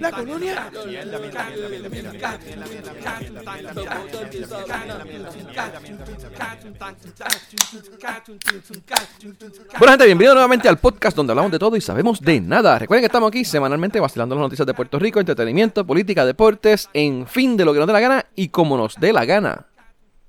La colonia. Bueno, gente, bienvenido nuevamente al podcast donde hablamos de todo y sabemos de nada. Recuerden que estamos aquí semanalmente vacilando las noticias de Puerto Rico, entretenimiento, política, deportes, en fin, de lo que nos dé la gana y como nos dé la gana.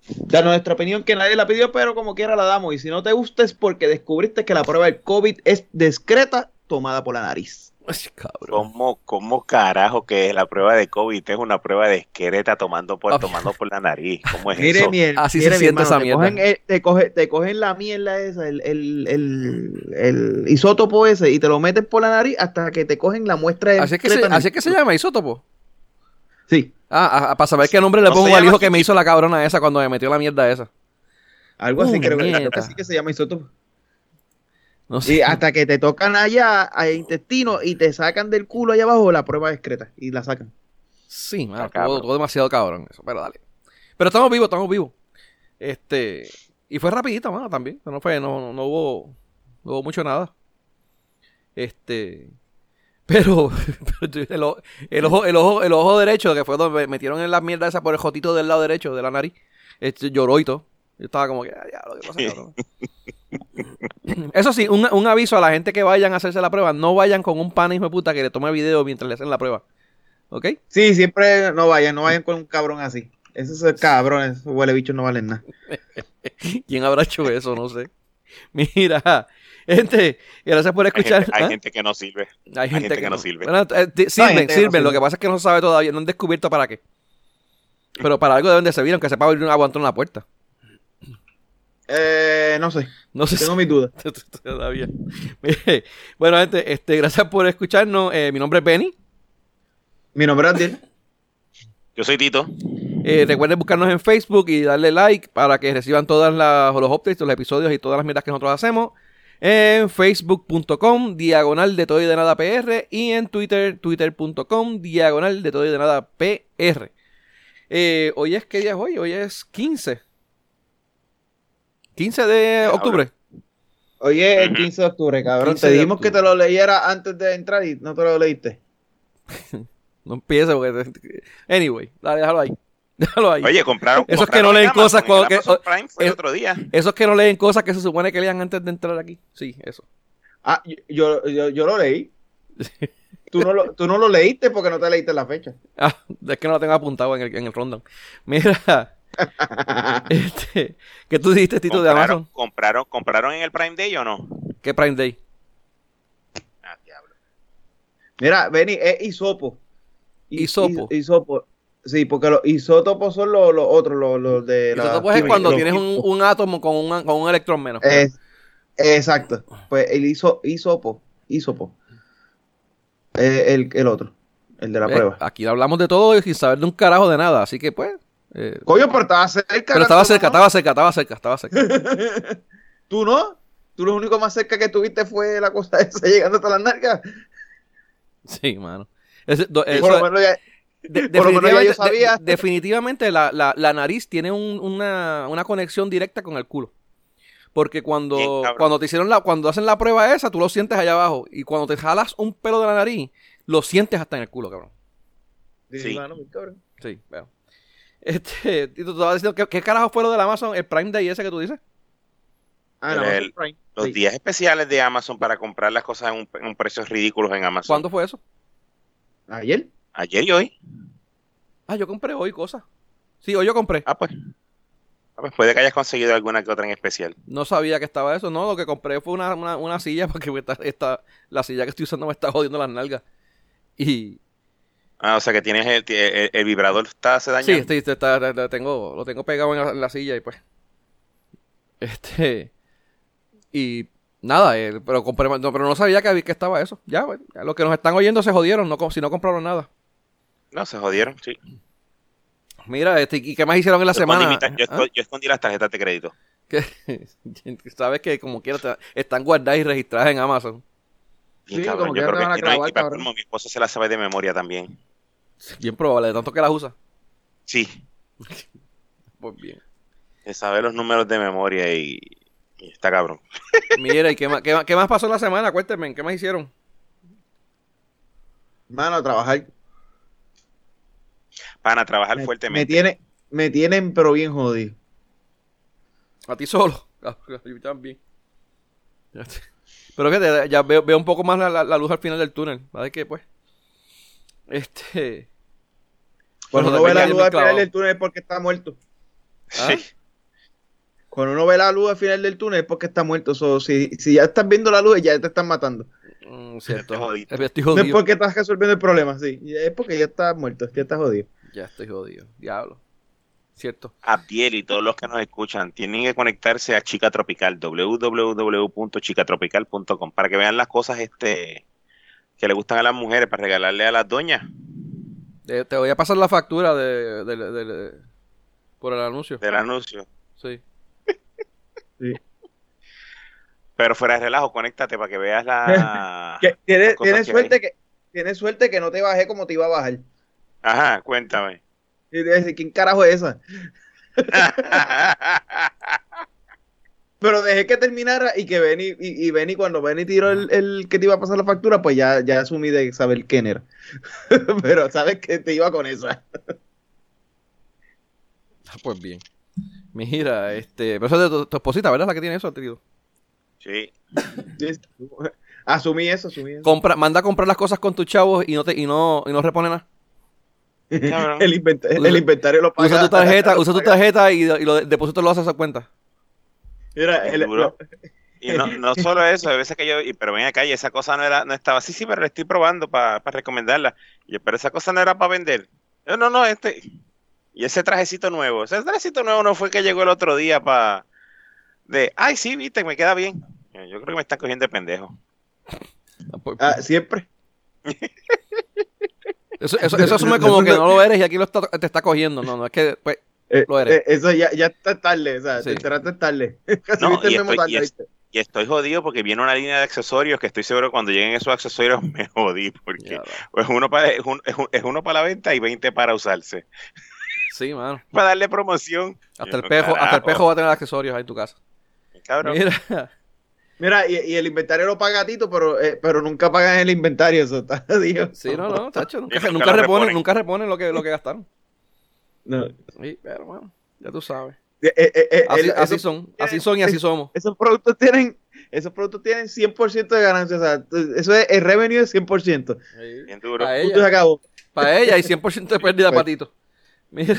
Da nuestra opinión que nadie la pidió, pero como quiera la damos. Y si no te gusta es porque descubriste que la prueba del COVID es discreta tomada por la nariz. Ay, cabrón. ¿Cómo, ¿Cómo carajo que la prueba de COVID es una prueba discreta tomando por, tomando por la nariz? ¿Cómo es Mire, eso? miel, Así mire, se siente hermano, esa te mierda. Cogen, te, coge- te cogen la mierda esa, el, el, el, el isótopo ese, y te lo meten por la nariz hasta que te cogen la muestra de Así es que se, así es que se llama isótopo. Sí, Ah, para saber qué nombre le No pongo al hijo que me así. hizo la cabrona esa cuando me metió la mierda esa. algo así creo, que- nieta. que se llama isótopo. No sé. Y hasta que te tocan allá al intestino y te sacan del culo allá abajo la prueba discreta y la sacan. Sí, mano, Ah, todo, todo demasiado cabrón eso, pero dale. Pero estamos vivos, estamos vivos. Este, y fue rapidito, mano, también. No fue, no, no, no hubo, no hubo mucho nada. Este, pero, pero el, ojo, el ojo, el ojo derecho, que fue donde me metieron en la mierda esa por el jotito del lado derecho de la nariz, este, lloró y todo. Yo estaba como que, "Ah, diablo, ¿qué pasa, cabrón?" Eso sí, un, un aviso a la gente que vayan a hacerse la prueba, no vayan con un pana hijo de puta que le tome video mientras le hacen la prueba. ¿Ok? Sí, siempre no vayan, no vayan con un cabrón así. Esos cabrones, esos huele bichos no valen nada. ¿Quién habrá hecho eso? No sé. Mira, gente, gracias por Hay, escuchar. gente, hay ¿Ah? gente que no sirve. Hay gente que no sirve. Bueno, eh, sirven, no sirven. Lo que pasa es que no se sabe todavía, no han descubierto para qué. Pero para algo deben de servir, aunque sepa abrir una aguantón en la puerta. Eh, no sé, No sé tengo mis dudas. todavía. Mire, Bueno, gente, este, gracias por escucharnos. Eh, mi nombre es Benny. Mi nombre es Adiel. Yo soy Tito. Eh, recuerden buscarnos en Facebook y darle like para que reciban todos los updates, los episodios y todas las mierdas que nosotros hacemos. En facebook.com, diagonal de todo y de nada PR. Y en Twitter, twitter.com, diagonal de todo y de nada PR. Eh, hoy es, ¿qué día es hoy? Hoy es 15. 15 de octubre. Oye, el Ujú. 15 de octubre, cabrón. 15 Te dijimos que te lo leyera antes de entrar y no te lo leíste. No empiece porque... Anyway, dale, déjalo ahí. Déjalo ahí. Oye, compraron. Esos que no leen cosas el que- Prime fue el otro día. Esos que no leen cosas que se supone que lean antes de entrar aquí. Sí, eso. Ah, yo, yo, yo lo leí. Tú no lo, tú no lo leíste porque no te leíste la fecha. Ah, es que no lo tengo apuntado en el, en el rundown. Mira, este, ¿qué tú dijiste, Tito, de Amazon? compraron, ¿Compraron en el Prime Day o no? ¿Qué Prime Day? Ah, diablo. Mira, Benny, es isopo. I- Hisopo. is- Isopo. Sí, porque los isótopos son los, los otros, los, los de la. Eso pues es química, cuando los tienes un, un átomo con un, con un electrón menos. Es- exacto. Pues el iso, isopo. Isopo. Eh, el, el otro. El de la Eh, prueba. Aquí hablamos de todo y sin saber de un carajo de nada, así que pues... eh, Coño, pero estaba cerca. pero estaba ¿tú cerca, estaba cerca, estaba cerca, estaba cerca. ¿Tú no? Tú lo único más cerca que tuviste fue la cosa esa llegando hasta las nalgas. Sí, mano. Ese- do- Por eso- lo menos ya- de- por lo menos ya yo definitivamente, sabía. de- definitivamente la, la- la nariz tiene un- una, una conexión directa con el culo. Porque cuando, cuando te hicieron la, cuando hacen la prueba esa, tú lo sientes allá abajo. Y cuando te jalas un pelo de la nariz, lo sientes hasta en el culo, cabrón. Sí. Sí, veo. Este, y tú te estabas diciendo, ¿qué, qué carajo fue lo del Amazon, el Prime Day ese que tú dices? Ah, El- no, el- Prime. Los Sí. días especiales de Amazon para comprar las cosas en un, en un precios ridículos en Amazon. ¿Cuándo fue eso? ¿Ayer? Ayer y hoy. Ah, yo compré hoy cosas. Sí, hoy yo compré. Ah, pues. Ah, pues puede que hayas conseguido alguna que otra en especial. No sabía que estaba eso. No, lo que compré fue una, una, una silla porque esta, esta- la silla que estoy usando me está jodiendo las nalgas. Y, Ah, o sea que tienes el, el- el vibrador está se daña. Sí, sí, está- está- lo tengo, lo tengo pegado en la, en la silla y pues. Este. Y nada, eh, pero compré, no, pero no sabía que, que estaba eso. Ya, bueno, ya los que nos están oyendo se jodieron, no, si no compraron nada. No, se jodieron, sí. Mira, este, ¿y qué más hicieron en la Yo semana? yo, ¿Ah? yo escondí las tarjetas de crédito. Que- Sabes que como quiera te- están guardadas y registradas en Amazon. Sí, cabrón. como Yo que creo que y no, y clavar, para cabrón. colmo, mi esposa se la sabe de memoria también. Bien probable, de tanto que las usa. Sí, Pues bien. se sabe los números de memoria y Y está cabrón. Mira, ¿y qué más, qué, más- qué más pasó en la semana? Cuéntenme, ¿qué más hicieron? Mano, a trabajar. Van a trabajar Me, me fuertemente. tiene, me tienen, pero bien jodido. A ti solo. Yo también. Pero fíjate, ya veo, veo un poco más la, la- la luz al final del túnel. ¿Sabes qué? Pues. Este. Cuando Bueno, uno ve la luz al final del túnel es porque está muerto. ¿Ah? Sí. Cuando uno ve la luz al final del túnel es porque está muerto. So, si, si ya estás viendo la luz, ya te están matando. Mm, cierto. Estoy jodido. Estoy No es porque estás resolviendo el problema, sí. Es porque ya estás muerto, ya estás jodido. Ya estoy jodido. Diablo. Cierto. Abdiel y todos los que nos escuchan tienen que conectarse a Chica Tropical, www.chicatropical.com para que vean las cosas este que le gustan a las mujeres para regalarle a las doñas. Eh, te voy a pasar la factura de, de- de- de- por el anuncio. del anuncio. Sí. Pero fuera de relajo, conéctate para que veas la... Tienes, tienes que suerte hay. que, tienes suerte que no te bajé como te iba a bajar. Ajá, cuéntame. Y te decir, ¿quién carajo es esa? Pero dejé que terminara y que Benny, y, y Benny cuando Benny tiró el, el que te iba a pasar la factura, pues ya, ya asumí de saber quién era. Pero sabes que te iba con esa. Ah, Pues bien. Mira, este. Pero eso es de tu, tu esposita, ¿verdad? La que tiene eso, tío. sí. Asumí eso, asumí eso. Compra, manda a comprar las cosas con tus chavos y no te, y no, y no repone nada. El, inventa- Usa- el inventario lo paga. Usa tu tarjeta, usa tu tarjeta y, y lo depósito lo haces a esa cuenta. Mira, el-. Y no, no solo eso, a veces que yo, y- pero ven acá y esa cosa no era, no estaba así, sí, pero la estoy probando para recomendarla. Y pero esa cosa no era para vender. Yo, no, no, este, y ese trajecito nuevo, ese trajecito nuevo no fue que llegó el otro día para, de, ay, sí, viste, me queda bien. Yo creo que me están cogiendo de pendejo. Ah, pues, Ah, siempre. Eso, eso, eso asume como que no lo eres y aquí lo está- te está cogiendo. No, no, es que, pues, Eh, Lo eres. eh, eso ya, ya está tarde, o sea, Sí. te enteraste tarde. Casi No, viste el y estoy- tarde, y es- ¿viste? Y estoy jodido porque viene una línea de accesorios que estoy seguro que cuando lleguen esos accesorios me jodí porque ya, es uno para, es, un- es un- es uno para la venta y 20 para usarse. sí, mano. Para darle promoción. Hasta el pejo, hasta el pejo va a tener accesorios ahí en tu casa. Cabrón. Mira, Mira, y, y el inventario lo paga Tito, pero, eh, pero nunca pagan el inventario, eso está jodido. sí, no, no, tacho, nunca, nunca reponen, reponen. nunca reponen lo que, lo que gastaron. No. Sí, pero bueno, ya tú sabes. Eh, eh, eh, Así, el- así esos- son, así son y así somos. Esos productos tienen, esos productos tienen 100% de ganancia, o sea, eso es, el revenue es 100%. Bien duro. Para ella, acabó. para ella y 100% de pérdida Pues. Mira,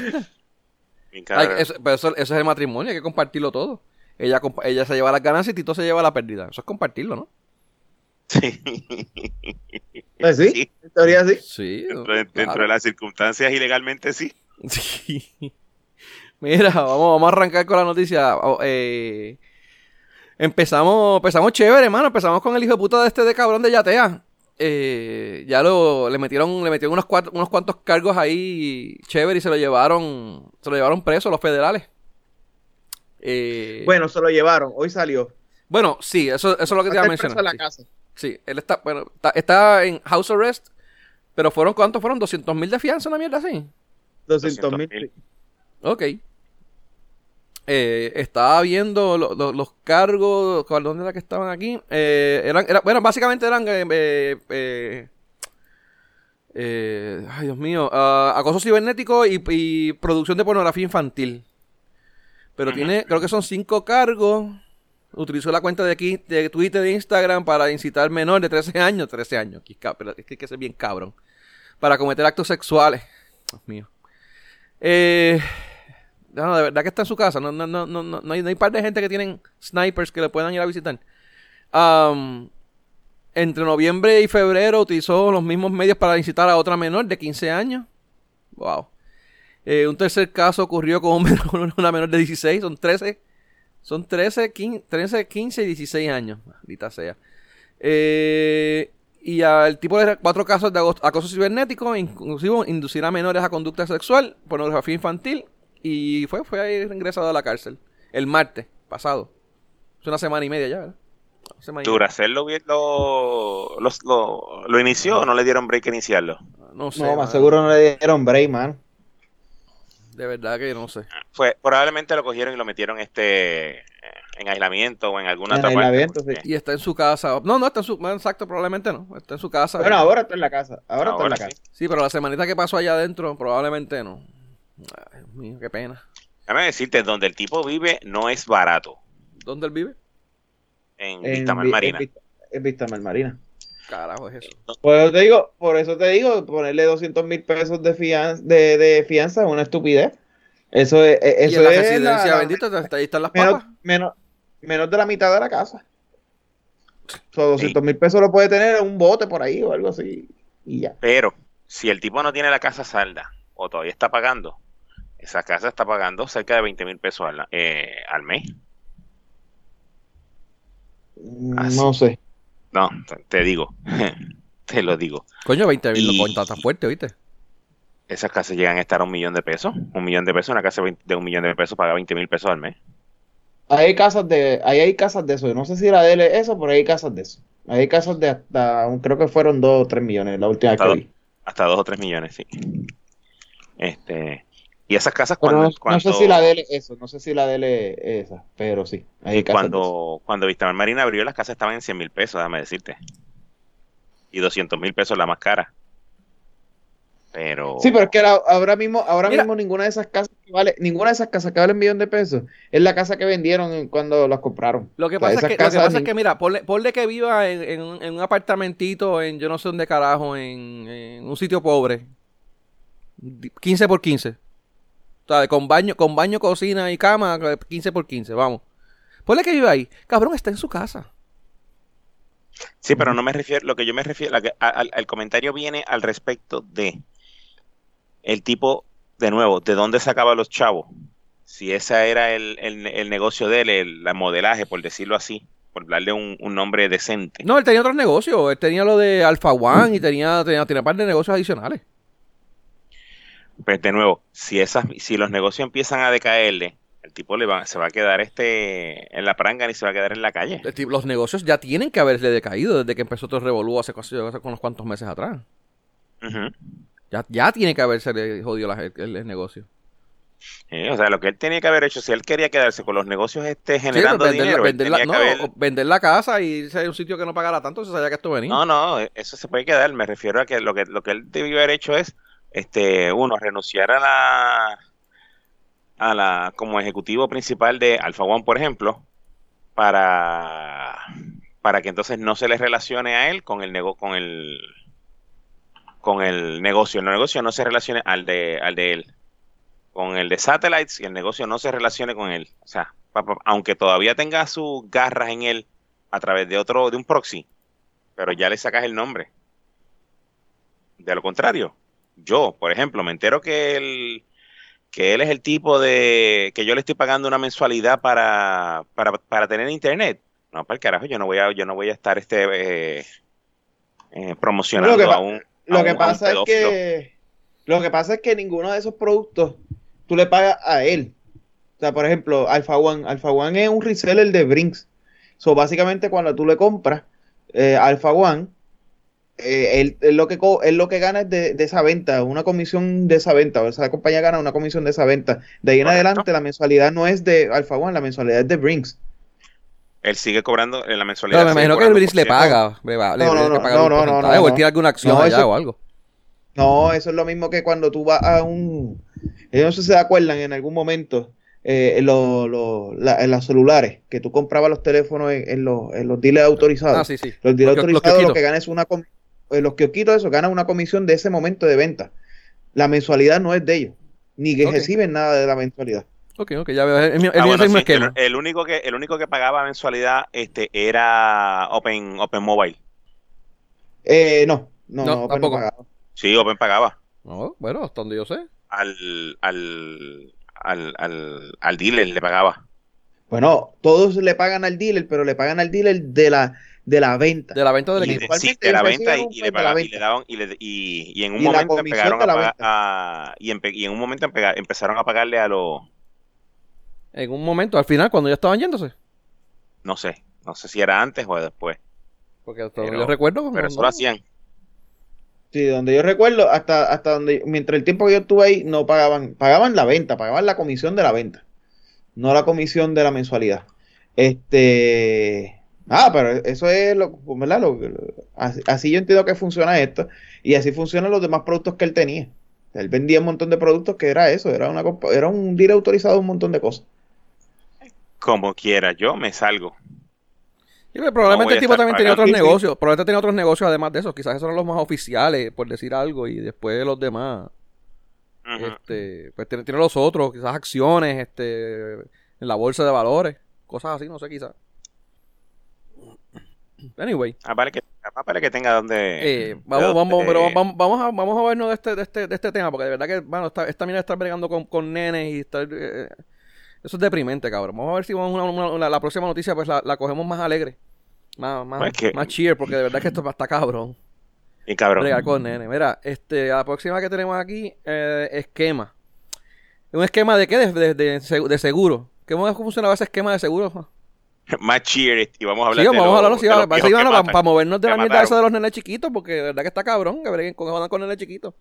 ay, cabrón. eso, pero eso, eso es el matrimonio, hay que compartirlo todo. Ella, ella se lleva las ganancias y Tito se lleva la pérdida. Eso es compartirlo, ¿no? Sí. Pues sí, Sí. en teoría sí. Sí. Dentro, de, claro. dentro de las circunstancias ilegalmente sí. Sí. Mira, vamos, vamos a arrancar con la noticia. O- eh, empezamos, empezamos chévere, hermano. Empezamos con el hijo de puta de este de cabrón de Yatea. Eh, ya lo, le metieron, le metieron unos, cuat- unos cuantos cargos ahí chévere y se lo llevaron, se lo llevaron preso los federales. Eh, Bueno, se lo llevaron, hoy salió. bueno, sí, eso, eso es lo que te iba a mencionar. en la sí. casa. Sí, él está, bueno, está, está en house arrest, pero fueron, ¿cuántos fueron? ¿200 mil de fianza, una mierda así? 200 mil. 200.000. Ok. Eh, estaba viendo lo- lo- los cargos, ¿cuál- ¿dónde era que estaban aquí? Eh, eran, era- bueno, básicamente eran, eh, ay Dios mío, ah, acoso cibernético y, y producción de pornografía infantil. Pero tiene, creo que son cinco cargos. Utilizó la cuenta de aquí, de Twitter, de Instagram para incitar menor de 13 años, 13 años, que es que que ser bien cabrón, para cometer actos sexuales. Dios mío. Eh, no, de verdad que está en su casa. No, no, no, no, no, hay, no hay par de gente que tienen snipers que le puedan ir a visitar. Entre noviembre y febrero utilizó los mismos medios para incitar a otra menor de 15 años. Wow. Eh, un tercer caso ocurrió con un menor- una menor de 16. Son 13. Son 13, 15, 13, 15 y 16 años. Maldita sea. Eh, y al tipo de cuatro casos de acoso cibernético, inclusive inducir a menores a conducta sexual, pornografía infantil, y fue, fue ahí ingresado a la cárcel. El martes pasado. Es una semana y media ya, ¿verdad? Duracell lo, lo, lo, inició o no le dieron break a iniciarlo. No sé. No, más seguro no le dieron break, man. De verdad que no sé. Fue, probablemente lo cogieron y lo metieron este eh, en aislamiento o en alguna En otra parte. aislamiento, sí. porque- Y está en su casa. No, no, está en su. exacto, probablemente no. Está en su casa. Bueno, ahora está en la casa. Ahora, está en la casa. sí. Sí, pero la semanita que pasó allá adentro, probablemente no. Ay, Dios mío, qué pena. Déjame decirte, donde el tipo vive no es barato. ¿Dónde él vive? En, En, Vistamar Vi- Marina. En, Vista- en Vistamar Marina. Carajo, es eso. Por eso te digo, por eso te digo, ponerle 200 mil pesos de fianza, de, de fianza es una estupidez. Eso es, y eso en la es residencia la- bendita, ahí están las menos, papas. menos, menos de la mitad de la casa. So, 200 mil pesos lo puede tener en un bote por ahí o algo así. Y ya. Pero si el tipo no tiene la casa salda o todavía está pagando, esa casa está pagando cerca de 20 mil pesos al, eh, al mes. No sé. No, te- te digo, te lo digo. Coño, 20 mil Y- no cuenta tan fuerte, ¿viste? Esas casas llegan a estar a un millón de pesos. Un millón de pesos, una casa de un millón de pesos paga 20 mil pesos al mes. Ahí hay casas de, ahí hay casas de eso. No sé si la de él es eso, pero hay casas de eso. Ahí hay casas de hasta, creo que fueron 2 o 3 millones la última vez Hasta que dos. vi. Hasta dos o tres millones, sí. Este, y esas casas cuando, no, no cuando, sé si la de él es eso, no sé si la es esa, pero sí. Hay cuando, cuando Vistamar Marina abrió, las casas estaban en 100 mil pesos, déjame decirte. Y 200 mil pesos la más cara. Pero... Sí, pero es que ahora, ahora mismo, ahora Mira. mismo ninguna de esas casas que vale, ninguna de esas casas que vale un millón de pesos es la casa que vendieron en- cuando las compraron. Lo que O sea, pasa, es que, lo que, casas pasa es ni- que, mira, ponle, ponle que viva en, en un- en un apartamentito en yo no sé dónde carajo, en, en un sitio pobre. Di- 15 por 15. O sea, con baño, con baño, cocina y cama, 15 por 15, vamos. Ponle que viva ahí. Cabrón, está en su casa. Sí, pero no me refiero, lo que yo me refiero, la que- a- al, al comentario viene al respecto de el tipo, de nuevo, de dónde sacaba los chavos. Si ese era el, el- el negocio de él, el, el modelaje, por decirlo así, por darle un, un nombre decente. No, él tenía otros negocios. Él tenía lo de Alpha One y tenía, tenía, tenía un par de negocios adicionales. Pues de nuevo, si esas, si los negocios empiezan a decaerle, el tipo le va, se va a quedar este en la pranga y se va a quedar en la calle. Los negocios ya tienen que haberle decaído desde que empezó todo el revolú hace, hace unos cuantos meses atrás. Ujú. Ya, ya tiene que haberse jodido la- el, el negocio. Sí, o sea, lo que él tenía que haber hecho, si él quería quedarse con los negocios este Sí, generando vender, la, dinero, vender la- no, haber- vender la casa y irse a un sitio que no pagara tanto, se sabía que esto venía. No, no, eso se puede quedar. Me refiero a que lo que lo que él debió haber hecho es, este, uno, renunciar a la, a la, como ejecutivo principal de Alpha One, por ejemplo, para, para que entonces no se le relacione a él con el nego, con el, con el negocio. El negocio no se relacione al de, al de él, con el de Satellites y el negocio no se relacione con él. O sea, aunque todavía tenga sus garras en él a través de otro, de un proxy, pero ya le sacas el nombre. De lo contrario, yo, por ejemplo, me entero que él, que él es el tipo de que yo le estoy pagando una mensualidad para, para, para tener internet. No, para el carajo, yo no voy a, yo no voy a estar este eh, eh, promocionando Lo que a un. Lo que un pasa es que lo que pasa es que ninguno de esos productos tú le pagas a él. O sea, por ejemplo, Alpha One, Alpha One es un reseller de Brinks. So, básicamente cuando tú le compras eh, Alpha One, eh, él, él lo que co- él lo que gana es de, de esa venta, una comisión de esa venta, o sea, la compañía gana una comisión de esa venta. De ahí en Correcto. adelante la mensualidad no es de Alpha One, la mensualidad es de Brinks. Él sigue cobrando en la mensualidad. Pero me imagino que el Brinks le paga. Le, va- le No, no, tiene que no, no, no, no, no, o él no. tiene alguna acción No, allá eso- o algo. No, eso es lo mismo que cuando tú vas a un... Ellos no sé si se acuerdan en algún momento, eh, en, los- los- la- en los celulares, que tú comprabas los teléfonos en, en los, en los dealers autorizados. Ah, sí, sí. Los dealers Los- los autorizados lo kiosquitos. que ganan es una... com- eh, los kiosquitos, eso, ganan una comisión de ese momento de venta. La mensualidad no es de ellos, ni que reciben nada de la mensualidad. Ok, ok, ya veo. El, mío- el Ah, bueno, el sí, el, esquema. el único que el único que pagaba mensualidad este era Open Open Mobile. Eh, no, no, No, no, pues tampoco. pagaba. Sí, Open pagaba No, bueno, hasta donde yo sé. al al al, al, al dealer le pagaba. Bueno, todos le pagan al dealer, pero le pagan al dealer de la, de la venta. De la venta del Y de, equipo. sí, de la venta y, le y daban y, le- y, y en un momento empezaron a y, empe- y en un momento empega- empezaron a pagarle a los En un momento, al final, cuando ya estaban yéndose. no sé, no sé si era antes o después, Porque hasta donde Pero- yo recuerdo. pero eso no. lo hacían. Sí, donde yo recuerdo, hasta, hasta donde, mientras el tiempo que yo estuve ahí, no pagaban, pagaban la venta, pagaban la comisión de la venta, no la comisión de la mensualidad. Este. Ah, pero eso es lo, ¿verdad? Lo, así, así, yo entiendo que funciona esto. Y así funcionan los demás productos que él tenía. Él vendía un montón de productos que era eso, era una era un deal autorizado un montón de cosas. Como quiera, yo me salgo. Y probablemente el tipo también tenía otros negocios, probablemente tenía otros negocios además de eso, quizás esos eran los más oficiales, por decir algo, y después los demás. Este, pues tiene, tiene, los otros, quizás acciones, este, en la bolsa de valores, cosas así, no sé, quizás. Anyway. Ah, para que, para que tenga donde. Eh, vamos, vamos, pero vamos, vamos, a, vamos a vernos de este, de este, de este tema, porque de verdad que, bueno, esta, esta mina está bregando con, con nenes y está. Eh, eso es deprimente, cabrón. Vamos a ver si vamos una, la próxima noticia, pues la, la, cogemos más alegre. Más, más, pues más cheer, porque de verdad que esto está cabrón. Y cabrón. con nene. Mira, este, la próxima que tenemos aquí, eh, esquema. ¿Un esquema de qué? De, de, de seguro. ¿Cómo funcionaba ese esquema de seguro? más cheer y vamos a hablar sí, de vamos a hablarlo, sí, para, movernos de la mierda esa de los nenes chiquitos, porque de verdad que está cabrón que breguen con, con nenes chiquitos.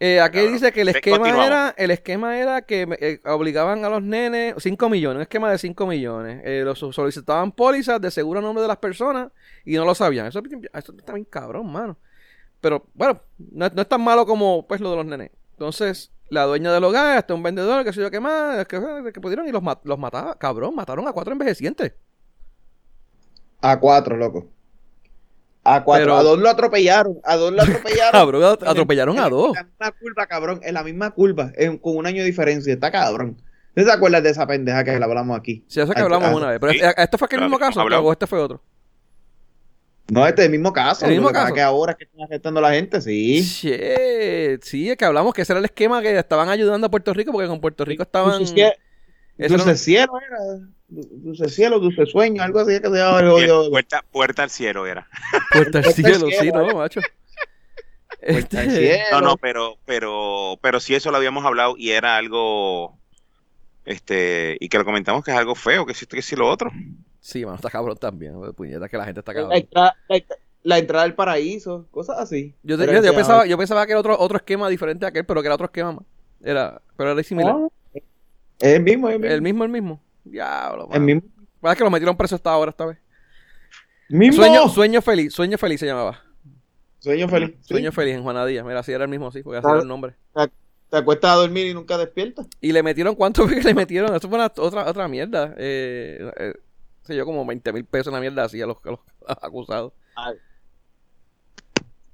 Eh, aquí dice que el esquema era el esquema era que eh, obligaban a los nenes 5 millones, un esquema de 5 millones. Eh, los solicitaban pólizas de seguro a nombre de las personas y no lo sabían. Eso, eso está bien cabrón, mano. Pero bueno, no, es tan malo como pues lo de los nenes. Entonces, la dueña del hogar, hasta un vendedor, que sé yo qué más, que, que pudieron y los, los mataba, cabrón, mataron a cuatro envejecientes. A cuatro, loco. A cuatro. a dos lo atropellaron. A dos lo atropellaron. cabrón, atropellaron a dos. En la misma curva, cabrón. En la misma curva. con un año de diferencia. Está cabrón. ¿No te acuerdas de esa pendeja que la hablamos aquí? Sí, esa que hablamos una vez. Pero ¿este fue aquel mismo caso o este fue otro? No, este es el mismo caso. El mismo caso. Que ahora que están afectando a la gente, sí. Shit. Sí, es que hablamos que ese era el esquema que estaban ayudando a Puerto Rico porque con Puerto Rico estaban. Dulce cielo era. Dulce cielo, dulce sueño, algo así que se llama. Puerta, puerta al cielo era. Puerta al cielo, sí, no, macho. Este... No, no, pero, pero, pero sí eso lo habíamos hablado y era algo, este, y que lo comentamos que es algo feo, que si que si lo otro. Sí, mano, está cabrón también, puñeta, que la gente está cabrón. La entrada, al paraíso, cosas así. Yo, yo, pensaba, yo pensaba que era otro, otro esquema diferente a aquel, pero que era otro esquema más. Era, pero era similar. es el mismo, el mismo. El mismo, el mismo. Diablo, El mismo. Parece que lo metieron preso esta hora esta vez. Sueño, sueño feliz, sueño feliz se llamaba. Sueño feliz. Sueño feliz en Juanadía. Mira, así era el mismo, sí, porque así era el nombre. Te acuestas a dormir y nunca despiertas. Y le metieron, ¿cuánto que le metieron? Eso fue una, otra, otra mierda. Eh, eh, sé yo, como 20 mil pesos una mierda así a los, a los acusados.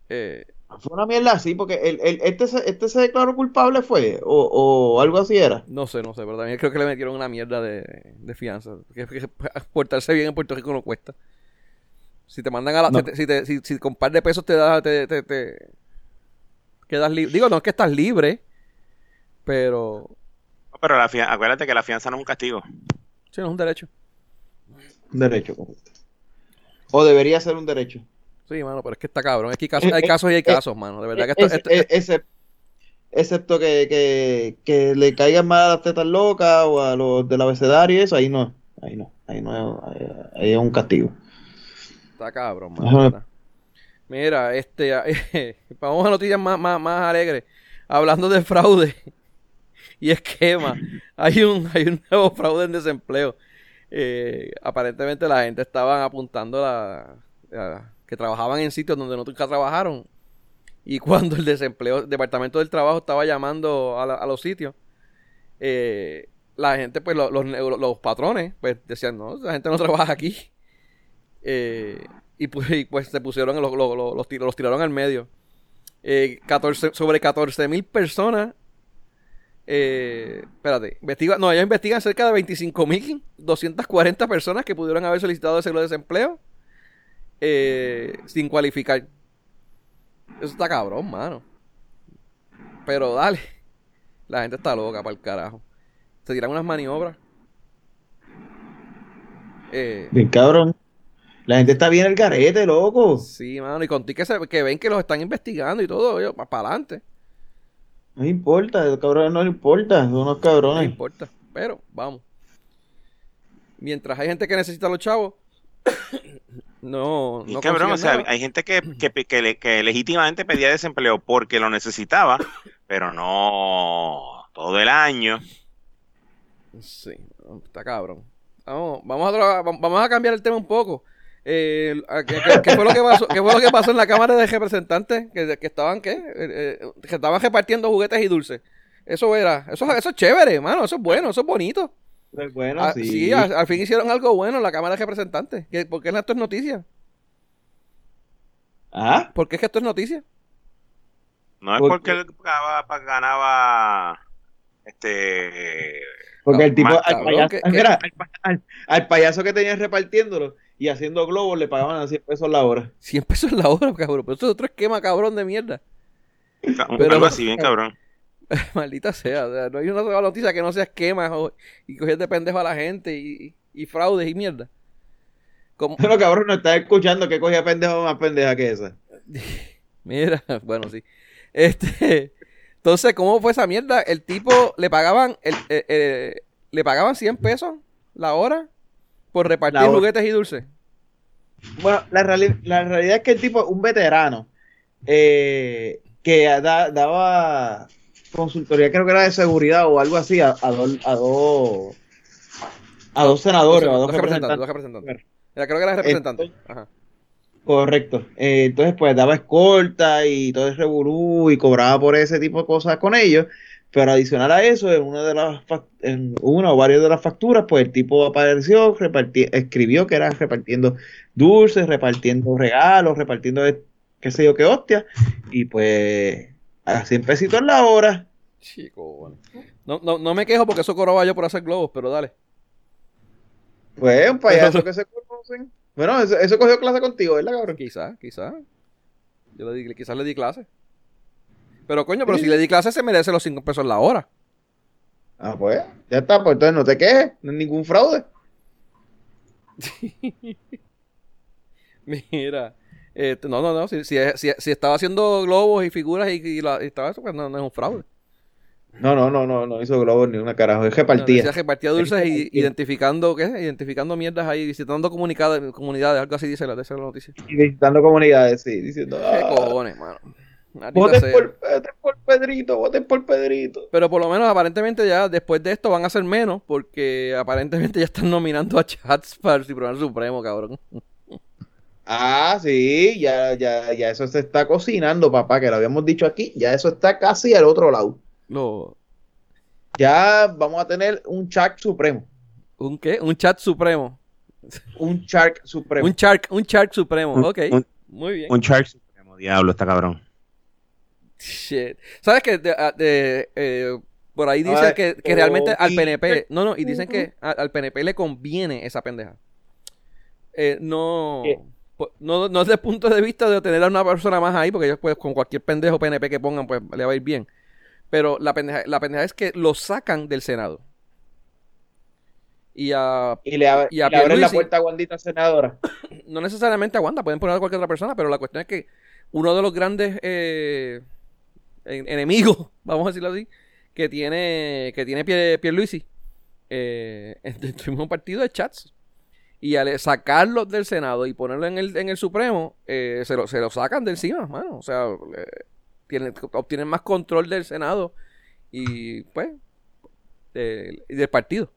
Eh, fue una mierda así, porque el, el, este, se, este se declaró culpable, ¿fue? O, o, algo así era. No sé, no sé, pero también creo que le metieron una mierda de, de fianza. Que, portarse bien en Puerto Rico no cuesta. Si te mandan a la. Si, te, si, si, con par de pesos te da. Te, te, te quedas libre. Digo, no es que estás libre, pero. pero la acuérdate que la fianza no es un castigo. Sí, no es un derecho. Un derecho, correcto. O debería ser un derecho. Sí, mano, pero es que está cabrón. Es que hay eh, casos, y hay eh, casos, mano. De verdad que esto, esto, excepto que, que, que, le caigan más a las tetas locas o a los del abecedario y eso, ahí no. Ahí no. Ahí no ahí, es un castigo. Está cabrón, mano. Mira, este, vamos a noticias más, más, más alegres. Hablando de fraude y esquema, hay un, hay un nuevo fraude en desempleo. Eh, aparentemente la gente estaba apuntando la, que trabajaban en sitios donde no nunca trabajaron. Y cuando el desempleo, el departamento del trabajo estaba llamando a, los sitios, eh, la gente, pues los, los, patrones, pues decían, no, la gente no trabaja aquí. Eh, y, pues, pues, se pusieron, los, los, los, tiraron al medio. 14, sobre 14 mil personas eh, espérate, investiga, no, ellos investigan cerca de 25.240 personas que pudieron haber solicitado seguro de desempleo eh, sin cualificar. Eso está cabrón, mano. Pero dale, la gente está loca para el carajo. Se tiran unas maniobras. Eh, bien cabrón. La gente está bien el garete, loco. Sí, mano, y contigo que, que ven que los están investigando y todo, para adelante. No importa, los cabrones no importa, son unos cabrones. No importa, pero vamos. Mientras hay gente que necesita a los chavos, no. no cabrón, o sea, hay gente que, que, que, legítimamente pedía desempleo porque lo necesitaba, pero no todo el año. Sí, está cabrón. Vamos, vamos, a, vamos a cambiar el tema un poco. Eh, a- ¿qué, qué- qué fue lo que pasó, qué fue lo que pasó en la Cámara de Representantes? Que, que estaban, ¿qué? Eh, eh, que estaban repartiendo juguetes y dulces. Eso era, eso, eso es chévere, mano, eso es bueno, eso es bonito. Pues bueno, Ah, sí. sí, al, al fin hicieron algo bueno en la Cámara de Representantes. ¿Qué- ¿Por qué esto es noticia? ¿Ah? ¿Por qué es que esto es noticia? No es Por- porque él ganaba, ganaba este Porque el tipo, al, payaso, que- ah, mira, al, pa- al- al payaso que tenían repartiéndolo y haciendo globos le pagaban a 100 pesos la hora. 100 pesos la hora, cabrón. Pero eso es otro esquema cabrón de mierda. un- Pero- algo así bien cabrón. Maldita sea, o sea, no hay una sola noticia que no sea esquemas o- y coger de pendejo a la gente y, y fraudes y mierda. Como, Pero cabrón, no estás escuchando que cogía pendejo más pendeja que esa. mira, bueno, sí. Este, entonces, ¿cómo fue esa mierda? El tipo le pagaban, el, eh, eh, le pagaban 100 pesos la hora por repartir La juguetes y dulces. Bueno, la, reali- la realidad es que el tipo, un veterano, eh, que da- daba consultoría, creo que era de seguridad o algo así, a, a dos, a dos, a dos senadores, o a dos representantes, dos representantes. representantes. Era, creo que era representante. Ajá. Correcto. Eh, entonces, pues daba escolta y todo ese reburú y cobraba por ese tipo de cosas con ellos. Pero adicional a eso, en una de las en una o varias de las facturas, pues el tipo apareció, escribió que era repartiendo dulces, repartiendo regalos, repartiendo de- qué sé yo qué hostia. Y pues a 100 pesitos la hora. Chico, bueno. No, no, no me quejo porque eso cobraba yo por hacer globos, pero dale. Pues un payaso que se conocen. Bueno, eso, eso cogió clase contigo, ¿verdad, cabrón? Quizás, quizás. Yo le di, quizás le di clase. Pero coño, pero si le di clase se merece los 5 pesos la hora. Ah, pues, ya está, pues entonces no te quejes, no es ningún fraude. Mira. este, no, no, no. Si, si, si, si estaba haciendo globos y figuras y, y la- y estaba eso, pues no, no es un fraude. No, no, no, no, no hizo globos ni una carajo, es No, repartía. decía que partía dulces y Repartía. identificando, ¿qué? Identificando mierdas ahí, visitando comunidades, algo así dice la, dice la noticia. Y visitando comunidades, sí, diciendo, ¿Qué ah, cojones, mano? Voten por, voten por Pedrito, voten por Pedrito. Pero por lo menos aparentemente ya después de esto van a ser menos porque aparentemente ya están nominando a Chats para el Tribunal Supremo, cabrón. Ah, sí, ya, ya, ya eso se está cocinando, papá, que lo habíamos dicho aquí, ya eso está casi al otro lado. Lo- Ya vamos a tener un Shark Supremo, ¿Un qué? Un chat supremo. un Shark Supremo. Un shark, un shark supremo. Un- ok. un- Muy bien. Un Shark Supremo, diablo, está cabrón. Shit. ¿Sabes que por ahí dicen que, que oh, realmente al PNP, no, no, y dicen que a- al PNP le conviene esa pendeja. Eh, no, no, no desde el punto de vista de tener a una persona más ahí, porque ellos pues con cualquier pendejo PNP que pongan, pues le va a ir bien. Pero la pendeja, la pendeja es que lo sacan del Senado. Y a, Y le, ab- y a y le abren la puerta a Wandita senadora. no necesariamente aguanta, pueden poner a cualquier otra persona, pero la cuestión es que uno de los grandes eh, en- enemigos, vamos a decirlo así, que tiene que tiene Pier, Pierluisi eh, del mismo partido de Chats. Y al sacarlo del Senado y ponerlo en el, en el Supremo, eh, se, lo, se lo sacan de encima, mano. O sea, eh, tienen, obtienen más control del Senado y, pues, del partido.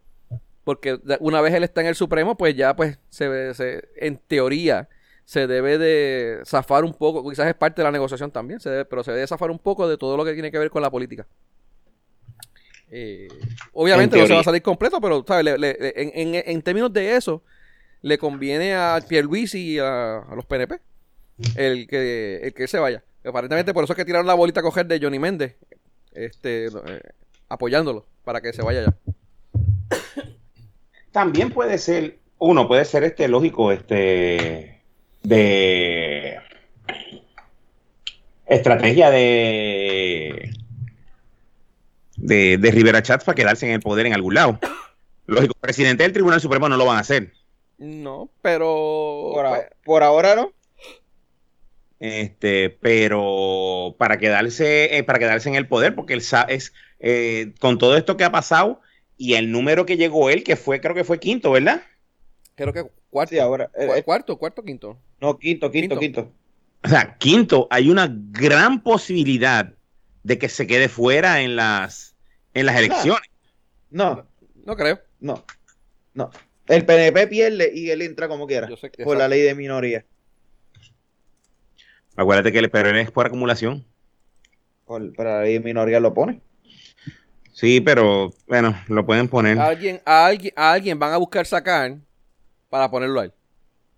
Porque una vez él está en el Supremo, pues ya, pues, se, se en teoría, se debe de zafar un poco, quizás es parte de la negociación también, se debe- pero se debe zafar un poco de todo lo que tiene que ver con la política. Eh, obviamente En no se va a salir completo, pero ¿sabes? Le- le- le- en, en- en términos de eso, le conviene a Pierluisi y a, a los PNP el que, el que se vaya. Aparentemente por eso es que tiraron la bolita a coger de Johnny Méndez, este, eh, apoyándolo para que se vaya ya. También puede ser, uno puede ser este lógico, este de estrategia de de, de Rivera Chats para quedarse en el poder en algún lado. Lógico, presidente del Tribunal Supremo no lo van a hacer. No, pero... Por, a- pues, por ahora no. Este, pero para quedarse, eh, para quedarse en el poder, porque él sa- es eh, con todo esto que ha pasado y el número que llegó él, que fue, creo que fue quinto, ¿verdad? creo que cuarto, Sí, ahora. eh, Cu- eh, cuarto, cuarto, quinto. no, quinto, quinto, Quinto. quinto. O sea, quinto, hay una gran posibilidad de que se quede fuera en las, en las elecciones. No, No creo. no, no. El PNP pierde y él entra como quiera. Yo sé que- por la ley de minoría. Acuérdate que el pero es por acumulación. Por, por la ley de minoría lo pone. Sí, pero bueno, lo pueden poner. A alguien, a alguien, a alguien van a buscar sacar para ponerlo a él.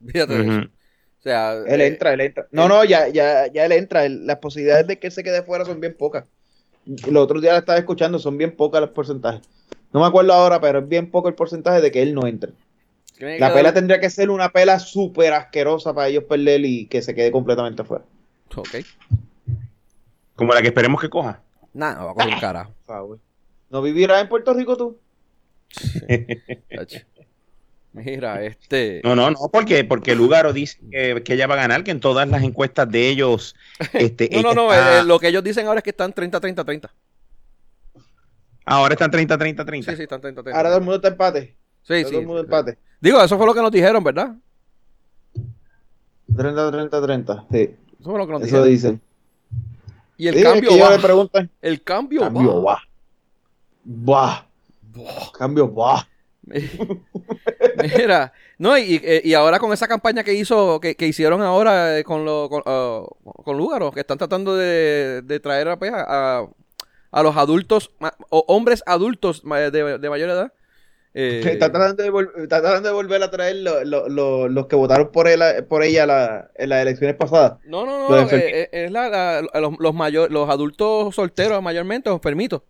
Fíjate. O sea, Él eh, entra, él entra. No, no, ya, ya, ya él entra. Las posibilidades de que él se quede fuera son bien pocas. Los otros días la estaba escuchando, son bien pocas los porcentajes. No me acuerdo ahora, pero es bien poco el porcentaje de que él no entre. La pela tendría que ser una pela súper asquerosa para ellos perder y que se quede completamente fuera. Ok. Como la que esperemos que coja. Nah, no va a coger un carajo. Por favor. ¿No vivirás en Puerto Rico tú? chacho. Mira, este. No, no, no, porque, porque Lugaro dice que, que ella va a ganar, que en todas las encuestas de ellos. Este, No, no, no. está- eh, lo que ellos dicen ahora es que están 30, 30, 30. Ahora están 30, 30, 30. Sí, sí, están 30, 30. Ahora todo el mundo está empate. Sí, Ahora sí. todo el mundo empate. Digo, eso fue lo que nos dijeron, ¿verdad? 30, 30, 30. Sí, Eso fue lo que nos eso dijeron. dicen. Y el Sí, es cambio que ellos va. le preguntan. El cambio, Cambio, va. va. Va. Cambio, va. Mira, no, y, y- y ahora con esa campaña que hizo, que, que hicieron ahora eh, con, lo, con, ah, con Lúgaro, que están tratando de, de traer a, pues, a, a los adultos, o hombres adultos ma- de, de mayor edad. eh, Está tratando de, está tratando de volver a traer lo- lo- lo- los que votaron por, él, por ella la- en las elecciones pasadas. no, no, no, eh, eh, es la, la- los, los, mayor, los adultos solteros mayormente, los enfermitos.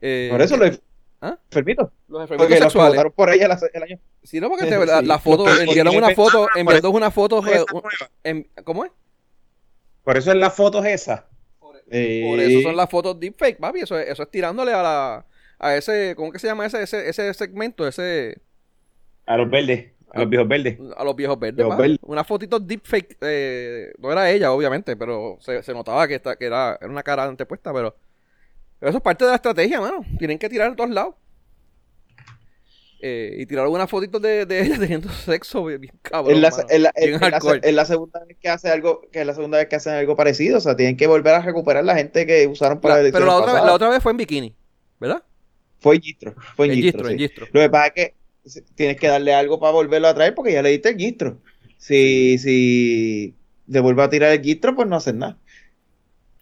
Eh, Por eso lo ¿Ah? enfermito. los enfermitos Porque los sexuales. votaron por ella la- el año. Sí, no, porque te- la, la foto, enviaron una foto, enviaron por una foto, en- ¿cómo es? Por eso es las fotos esas. Por Eh, eso son las fotos deepfake, papi. Eso, es- eso es tirándole a la a ese, ¿cómo que se llama ese, ese, ese segmento? Ese A los verdes, a los viejos verdes. a los viejos verdes, Viejos papi. verdes. Una fotito deepfake, eh, no era ella, obviamente, pero se, se notaba que, esta- que era, era una cara antepuesta, pero eso es parte de la estrategia, mano. Tienen que tirar en todos lados. Eh, y tirar unas fotitos de, de ella teniendo sexo, bien cabrón. Es la, la- Bien segunda vez que hace algo, que es la segunda vez que hacen algo parecido. O sea, tienen que volver a recuperar la gente que usaron para La- pero la otra, vez- la otra vez fue en bikini, ¿verdad? Fue en Gistro. Fue en, En Gistro, Gistro, en sí. Gistro. Lo que pasa es que tienes que darle algo para volverlo a traer porque ya le diste el Gistro. Si, si te vuelve a tirar el Gistro, pues no hacen nada.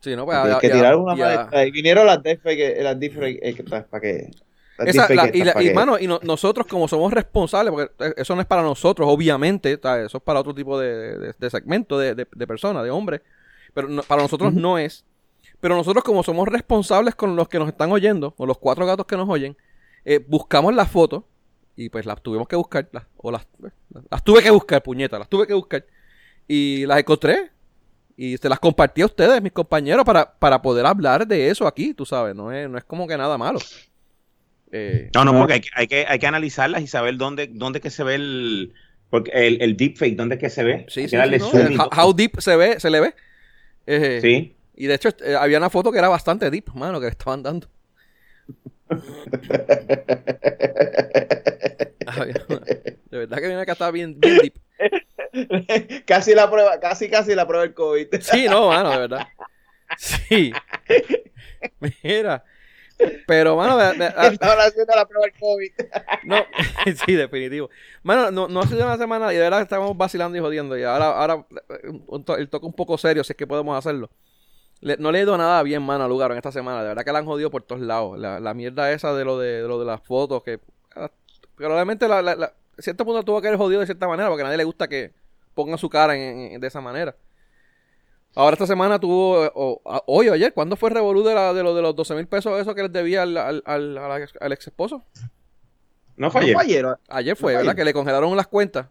Sí, no, pues ya- que ya- tirar una maestra. Y vinieron las que- para que... las Esa, la- y, la- para y, que- mano, y no- nosotros como somos responsables, porque eh, eso no es para nosotros, obviamente, ta, eso es para otro tipo de, de- de segmento de, personas, de hombres, pero no- para nosotros no es. Pero nosotros como somos responsables con los que nos están oyendo, o los cuatro gatos que nos oyen, eh, buscamos las fotos, y pues las tuvimos que buscar, las, o las, las tuve que buscar, puñetas, las tuve que buscar, y las encontré, y se las compartí a ustedes, mis compañeros, para, para poder hablar de eso aquí, tú sabes, no es, no es como que nada malo. Eh, No, no, porque hay que, hay que, hay que analizarlas y saber dónde, dónde que se ve el, porque el, el deepfake, dónde que se ve. Sí, sí, sí, ¿no? how, how deep se ve, se le ve. Eh, Sí. Y de hecho, eh, había una foto que era bastante deep, mano, que estaban dando. Había una- de verdad que viene que estaba bien, bien deep. casi la prueba, casi casi la prueba del COVID. Sí, no, mano, de verdad. Sí. Mira. Pero, mano, ah, Estaban haciendo la prueba del COVID. no, sí, definitivo. Mano, no, no ha sido una semana y de verdad estamos vacilando y jodiendo. Y ahora, ahora eh, el toque un poco serio, si es que podemos hacerlo. Le- no le he ido nada bien, mano, a lugar en esta semana. De verdad que la han jodido por todos lados. La, la mierda esa de lo de, de lo de las fotos, que ah, probablemente la, la, la- a cierto punto tuvo que haber jodido de cierta manera, porque a nadie le gusta que pongan su cara en- en- de esa manera. Ahora esta semana tuvo, eh, o- a- hoy o ayer, ¿cuándo fue el revolú de, la, de, lo, de los 12 mil pesos eso que les debía al, al, al, al ex- esposo? No fue No ayer. fue ayer, fue, No ¿verdad? ayer. Que le congelaron las cuentas.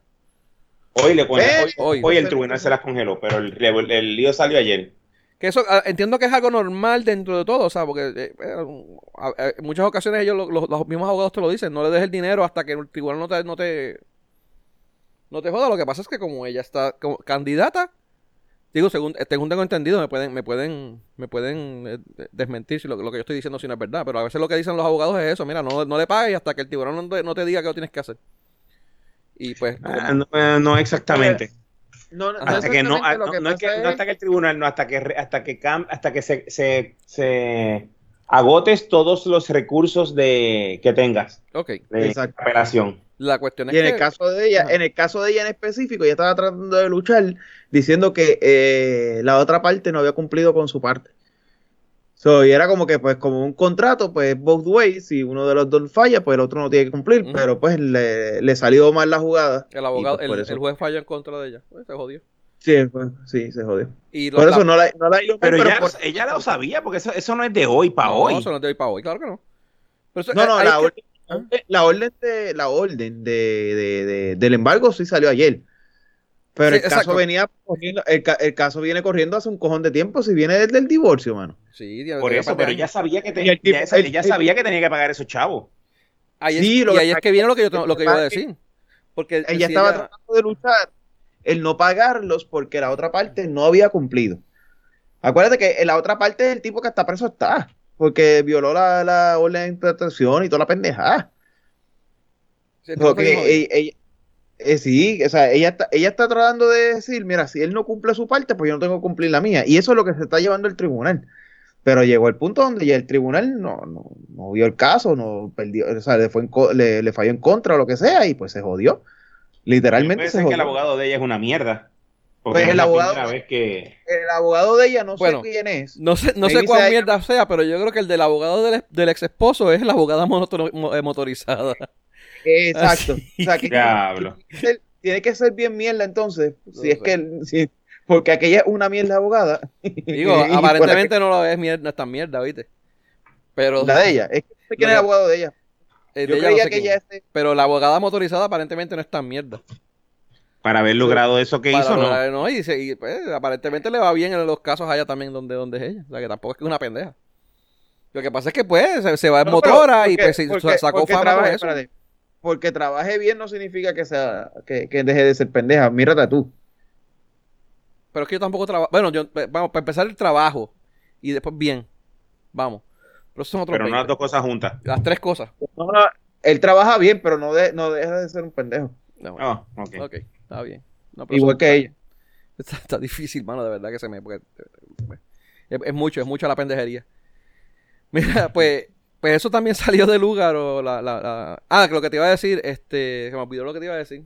Hoy, le pone- Eh, hoy, hoy. hoy el tribunal se las congeló, pero el, el- el lío salió ayer. Que eso ah, entiendo que es algo normal dentro de todo, o sea, porque eh, eh, a- a- en muchas ocasiones ellos, lo- lo- los mismos abogados te lo dicen, no le des el dinero hasta que el tribunal no te, no te, no te joda. Lo que pasa es que como ella está como candidata, digo, según, eh, según tengo entendido, me pueden, me pueden, me pueden eh, de- desmentir si lo, lo que yo estoy diciendo si no es verdad, pero a veces lo que dicen los abogados es eso, mira, no, no le pagues hasta que el tribunal no te, no te diga que lo tienes que hacer. Y pues, Ah, no, eh, no exactamente. No, no, no hasta que no, ah, lo no, no es que, pasa no hasta que el tribunal, no, hasta que, hasta que, cam- hasta que se, se, se agotes todos los recursos de, que tengas ok. de Exacto. apelación. La cuestión es Y en que... el caso de ella, Ajá. en el caso de ella en específico, ella estaba tratando de luchar diciendo que eh, la otra parte no había cumplido con su parte. So, y era como que, pues, como un contrato, pues, both ways, si uno de los dos falla, pues el otro no tiene que cumplir, pero pues le, le salió mal la jugada. El abogado, pues, por el, eso- el juez falló en contra de ella. Pues, se jodió. Sí, pues, sí, se jodió. Y Por la- eso no la, no la hizo mal, Pero, ella, por- ella lo sabía, porque eso, eso no es de hoy para no, hoy. eso no es de hoy para hoy, claro que no. Pero eso- No, no, la que- orden, la orden de la orden de, de- de- del embargo sí salió ayer. Pero Sí, el caso venía corriendo, el, ca- el caso viene corriendo hace un cojón de tiempo, si viene desde el divorcio, mano. Sí, Por eso, pero ella sabía que, te- Y el tipo- ya el- sabía que tenía que pagar esos chavos. Ahí es, Sí, y lo que ahí es que viene lo que yo, lo que yo iba a decir. Porque Ella si estaba tratando de luchar el no pagarlos porque la otra parte no había cumplido. Acuérdate que la otra parte es el tipo que hasta preso está, porque violó la, la orden de interpretación y toda la pendejada. Porque ella, ella- eh, sí, o sea, ella está, ella está tratando de decir, mira, si él no cumple su parte, pues yo no tengo que cumplir la mía. Y eso es lo que se está llevando el tribunal. Pero llegó el punto donde ya el tribunal no, no, no vio el caso, no perdió, o sea, le, fue en co- le, le falló en contra o lo que sea, y pues se jodió. Literalmente Puede se ser que el abogado de ella es una mierda. Porque Pues el abogado- primera vez que... El abogado de ella no Bueno, sé quién es. No sé, no sé sea- mierda sea, pero yo creo que el del abogado del, del ex esposo es la abogada eh, motorizada. Exacto. O sea, que Diablo. tiene que ser- tiene que ser bien mierda entonces, No si es que, si- porque aquella es una mierda abogada. Digo, aparentemente no lo es mierda, no es tan mierda, ¿viste? Pero La de ella. Es que no sé quién es el abogado de ella. el Yo de ella no creía sé que quién ella es. es. Pero la abogada motorizada aparentemente no es tan mierda. Para haber logrado eso que Para hizo, ¿no? lograr- ¿no? Y, se- y, pues, aparentemente le va bien en los casos allá también donde, donde es ella. O sea, que tampoco es que es una pendeja. Lo que pasa es que pues se, se va en No, pero motora y porque- pues se- sacó fama con trabaje- eso. espérate, porque trabaje bien no significa que sea que, que deje de ser pendeja. Mírate tú. Pero es que yo tampoco trabajo. Bueno, yo, eh, vamos, para empezar el trabajo y después bien. Vamos. Pero son otros Pero no las 20. dos cosas juntas. Las tres cosas. No, no, él trabaja bien, pero no, de- no deja de ser un pendejo. No, bueno, Oh, ok. ok, está bien. No, Igual que ella. Está, está difícil, mano, de verdad que se me. porque, eh, es, es mucho, es mucha la pendejería. Mira, pues, pues eso también salió de lugar. O la, la, la- Ah, que lo que te iba a decir, este. Se me olvidó lo que te iba a decir.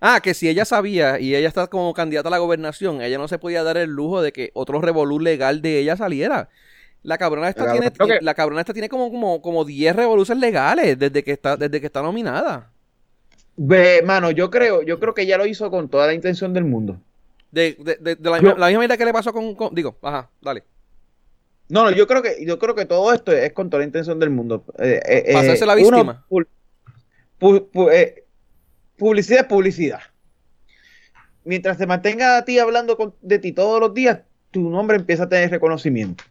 Ah, que si ella sabía y ella está como candidata a la gobernación, ella no se podía dar el lujo de que otro revolú legal de ella saliera. La cabrona esta La tiene, cabrona que- la cabrona esta tiene como, como, como 10 revoluciones legales desde que está, desde que está nominada. Mano, yo creo, yo creo que ella lo hizo con toda la intención del mundo. De, de, de- de la, Yo- misma, la misma idea que le pasó con, con- Digo, ajá, dale. No, no, yo creo que, yo creo que todo esto es con toda la intención del mundo. Eh, eh, Para eh, la víctima. pu- pu- pu- eh, publicidad es publicidad. Mientras te mantenga a ti hablando con- de ti todos los días, tu nombre empieza a tener reconocimiento.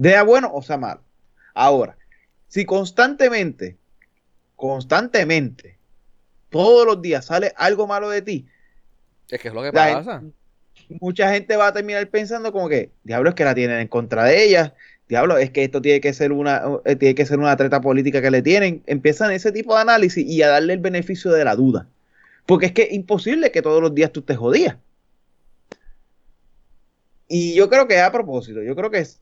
Sea bueno o sea malo. Ahora, si constantemente, constantemente, todos los días sale algo malo de ti, Es que es lo que La- pasa. mucha gente va a terminar pensando como que, diablo, es que la tienen en contra de ella, diablo, es que esto tiene que ser una, eh, tiene que ser una treta política que le tienen. Empiezan ese tipo de análisis y a darle el beneficio de la duda. Porque es que es imposible que todos los días tú te jodías. Y yo creo que es a propósito, yo creo que es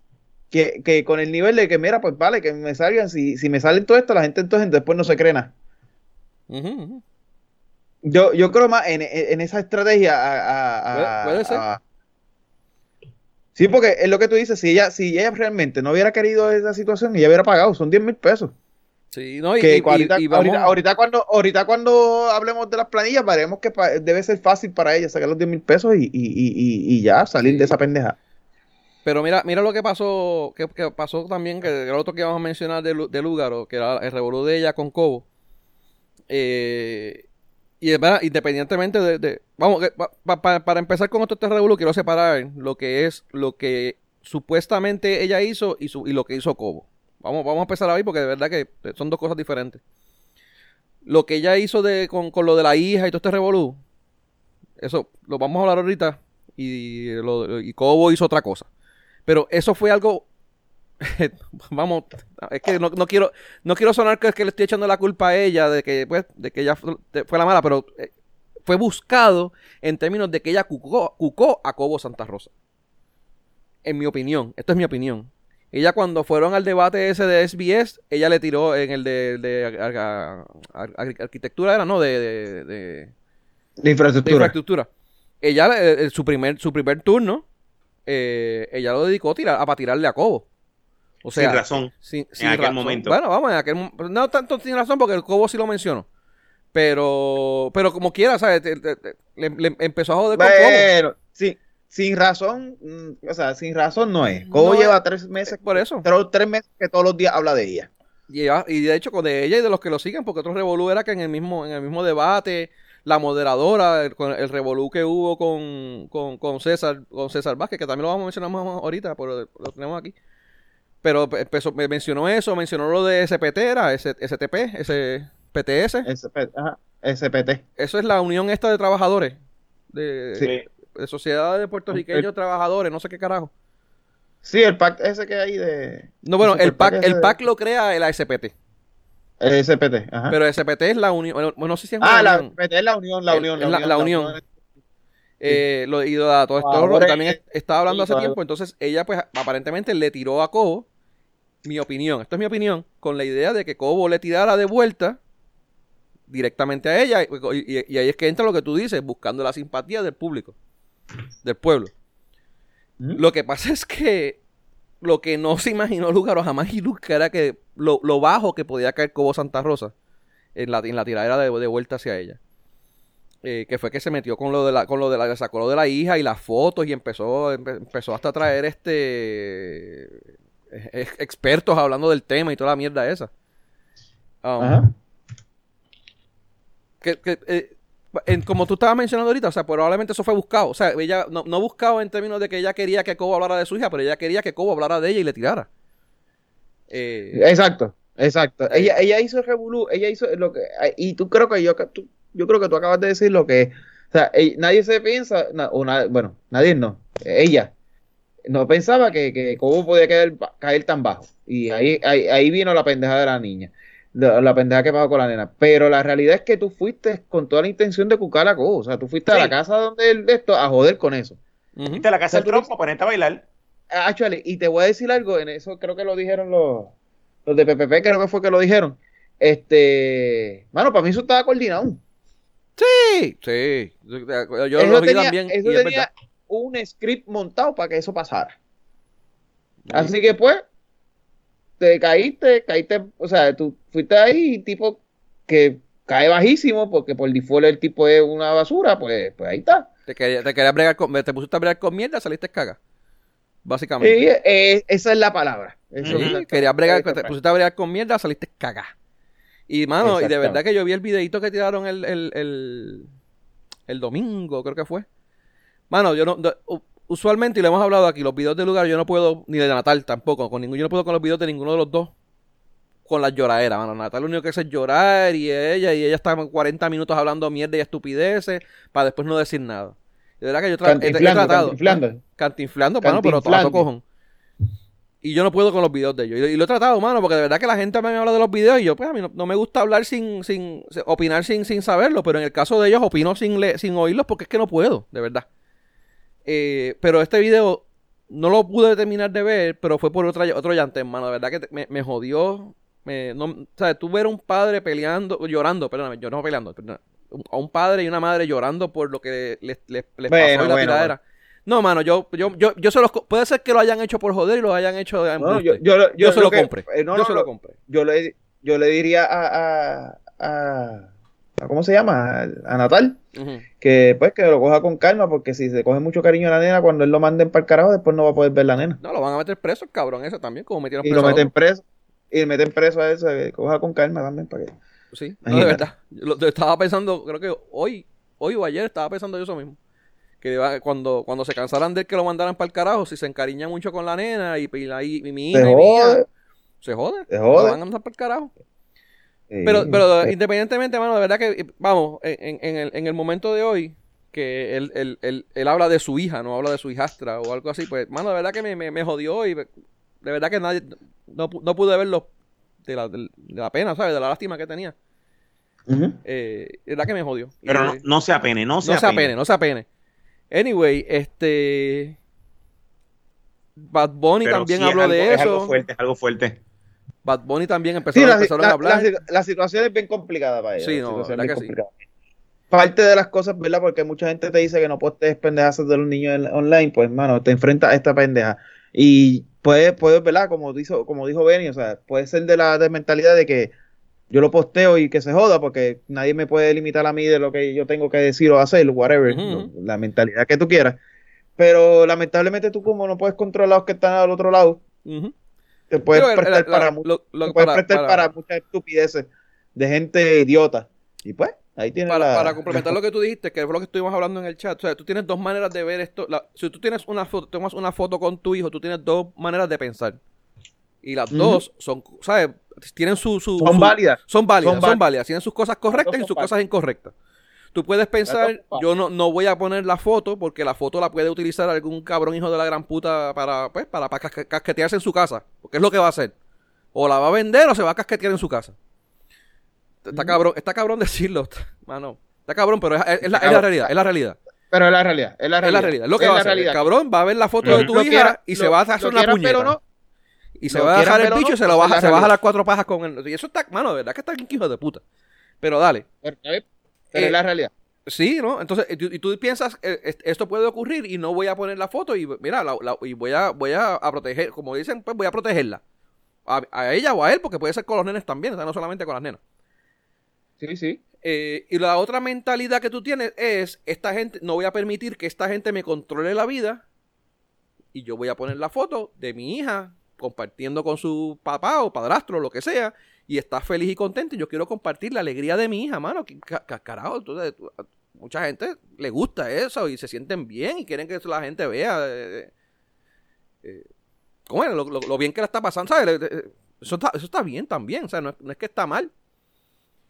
que, que con el nivel de que, mira, pues vale, que me salgan, si, si me salen todo esto, la gente entonces después no se cree nada. Ujú. Yo, yo creo más en, en- esa estrategia a, a- a- Puede- puede ser. a- Sí, porque es lo que tú dices, si ella, si ella realmente no hubiera querido esa situación, ella hubiera pagado, son 10 mil pesos. Sí, no, y, Que y- ahorita, y- vamos- ahorita, ahorita cuando, ahorita cuando hablemos de las planillas, veremos que pa- debe ser fácil para ella sacar los 10 mil pesos y, y- y- y- y ya salir Sí. de esa pendeja. Pero mira, mira lo que pasó, que, que pasó también, que lo otro que íbamos a mencionar de, de Lúgaro, que era el revolú de ella con Cobo. Eh, y verdad, independientemente de, vamos, que pa- pa- pa- para empezar con esto este quiero separar lo que es lo que supuestamente ella hizo y, su, y lo que hizo Cobo. Vamos, vamos a empezar ahí porque de verdad que son dos cosas diferentes. Lo que ella hizo de, con, con lo de la hija y todo este revolú, eso lo vamos a hablar ahorita y, y Cobo hizo otra cosa. Pero eso fue algo. Vamos, es que no, no quiero no quiero sonar que, que le estoy echando la culpa a ella de que pues, de que ella fue, la mala, pero eh, fue buscado en términos de que ella cucó, cucó a Cobo Santa Rosa. En mi opinión, esto es mi opinión. Ella cuando fueron al debate ese de SBS, ella le tiró en el de, de ar- ar- ar- ar- arquitectura, era, ¿no? De, de- de- De de infraestructura. infraestructura. Ella, eh, eh, su, primer, su primer turno, eh, ella lo dedicó a, tirar, a para tirarle a Cobo. O sea, Sin razón. sin- sin aquel razón. momento. Bueno, vamos, en aquel No tanto sin razón porque el Cobo sí lo mencionó. Pero, pero como quiera, ¿sabes? Te- te- te- le, le empezó a joder con Cobo. Pero, sí, sin razón, mm, o sea, sin razón no es. Cobo No lleva es- tres meses, Por eso. tres, tres meses que todos los días habla de ella. Y, ella- y de hecho, con de ella y de los que lo siguen, porque otro revolú era que en el mismo, en el mismo debate, la moderadora, el, el revolú que hubo con, con, con César, con César Vázquez, que también lo vamos a mencionar más ahorita, pero lo tenemos aquí. Pero empezó, me mencionó eso, mencionó lo de SPT, era STP, SPTS. SP, ajá, SPT. Eso es la unión esta de trabajadores, de, Sí. de Sociedad de Puertorriqueños Trabajadores, no sé qué carajo. Sí, el pack ese que hay de No, bueno, el PAC, el PAC lo crea la SPT, el SPT. Ajá. pero SPT es la unión, bueno, no sé si es ah, la. SPT es la unión, la El- unión, la- la unión. Eh, lo, y todo esto también es- es- estaba hablando sí, hace tiempo, entonces ella pues aparentemente le tiró a Cobo mi opinión, esto es mi opinión, con la idea de que Cobo le tirara de vuelta directamente a ella y, y- y ahí es que entra lo que tú dices, buscando la simpatía del público, del pueblo. Ujú. Lo que pasa es que lo que no se imaginó Lúgaro jamás y era que lo, lo bajo que podía caer Cobo Santa Rosa en la, en la tiradera de, de vuelta hacia ella. Eh, que fue que se metió con lo de la, con lo de la, sacó lo de la hija y las fotos y empezó, empe- empezó hasta a traer este expertos hablando del tema y toda la mierda esa. Um, Ajá. que, que, eh, en- como tú estabas mencionando ahorita, o sea, probablemente eso fue buscado. O sea, ella no, no buscado en términos de que ella quería que Cobo hablara de su hija, pero ella quería que Cobo hablara de ella y le tirara. Eh, Exacto, exacto. Ella, ella hizo revolú, ella hizo lo que y tú creo que yo tú- yo creo que tú acabas de decir lo que o sea, nadie se piensa, na- o na- bueno, nadie no, ella no pensaba que, que Cobo podía caer, caer tan bajo. Y ahí, ahí, ahí vino la pendeja de la niña, la, la pendeja que pasó con la nena. Pero la realidad es que tú fuiste con toda la intención de cucar a Cobo. O sea, tú fuiste a Sí. la casa donde él de esto a joder con eso. ujú. Viste la casa del O sea, trompo, ponerte a bailar. Ah, Actually, y te voy a decir algo, en eso creo que lo dijeron los, los de PPP, creo que fue que lo dijeron. Este, mano, para mí eso estaba coordinado. Sí, sí. Yo eso lo vi tenía, también. eso y es tenía verdad. Un script montado para que eso pasara. Así que pues, te caíste, caíste, o sea, tú fuiste ahí, tipo que cae bajísimo, porque por default el tipo es una basura, pues, pues ahí está. Te quería, te quería bregar con, te pusiste a bregar con mierda, saliste caga. Básicamente. Sí, eh, esa es la palabra. Eso es- querías bregar, te pusiste a bregar con mierda, saliste caga. Y mano, y de verdad que yo vi el videito que tiraron el, el, el, el domingo, creo que fue. Mano, yo no, usualmente, y lo hemos hablado aquí, los videos de lugar yo no puedo, ni de Natal tampoco, con ningún, yo no puedo con los videos de ninguno de los dos, con las lloraderas, mano. Natal lo único que hace es llorar y ella, y ella está 40 minutos hablando mierda y estupideces para después no decir nada. De verdad que yo, tra- he- he, tratado. cantinflando. Cantinflando, mano, pero todo cojón. Y yo no puedo con los videos de ellos. Y, y lo he tratado, mano, porque de verdad que la gente me habla de los videos y yo, pues a mí no, no me gusta hablar sin, sin, sin- opinar sin, sin saberlo, pero en el caso de ellos opino sin, le- sin oírlos porque es que no puedo, de verdad. Eh, pero este video no lo pude terminar de ver, pero fue por otra, otro llante, hermano. De verdad que te- me, me jodió. Me, no, o sea, tú ver a un padre peleando, llorando, perdóname, yo no peleando, perdóname, a un padre y una madre llorando por lo que les, les, les pasó en la bueno, tiradera. No, mano, yo, yo, yo, yo se los, puede ser que lo hayan hecho por joder y lo hayan hecho de No, yo, yo, Yo se lo que- compré. eh, no, yo no, se lo- compré. yo le, yo le diría a, a- a- ¿cómo se llama? A, Natal, que pues que lo coja con calma, porque si se coge mucho cariño a la nena, cuando él lo manden para el carajo, después no va a poder ver la nena. No, lo van a meter preso, el cabrón ese también, como metieron Y preso lo a meten preso, y le meten preso a eso, que coja con calma también para que. Sí, no, de verdad. Yo lo- estaba pensando, creo que hoy, hoy o ayer estaba pensando yo eso mismo. Que cuando, cuando se cansaran de él que lo mandaran para el carajo, si se encariñan mucho con la nena y, y, la- y mi hija Se y jode. se jode. Se jode. Lo van a mandar para el carajo. Pero, pero eh, independientemente, mano, de verdad que, vamos, en, en el, en el momento de hoy, que él, él, él, él habla de su hija, no habla de su hijastra o algo así, pues, mano, de verdad que me, me, me jodió y de verdad que nadie, no, pu- no pude verlo de la, de la pena, ¿sabes? De la lástima que tenía. Eh, de verdad que me jodió. Pero no, no se apene, no se no se apene. apene, no se apene. Anyway, este. Bad Bunny Pero también sí es habló algo- de Es algo eso. fuerte, es algo fuerte. Bad Bunny también empezó, Sí, la, empezaron la- a hablar. la- la situación es bien complicada para ella. Sí, la no, bien que sí. Parte de las cosas, ¿verdad? Porque mucha gente te dice que no postees pendejas de los niños en- online, pues, mano, te enfrentas a esta pendeja. Y puede, puede, ¿verdad? Como dijo, como dijo Benny, o sea, puede ser de la de mentalidad de que yo lo posteo y que se joda, porque nadie me puede limitar a mí de lo que yo tengo que decir o hacer, whatever, la mentalidad que tú quieras. Pero lamentablemente tú como no puedes controlar los que están al otro lado, Ujú. Te puedes prestar la- para, lo- lo- te puedes para- prestar para- para muchas estupideces de gente idiota. Y pues, ahí tienes para, la... para complementar lo que tú dijiste, que fue lo que estuvimos hablando en el chat, o sea, tú tienes dos maneras de ver esto. La- si tú tienes una foto, tomas una foto con tu hijo, tú tienes dos maneras de pensar. Y las dos son, ¿sabes? Tienen su... su- Son su- válidas. Son válidas, Son son, válidas. válidas. Tienen sus cosas correctas y sus válidas. cosas incorrectas. Tú puedes pensar, Las yo no, no voy a poner la foto porque la foto la puede utilizar algún cabrón hijo de la gran puta para, pues, para, para casque- casquetearse en su casa. Porque es lo que va a hacer. O la va a vender o se va a casquetear en su casa. Está cabrón, está cabrón decirlo, mano. Está cabrón, pero es, es- es la, es la realidad, es la realidad. Pero es la realidad. Es la Es realidad. la realidad. Es lo que Es va a la hacer. El cabrón va a ver la foto Lo- de tu hija quiera- y lo- se va a hacer una quieran, puñeta. pero no. Y se va a dejar el bicho y se, lo es la se va a realidad. jalar cuatro pajas con él. Y eso está, mano, de verdad que está bien hijo de puta. Pero dale. Pero, pero Eh, es la realidad. Sí, ¿no? Entonces, y tú, y tú piensas, eh, est- esto puede ocurrir y no voy a poner la foto y mira, la- la- y voy a, voy a, a proteger, como dicen, pues voy a protegerla. A, a ella o a él, porque puede ser con los nenes también, o sea, no solamente con las nenas. Sí, sí. Eh, y la otra mentalidad que tú tienes es, esta gente, no voy a permitir que esta gente me controle la vida y yo voy a poner la foto de mi hija compartiendo con su papá o padrastro, lo que sea, y está feliz y contento y yo quiero compartir la alegría de mi hija, mano. que- ca- ca- Carajo, tú- tú- mucha gente le gusta eso y se sienten bien y quieren que la gente vea eh, eh, cómo es, lo, lo- lo bien que la está pasando, ¿sabes? Eh, Eso está, eso está bien también, o sea, no es, no es que está mal.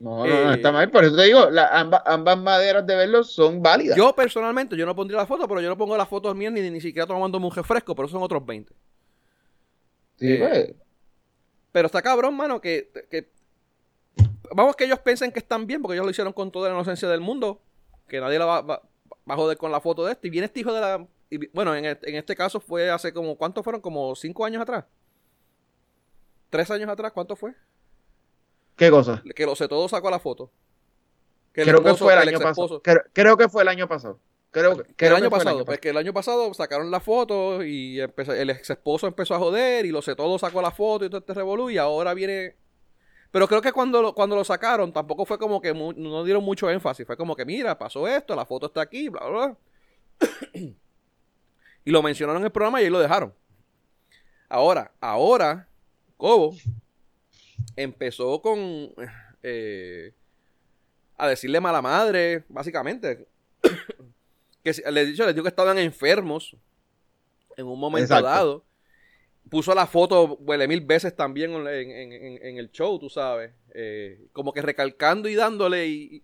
No, no, no Eh, está mal. Por eso te digo, la- ambas, ambas maneras de verlo son válidas. Yo personalmente, yo no pondría la foto, pero yo no pongo las fotos mías ni, ni siquiera tomándome un refresco, pero son otros 20. Sí, eh, pues. Pero está cabrón, mano, que, que- Vamos que ellos piensen que están bien, porque ellos lo hicieron con toda la inocencia del mundo, que nadie la va, va- va a joder con la foto de este. Y viene este hijo de la... y bueno, en, el- en este caso fue hace como... ¿Cuántos fueron? Como cinco años atrás. ¿Tres años atrás? ¿Cuánto fue? ¿Qué cosa? Que lo sé, todo sacó la foto. Que Creo que esposo- fue el el año pasado. Creo, creo que fue el año pasado. Creo, creo el año que fue pasado, año pues que el año pasado sacaron la foto y empezó- el ex esposo empezó a joder y lo sé todo sacó la foto y todo este revolú y ahora viene. Pero creo que cuando lo, cuando lo sacaron tampoco fue como que mu- no dieron mucho énfasis. Fue como que mira, pasó esto, la foto está aquí, bla, bla, bla. y lo mencionaron en el programa y ahí lo dejaron. Ahora, ahora, Cobo empezó con eh, a decirle mala madre, básicamente que les dicho, les digo que estaban enfermos en un momento Exacto. dado. Puso la foto huele mil veces también en, en- en- en el show, tú sabes. Eh, como que recalcando y dándole y, y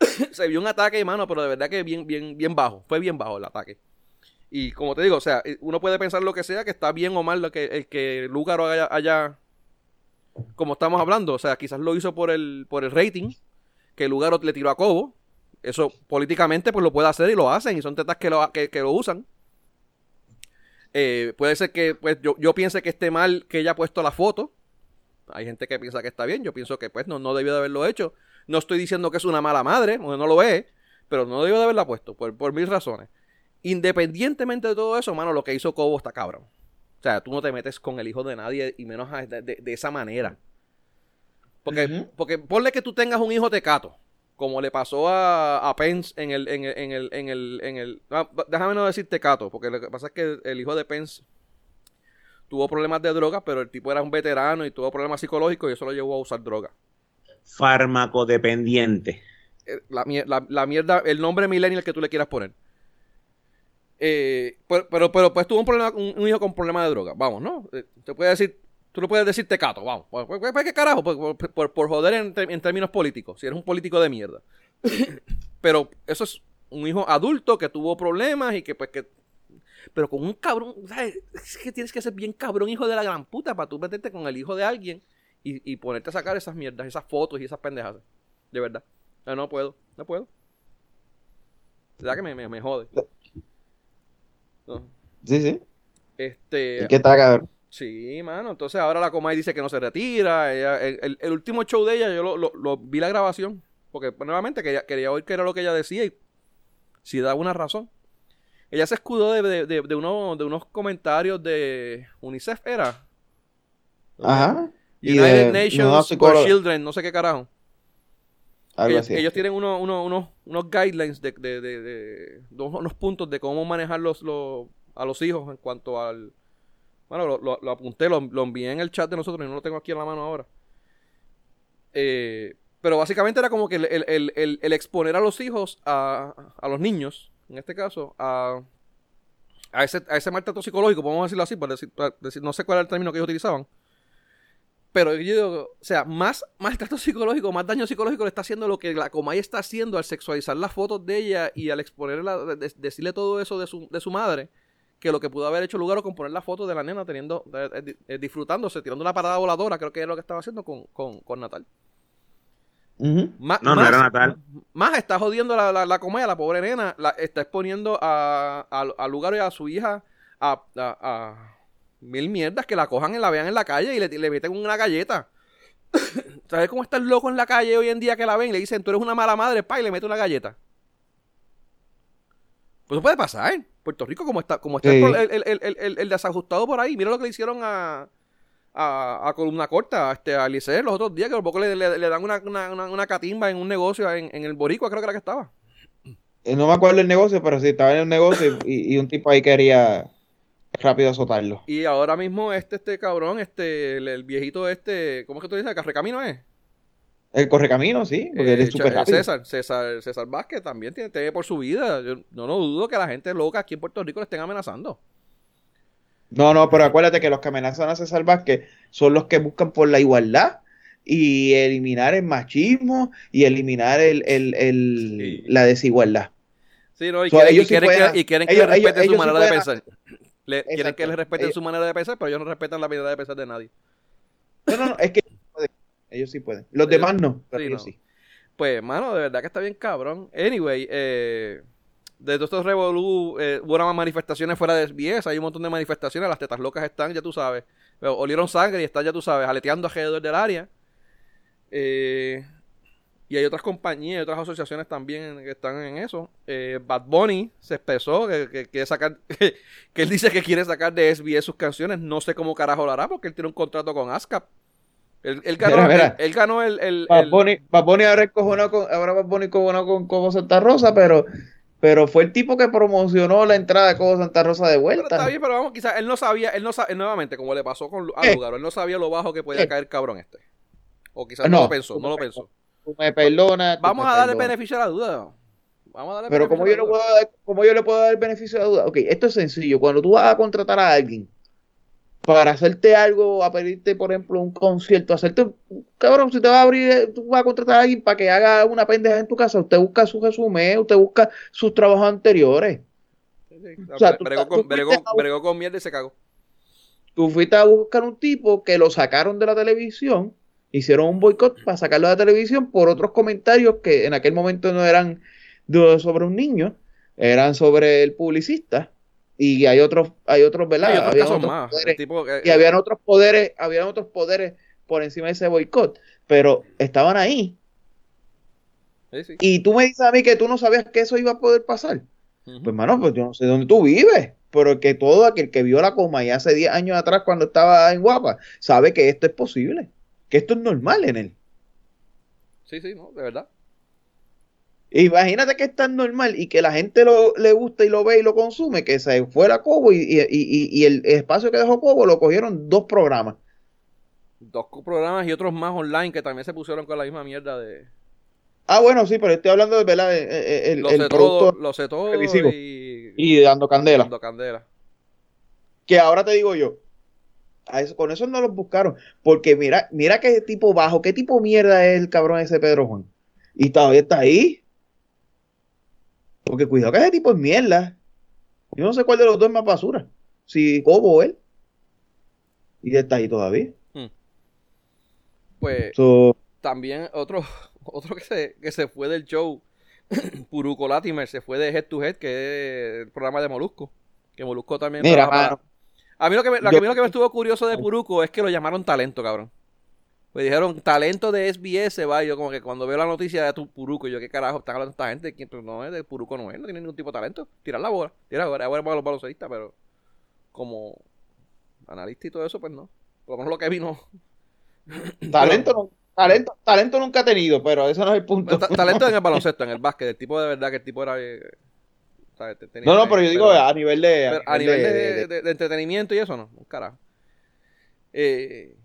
se vio un ataque, mano, pero de verdad que bien, bien, bien bajo. Fue bien bajo el ataque. Y como te digo, o sea, eh, uno puede pensar lo que sea, que está bien o mal lo que, el que Lúgaro haya, haya- como estamos hablando, o sea, quizás lo hizo por el, por el rating, que Lugaro le tiró a Cobo. Eso políticamente pues lo puede hacer y lo hacen y son tetas que lo, que, que lo usan. Eh, puede ser que pues yo, yo piense que esté mal que ella ha puesto la foto. Hay gente que piensa que está bien. Yo pienso que pues no, no debió de haberlo hecho. No estoy diciendo que es una mala madre, porque no lo es, pero no debió de haberla puesto por, por mil razones. Independientemente de todo eso, mano, lo que hizo Cobo está cabrón. O sea, tú no te metes con el hijo de nadie y menos de, de- de esa manera. Porque, Ujú. porque ponle que tú tengas un hijo tecato, como le pasó a, a Pence en el, en el, en el, en el, en el- ah, déjame no decir tecato, porque lo que pasa es que el hijo de Pence tuvo problemas de droga, pero el tipo era un veterano y tuvo problemas psicológicos y eso lo llevó a usar droga. Farmacodependiente. Eh, La, la- la mierda, el nombre millennial que tú le quieras poner. Eh, pero, pero, pero, pues tuvo un problema, un, un hijo con problemas de droga. Vamos, ¿no? Eh, te puede decir, tú le puedes decir tecato, vamos. Pues, pues, pues, ¿Qué carajo? Por, por- por- joder en, términos políticos. Si eres un político de mierda. pero eso es un hijo adulto que tuvo problemas y que pues que... Pero con un cabrón, ¿sabes? Es que tienes que ser bien cabrón, hijo de la gran puta, para tú meterte con el hijo de alguien y, y ponerte a sacar esas mierdas, esas fotos y esas pendejas. De verdad. No, no puedo, no puedo. ¿Verdad que me, me, me jode? No. Sí, sí. Este, ¿Y qué está, cabrón? Sí, mano. Entonces ahora la Comay dice que no se retira. Ella- el, el- el último show de ella, yo lo, lo- lo- vi la grabación. Porque pues, nuevamente quería, quería oír qué era lo que ella decía y si daba una razón. Ella se escudó de, de, de- de uno- de unos comentarios de UNICEF, ¿era? Ajá. Y United de- no, Nations for. Children, no sé qué carajo. Ellos, ellos tienen uno- uno- unos, unos guidelines de, de, de- de- de unos puntos de cómo manejar los, los- a los hijos en cuanto al... Bueno, lo, apunté, lo, envié en el chat de nosotros y no lo tengo aquí en la mano ahora. Eh, pero básicamente era como que el, exponer a los hijos, a, a los niños, en este caso, a, a, ese, a ese maltrato psicológico, podemos decirlo así, para decir- no sé cuál era el término que ellos utilizaban. Pero yo digo, o sea, más maltrato psicológico, más daño psicológico le está haciendo lo que la Comay está haciendo al sexualizar las fotos de ella y al exponerla, de- de- decirle todo eso de su madre, que lo que pudo haber hecho lugar o con poner la foto de la nena teniendo, eh, disfrutándose, tirando una parada voladora, creo que es lo que estaba haciendo con, con, con Natal. Ujú. Má- No, no más, era Natal. Más está jodiendo la, la, la Comay, a la pobre nena, la, está exponiendo a, a, a lugar y a su hija a, a- a mil mierdas que la cojan y la vean en la calle y le, le meten una galleta. ¿Sabes cómo está el loco en la calle hoy en día que la ven y le dicen, tú eres una mala madre, pa, y le mete una galleta? Pues eso puede pasar. ¿eh? Puerto Rico, como está, como está el Sí. el, el, el, el- el- el desajustado por ahí. Mira lo que le hicieron a, a, a Columna Corta, a, este, a Licey los otros días, que poco le, le- le dan una, una, una, una catimba en un negocio en, en el Boricua, creo que era que estaba. Eh, No me acuerdo el negocio, pero sí estaba en el negocio y, y un tipo ahí quería rápido azotarlo. Y ahora mismo este, este cabrón, este, el, el viejito este, ¿cómo es que tú dices? ¿Carrecamino es? El correcamino, sí, porque él Eh, es súper Cha- rápido. César, César, César Vázquez también tiene, teme por su vida. Yo no, no dudo que la gente loca aquí en Puerto Rico le estén amenazando. No, no, pero acuérdate que los que amenazan a César Vázquez son los que buscan por la igualdad y eliminar el machismo y eliminar el, el- el- Sí. la desigualdad. Sí, ¿no? Y So, quieren, ellos que, y quieren que ellos- le respeten ellos- su sí manera de pensar. Le- quieren que les respeten su manera de pensar, pero ellos no respetan la manera de pensar de nadie. No, no, no, es que ellos sí pueden. Los demás no, pero sí, ellos no. sí. Pues, mano, de verdad que está bien cabrón. Anyway, eh, de todos estos revolú, eh, hubo unas manifestaciones fuera de SBS, hay un montón de manifestaciones, las tetas locas están, ya tú sabes. Pero Olieron sangre y están, ya tú sabes, aleteando alrededor del área. Eh, y hay otras compañías y otras asociaciones también que están en eso. Eh, Bad Bunny se expresó que, que quiere sacar, que, él dice que quiere sacar de SBS sus canciones. No sé cómo carajo lo hará porque él tiene un contrato con ASCAP. Él, él ganó, Mira, mira. Él, él ganó el, el- Bad el- Bad Bunny ahora encojonó con, ahora Bad Bunny encojonó con Cobo Santa Rosa, pero, pero fue el tipo que promocionó la entrada de Cobo Santa Rosa de Pero vuelta. está bien, pero vamos, quizás él no sabía, él no sabía, nuevamente, como le pasó con a ¿Qué? Lugaro, él no sabía lo bajo que podía ¿Qué? caer cabrón este. O quizás no, No, lo pensó, no lo pensó. Tú me perdonas. Vamos me a darle beneficio a la duda. Vamos a darle Pero como a yo, le puedo dar, como yo le puedo dar el beneficio de la duda. Ok, esto es sencillo. Cuando tú vas a contratar a alguien para hacerte algo, a pedirte, por ejemplo, un concierto, hacerte, cabrón, si te vas a abrir, eh, tú vas a contratar a alguien para que haga una pendeja en tu casa, usted busca su resumen, usted busca sus trabajos anteriores. O sea, bregó, con, a- con mierda y se cagó. Tú fuiste a buscar un tipo que lo sacaron de la televisión, hicieron un boicot para sacarlo de la televisión por otros comentarios que en aquel momento no eran sobre un niño, eran sobre el publicista. Y hay otros, hay otros, ¿verdad? Hay otros Habían casos otros más. poderes. El tipo que- y habían otros poderes, habían otros poderes por encima de ese boicot, pero estaban ahí. Sí, sí. Y tú me dices a mí que tú no sabías que eso iba a poder pasar. Ujú. Pues, mano, pues yo no sé dónde tú vives, pero que todo aquel que vio la coma y hace 10 años atrás cuando estaba en Guapa, sabe que esto es posible, que esto es normal en él. Sí, sí, no, de verdad. Imagínate que es tan normal y que la gente lo, le gusta y lo ve y lo consume, que se fuera Cobo y, y- y- y el espacio que dejó Cobo lo cogieron dos programas. Dos programas y otros más online que también se pusieron con la misma mierda de. Ah, bueno, sí, pero estoy hablando de ¿verdad? el, el- Lo el sé producto todo, lo sé todo televisivo. y. y dando candela. dando candela. Que ahora te digo yo, a eso, con eso no los buscaron, porque mira, mira qué tipo bajo, qué tipo mierda es el cabrón ese Pedro Juan. Y todavía está ahí. Porque cuidado que ese tipo es mierda. Yo no sé cuál de los dos es más basura. Si Cobo o él. Y está ahí todavía. Pues So, también otro, otro que se, que se fue del show, Puruco Latimer, se fue de Head to Head, que es el programa de Molusco. Que Molusco también Mira, mano. A mí lo que me, lo Yo- que- a mí lo que me estuvo curioso de Puruco es que lo llamaron talento, cabrón. Me dijeron talento de SBS, va. y yo como que cuando veo la noticia de tu Puruco, yo qué carajo están hablando esta gente. Pues no es de Puruco, no es, no tiene ningún tipo de talento. Tirar la bola, tirar la bola, ahora para los baloncelistas, pero como analista y todo eso, pues no. Por lo menos lo que vino. Talento, no- talento, talento nunca ha tenido, pero eso no es el punto. Ta- talento en el baloncesto, en el básquet. El tipo de verdad que el tipo era. eh, ¿sabes? Te- tenía- No, no, pero yo digo a nivel de. A nivel de, de- de- de entretenimiento y eso, no, un carajo. Eh,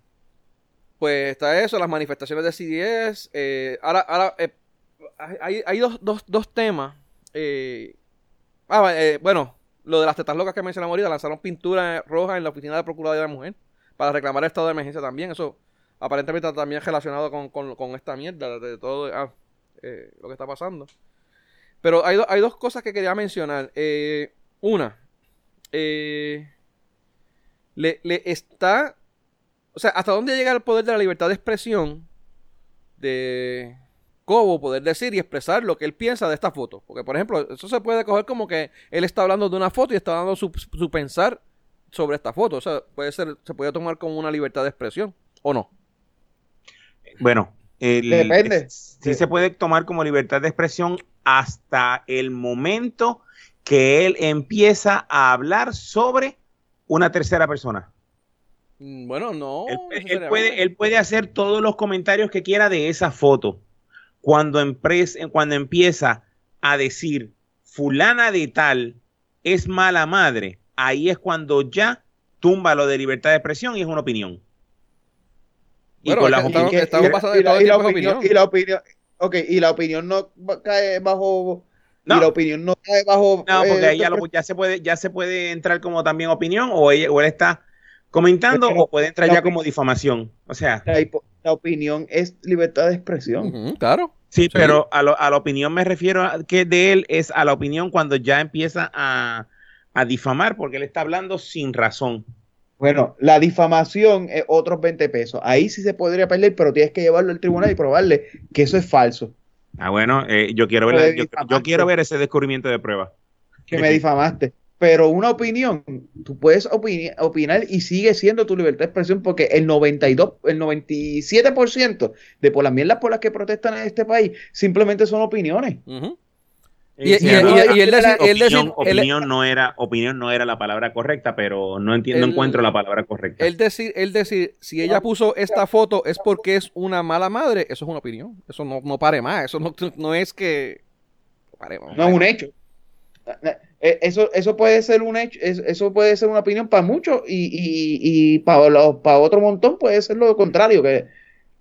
pues está eso, las manifestaciones de CDS. eh, ahora, ahora eh, hay, hay dos, dos, dos temas. eh, ah, eh, bueno, lo de las tetas locas que mencionamos ahorita, lanzaron pintura roja en la oficina de Procuraduría de la Mujer para reclamar el estado de emergencia también. Eso aparentemente también relacionado con, con, con esta mierda de todo ah, lo que está pasando. Pero hay, do- hay dos cosas que quería mencionar. Una, le, le está. O sea, ¿hasta dónde llega el poder de la libertad de expresión de Cobo poder decir y expresar lo que él piensa de esta foto? Porque, por ejemplo, eso se puede coger como que él está hablando de una foto y está dando su, su pensar sobre esta foto. O sea, puede ser, se puede tomar como una libertad de expresión, ¿o no? Bueno, el- Depende. Sí se puede tomar como libertad de expresión hasta el momento que él empieza a hablar sobre una tercera persona. Mm, Bueno, no. Él, puede, él puede hacer todos los comentarios que quiera de esa foto. Cuando, empres- cuando empieza a decir fulana de tal es mala madre, ahí es cuando ya tumba lo de libertad de expresión y es una opinión. Y Bueno, con y- la- opinión-. Y la opinión. Ok, y la opinión no cae bajo. No. Y la opinión no cae bajo. No, eh, porque ahí ya, otra lo- ya se puede, ya se puede entrar como también opinión, o, ella- o él está comentando, o puede entrar ya como difamación. O sea, La, opinión es libertad de expresión. Claro. sí, pero a, lo- a la opinión me refiero a que de él es a la opinión cuando ya empieza a, a difamar, porque él está hablando sin razón. Bueno, la difamación es otros 20 pesos. Ahí sí se podría perder, pero tienes que llevarlo al tribunal y probarle que eso es falso. Ah, bueno, eh, yo quiero ver, la- yo quiero ver ese descubrimiento de prueba. Que me difamaste. Pero una opinión, tú puedes opini- opinar y sigue siendo tu libertad de expresión porque el 92, el 97% de por las mierdas por las que protestan en este país simplemente son opiniones. Y- Y, Sí, y- no, y- y él decir, él decir- opinión, él- opinión no era, opinión no era la palabra correcta, pero no entiendo, El- encuentro la palabra correcta. él decir, él decir, si ella puso esta foto es porque es una mala madre, eso es una opinión. Eso no, no pare más. Eso no, no es que. Pare más. No es un hecho. Eh, Eso, eso puede ser un hecho, es- eso puede ser una opinión para muchos y, y, y para, los- para otro montón puede ser lo contrario, que,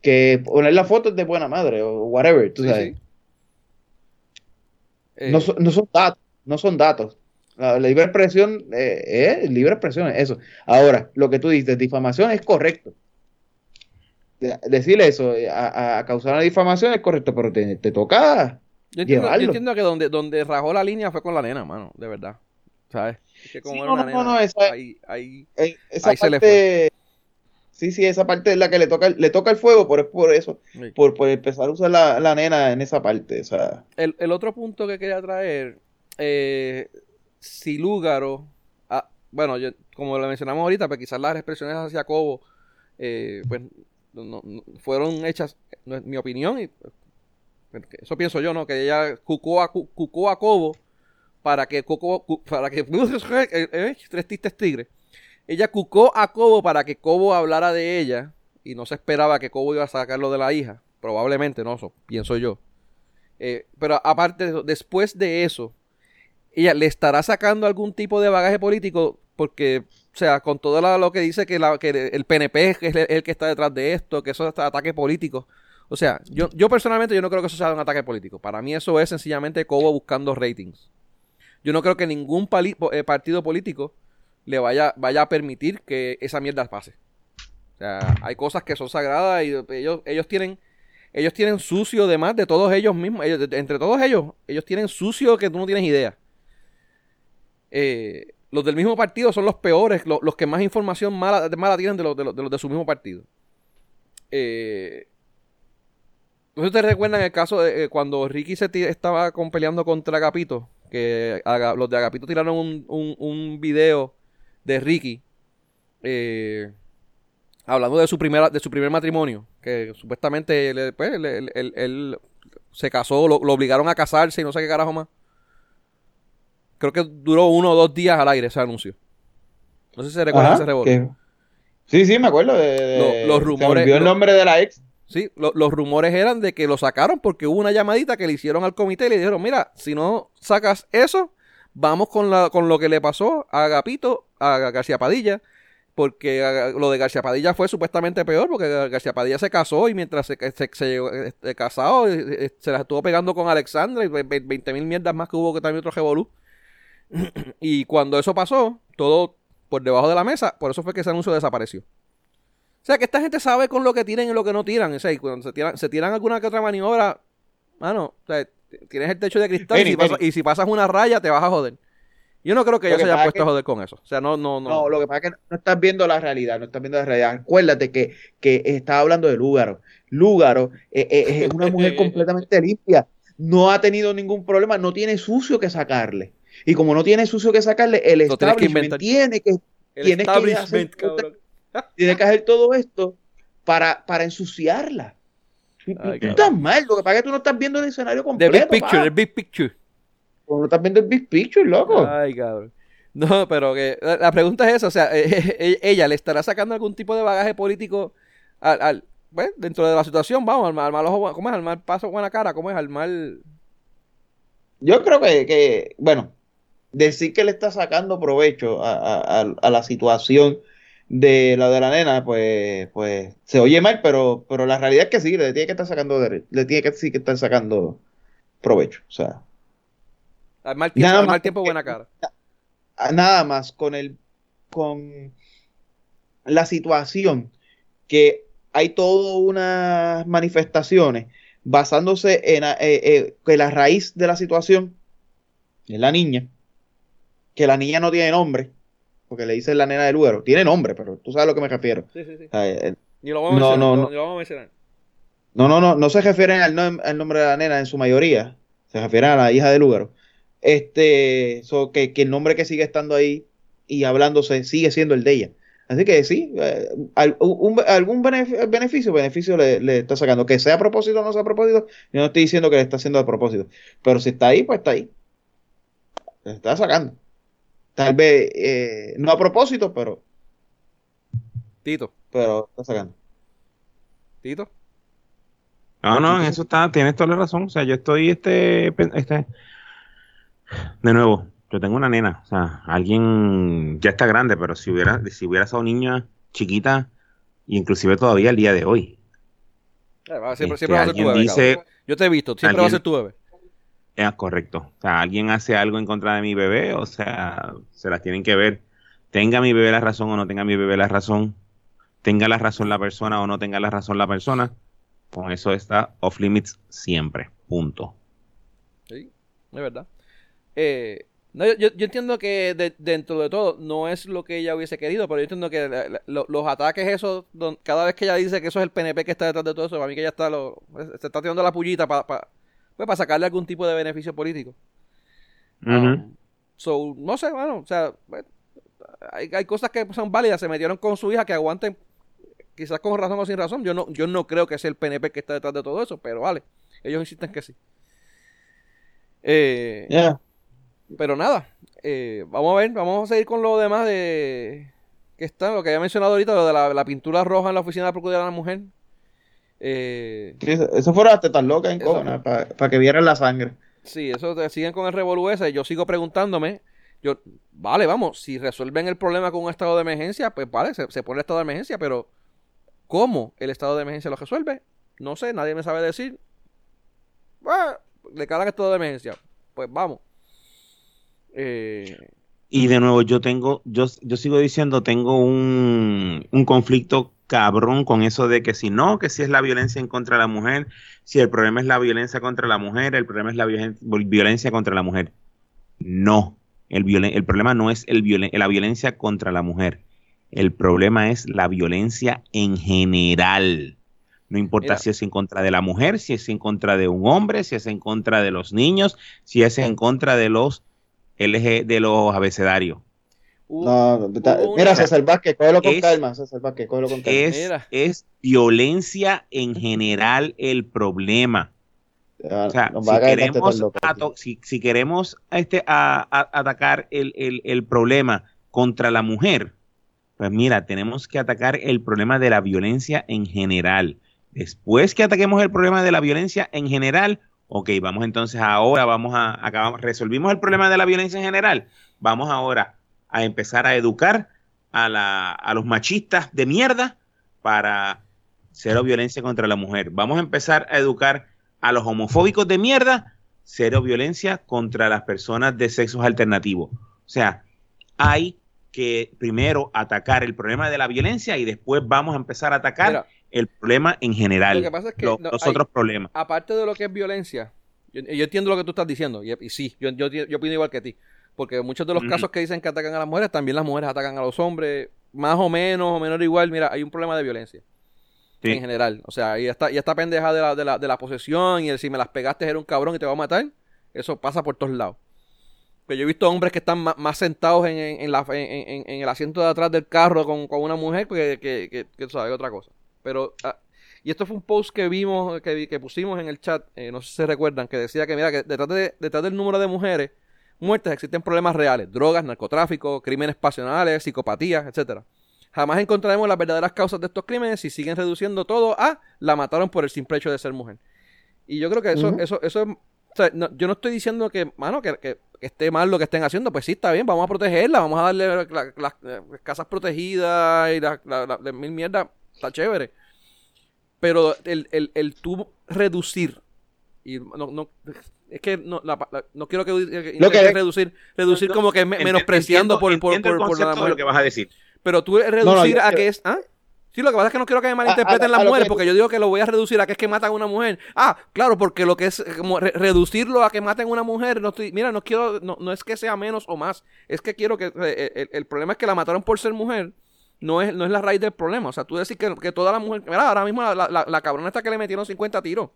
que poner la foto es de buena madre o whatever, tú sabes. sí. Eh, No, son, no son datos, no son datos. La, la libre expresión eh, es libre expresión, es eso. Ahora, lo que tú dices, difamación es correcto. De- Decirle eso eh, a, a causar una difamación es correcto, pero te, te toca yo, entiendo, yo entiendo que donde, donde rajó la línea fue con la nena, mano. De verdad. ¿Sabes? Es que como Sí, era no, una no, nena, no, esa- ahí, ahí- Eh, esa Ahí se le parte, sí, sí, esa parte es la que le toca, le toca el fuego, es por eso, sí. por, por empezar a usar la, la nena en esa parte, o sea, El, el otro punto que quería traer, eh, si Lúgaro, ah, bueno, yo, como lo mencionamos ahorita, pues quizás las expresiones hacia Cobo, eh, pues no- no- fueron hechas, no es mi opinión, y eso pienso yo, ¿no? Que ella cucó a, cu- cucó a Cobo para que Coco, para que, eh, eh, tres tistes tigres, ella cucó a Cobo para que Cobo hablara de ella y no se esperaba que Cobo iba a sacarlo de la hija, probablemente, no, eso pienso yo. Eh, pero aparte, después de eso, ella le estará sacando algún tipo de bagaje político porque, o sea, con todo lo que dice que, la, que el PNP es el, el que está detrás de esto, que eso es ataque político. O sea, yo, yo personalmente yo no creo que eso sea un ataque político. Para mí eso es sencillamente Cobo buscando ratings. Yo no creo que ningún eh, partido político le vaya, vaya a permitir que esa mierda pase. O sea, hay cosas que son sagradas y ellos, ellos tienen ellos tienen sucio de más de todos ellos mismos. Entre todos ellos, ellos tienen sucio que tú no tienes idea. Eh, los del mismo partido son los peores, lo- los, que más información mala, mala tienen de los de, los, de los de su mismo partido. Eh, ¿no ¿Ustedes recuerdan el caso de eh, cuando Ricky se estaba con- peleando contra Agapito? Que Aga- los de Agapito tiraron un, un, un video de Ricky eh, hablando de su primera, de su primer matrimonio, que supuestamente él, pues, él- él- él- él se casó, lo, lo obligaron a casarse y no sé qué carajo más. Creo que duró uno o dos días al aire ese anuncio. No sé si se recuerdan Ajá, ese que- Sí, sí, me acuerdo. De, de- Lo- los Se rumores- me olvidó el nombre de la ex. Sí, lo- los rumores eran de que lo sacaron porque hubo una llamadita que le hicieron al comité y le dijeron, mira, si no sacas eso, vamos con, la, con lo que le pasó a Agapito, a García Padilla, porque lo de García Padilla fue supuestamente peor, porque García Padilla se casó y mientras se, se, se llegó, este, casado eh, eh, se las estuvo pegando con Alexandra y ve- ve- 20 mil mierdas más que hubo que también otro revolú. y cuando eso pasó, todo por debajo de la mesa, por eso fue que ese anuncio desapareció. O sea, que esta gente sabe con lo que tiran y lo que no tiran. O sea, y cuando se tiran, se tiran alguna que otra maniobra, mano, o sea, tienes el techo de cristal y, si pasas, Benny. y si pasas una raya te vas a joder. Yo no creo que Lo ellos se hayan puesto es a joder con eso. O sea, no, no, no. No, lo que pasa es que no estás viendo la realidad, no estás viendo la realidad. Acuérdate que, que estaba hablando de Lúgaro. Lúgaro eh, eh, es una mujer completamente limpia. No ha tenido ningún problema, no tiene sucio que sacarle. Y como no tiene sucio que sacarle, el que establishment tiene que, El tienes que hacer-. tiene que hacer todo esto para, para ensuciarla. Tú, Ay, tú estás mal, lo que pasa es que tú no estás viendo el escenario The completo. big picture, the big picture. No estás viendo el big picture, loco. Ay, cabrón. No, pero que la, pregunta es esa, o sea, eh, eh, ella le estará sacando algún tipo de bagaje político al, al dentro de la situación, vamos, al, al mal ojo, ¿cómo es? Al mal paso buena cara, ¿cómo es? Al mal Yo creo que, que, bueno, decir que le está sacando provecho a, a- a- a la situación de la de la nena, pues, pues se oye mal, pero, pero la realidad es que sí, le tiene que estar sacando, de- le tiene que sí que estar sacando provecho. O sea, al mal tiempo, Nada al mal más tiempo porque- buena cara. nada más con el, con la situación que hay todas unas manifestaciones basándose en eh, eh, que la raíz de la situación es la niña, que la niña no tiene nombre, porque le dicen la nena del Luero, tiene nombre, pero tú sabes a lo que me refiero. Sí, sí, sí. O sea, eh, Ni lo vamos a No, mencionar, no, no, no. ni lo vamos a mencionar. No, no, no, no se refieren al, nom- al nombre de la nena en su mayoría, se refieren a la hija de Lugaro. Este, so, que, que el nombre que sigue estando ahí y hablándose sigue siendo el de ella. Así que sí, eh, algún benef- beneficio, beneficio le, le está sacando. Que sea a propósito o no sea a propósito, yo no estoy diciendo que le está haciendo a propósito. Pero si está ahí, pues está ahí. Le está sacando. Tal vez eh, no a propósito, pero, Tito, pero está sacando. Tito. No, no, en eso está, tienes toda la razón. O sea, yo estoy, este, este, de nuevo, yo tengo una nena, o sea, alguien ya está grande, pero si hubiera, si hubiera sido niña chiquita, inclusive todavía el día de hoy, Eh, va- siempre, Este, siempre va a ser tu alguien bebé. dice-. Yo te he visto, siempre va a alguien- ser tu bebé. Es correcto. O sea, alguien hace algo en contra de mi bebé, o sea, se las tienen que ver. Tenga mi bebé la razón o no tenga mi bebé la razón, tenga la razón la persona o no tenga la razón la persona, con eso está off limits siempre. Punto. Sí, es verdad. Eh, no, yo, yo- entiendo que de- dentro de todo no es lo que ella hubiese querido, pero yo entiendo que la- la- lo- los ataques esos, don- cada vez que ella dice que eso es el PNP que está detrás de todo eso, para mí que ella está lo, se está tirando la pullita para pues, para sacarle algún tipo de beneficio político. Um, so, no sé, bueno, o sea, bueno, hay, hay cosas que son válidas, se metieron con su hija que aguanten, quizás con razón o sin razón. Yo no, yo no creo que sea el PNP que está detrás de todo eso, pero vale, ellos insisten que sí. Eh, Ya. pero nada, eh, vamos a ver, vamos a seguir con lo demás de que está, lo que había mencionado ahorita, lo de la, la pintura roja en la oficina de la Procuraduría de la Mujer. Eh, Sí, eso, fueron las tetas locas en Eso. para que vieran la sangre. Sí, eso te siguen con el revolú ese. Yo sigo preguntándome. Yo, vale, vamos, si resuelven el problema con un estado de emergencia, pues vale, se, se pone el estado de emergencia, pero ¿cómo el estado de emergencia lo resuelve? No sé, nadie me sabe decir. Bueno, declaran estado de emergencia. Pues vamos. Eh, Y de nuevo, yo tengo, yo, yo sigo diciendo, tengo un, un conflicto cabrón con eso de que si no, que si es la violencia en contra de la mujer, si el problema es la violencia contra la mujer, el problema es la violen- violencia contra la mujer. No, el, violen- el problema no es el violen- la violencia contra la mujer. El problema es la violencia en general. No importa Mira. si es en contra de la mujer, si es en contra de un hombre, si es en contra de los niños, si es en contra de los LG, de los abecedarios. Hubo- No, hubo mira, César Vázquez, cógelo con Es- calma, César Vázquez, cógelo con calma. Es, Mira. es violencia en general el problema. O sea, nos si va a caer queremos, loco ato- si, si queremos este, a- a- atacar el, el- el problema contra la mujer, pues mira, tenemos que atacar el problema de la violencia en general. Después que ataquemos el problema de la violencia en general, ok, vamos entonces ahora, vamos a, acabamos, resolvimos el problema de la violencia en general, vamos ahora a empezar a educar a, la, a los machistas de mierda para cero violencia contra la mujer. Vamos a empezar a educar a los homofóbicos de mierda, cero violencia contra las personas de sexos alternativos. O sea, hay que primero atacar el problema de la violencia y después vamos a empezar a atacar Mira, el problema en general, Lo que pasa es que no, los hay- otros problemas. aparte de lo que es violencia, yo, yo entiendo lo que tú estás diciendo, y, y sí, yo, yo, yo opino igual que ti. Porque muchos de los casos que dicen que atacan a las mujeres, también las mujeres atacan a los hombres, más o menos, o menor igual. Mira, hay un problema de violencia Sí. en general. O sea, y esta, y esta pendeja de la, de, la, de la posesión y el si me las pegaste era un cabrón y te va a matar, eso pasa por todos lados. Pero yo he visto hombres que están más, sentados en, en, en la, en, en- en el asiento de atrás del carro con, con una mujer que, que, que, sabes, otra cosa. Pero, ah, y esto fue un post que vimos, que, que pusimos en el chat, eh, no sé si se recuerdan, que decía que, mira, que detrás, de, detrás del número de mujeres muertas existen problemas reales, drogas, narcotráfico, crímenes pasionales, psicopatías, etcétera. Jamás encontraremos las verdaderas causas de estos crímenes si siguen reduciendo todo a la mataron por el simple hecho de ser mujer. Y yo creo que eso, Ujú. eso, eso es, o sea, no- yo no estoy diciendo que, mano, que, que- esté mal lo que estén haciendo, pues sí, está bien, vamos a protegerla, vamos a darle la- la- las eh, casas protegidas y las la, la- la mil mierda, está chévere. Pero el, el, el tú reducir, y no, no, es que no, la- la- no quiero que, que intentes que- reducir, reducir No, como que me- Enti- menospreciando por, entiendo- por, entiendo por, el por la concepto de mujer. lo que vas a decir. Pero tú reducir No, no, yo- a que es. ¿Ah? Sí, lo que pasa es que no quiero que me malinterpreten A- a- las a lo mujeres, que- porque yo digo que lo voy a reducir a que es que matan a una mujer. Ah, claro, porque lo que es eh, como re- reducirlo a que maten a una mujer, no estoy, mira, no quiero, no, no es que sea menos o más, es que quiero que, eh, el, el problema es que la mataron por ser mujer, no es, no es la raíz del problema. O sea, tú decís que, que toda la mujer, mira, ahora mismo la, la, la cabrona esta que le metieron 50 tiros.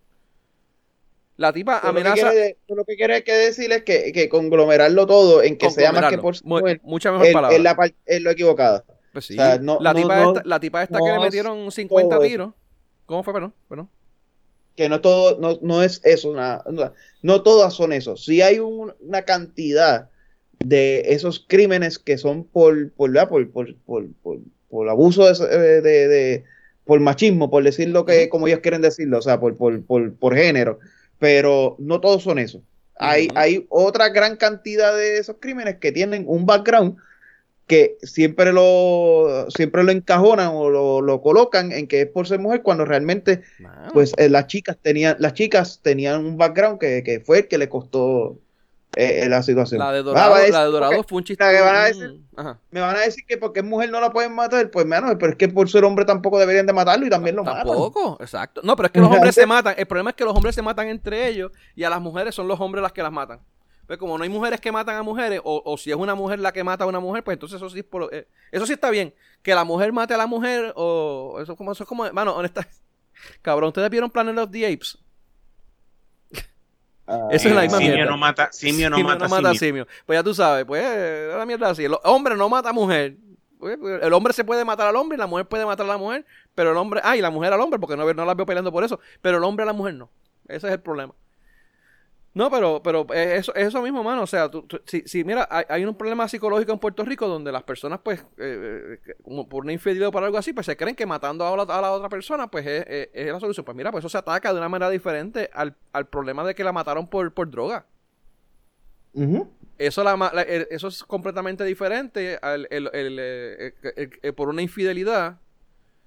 La tipa Tú lo que amenaza. lo que quieres que decir es que, que conglomerarlo todo en que sea más que por ser Mu- mujer, mucha mejor es, palabra. es la es lo equivocado. Pues sí. O sea, no- la, no- tipa no- esta, la tipa esta no que le metieron 50 todo eso. tiros. ¿Cómo fue, perdón? perdón? que no todo, no, no es eso, na- no, no todas son eso. Sí hay un- una cantidad de esos crímenes que son por, por, por, por, por, por- por abuso de, ese- de- por machismo, por decir lo que, como ellos quieren decirlo, o sea, por, por, por, por género, pero no todos son eso. Hay, hay otra gran cantidad de esos crímenes que tienen un background que siempre lo, siempre lo encajonan o lo, lo colocan en que es por ser mujer cuando realmente pues eh, las chicas tenían las chicas tenían un background que, que fue el que le costó eh, la situación. La de Dorado, la de fue un chiste. la que van a decir- Ajá. Me van a decir que porque es mujer no la pueden matar, pues menos, pero es que por ser hombre tampoco deberían de matarlo y también lo matan. Tampoco, exacto. No, pero es que los hombres se matan. El problema es que los hombres se matan entre ellos y a las mujeres son los hombres las que las matan. Pues como no hay mujeres que matan a mujeres, o, o si es una mujer la que mata a una mujer, pues entonces eso sí, por- eh, eso sí está bien. Que la mujer mate a la mujer, o eso, es como, eso es como, mano, honesta. Cabrón, ¿ustedes vieron Planet of the Apes? Ah, Esa es la misma simio mierda. no mata, simio no Simio mata, no mata simio. simio. Pues ya tú sabes, pues la mierda así. El hombre no mata a mujer. Pues, pues, El hombre se puede matar al hombre y la mujer puede matar a la mujer, pero el hombre, ah, y la mujer al hombre, porque no, no las veo peleando por eso, pero el hombre a la mujer no. Ese es el problema. No, pero, pero eh, eso, eso mismo, mano. O sea, tú- tú- si, si, mira, hay, hay un problema psicológico en Puerto Rico donde las personas, pues, eh, eh, como por una infidelidad o por algo así, pues se creen que matando a la, a la otra persona, pues es, es- es la solución. Pues mira, pues eso se ataca de una manera diferente al, al problema de que la mataron por, por droga. Eso, la, eso es completamente diferente. al- el- el, el- el- el- por una infidelidad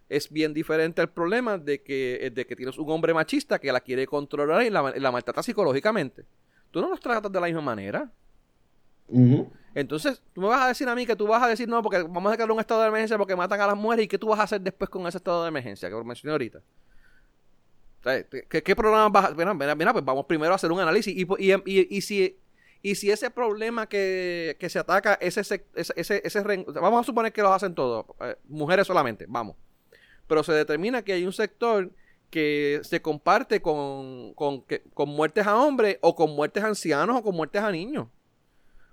es bien diferente al problema de que, de que tienes un hombre machista que la quiere controlar y la, la maltrata psicológicamente. Tú no los tratas de la misma manera. Entonces, tú me vas a decir a mí que tú vas a decir, no, porque vamos a declarar un estado de emergencia porque matan a las mujeres y qué tú vas a hacer después con ese estado de emergencia que mencioné ahorita. ¿Qué, qué problema vas a.? Mira, mira, mira, pues vamos primero a hacer un análisis. Y, y, y- y si, y si ese problema que, que se ataca, ese, ese, ese, ese Vamos a suponer que lo hacen todos, eh, mujeres solamente, vamos. Pero se determina que hay un sector que se comparte con, con, que- con muertes a hombres o con muertes a ancianos o con muertes a niños.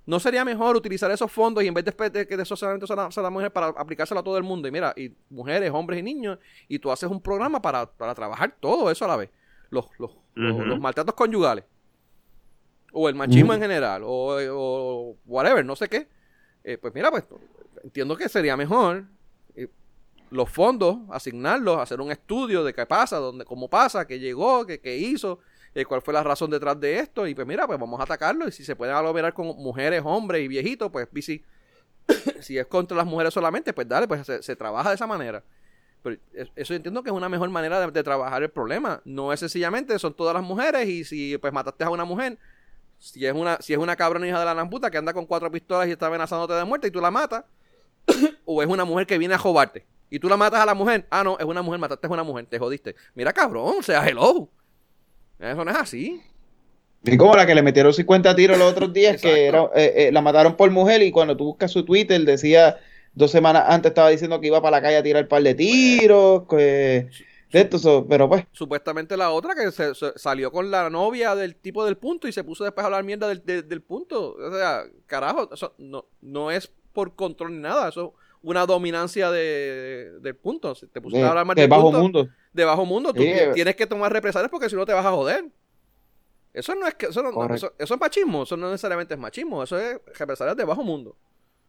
¿No sería mejor utilizar esos fondos y en vez de, que de eso solamente son las mujeres para aplicárselo a todo el mundo? Y mira, y mujeres, hombres y niños, y tú haces un programa para, para trabajar todo eso a la vez. Los, los, los, maltratos conyugales. O el machismo en general. O, o whatever, no sé qué. Eh, pues mira, pues entiendo que sería mejor los fondos, asignarlos, hacer un estudio de qué pasa, dónde, cómo pasa, qué llegó, qué, qué hizo, eh, cuál fue la razón detrás de esto. Y pues mira, pues vamos a atacarlo. Y si se puede aglomerar con mujeres, hombres y viejitos, pues y si, es contra las mujeres solamente, pues dale, pues se, se trabaja de esa manera. Pero es- eso entiendo que es una mejor manera de, trabajar el problema. No es sencillamente, son todas las mujeres y si pues mataste a una mujer, si es una, si es una cabrona hija de la gran puta que anda con cuatro pistolas y está amenazándote de muerte y tú la matas, o es una mujer que viene a jodarte y tú la matas a la mujer, ah no, es una mujer, mataste a una mujer, te jodiste. Mira cabrón, o sea, hello. Eso no es así. Y como la que le metieron 50 tiros los otros días, que era, eh, eh, la mataron por mujer y cuando tú buscas su Twitter decía, dos semanas antes estaba diciendo que iba para la calle a tirar un par de tiros, que de esto, pero pues, Supuestamente la otra que se, se- salió con la novia del tipo del punto y se puso después a hablar mierda del, del- del punto. O sea, carajo, eso no, no es por control ni nada, eso es una dominancia de, del punto. Si te pusiste de, a hablar mal de del bajo punto, mundo. de bajo mundo, tú Sí, eh. tienes que tomar represalias porque si no te vas a joder. Eso no es que eso, no- eso, eso es machismo, eso no necesariamente es machismo, eso es represalias de bajo mundo.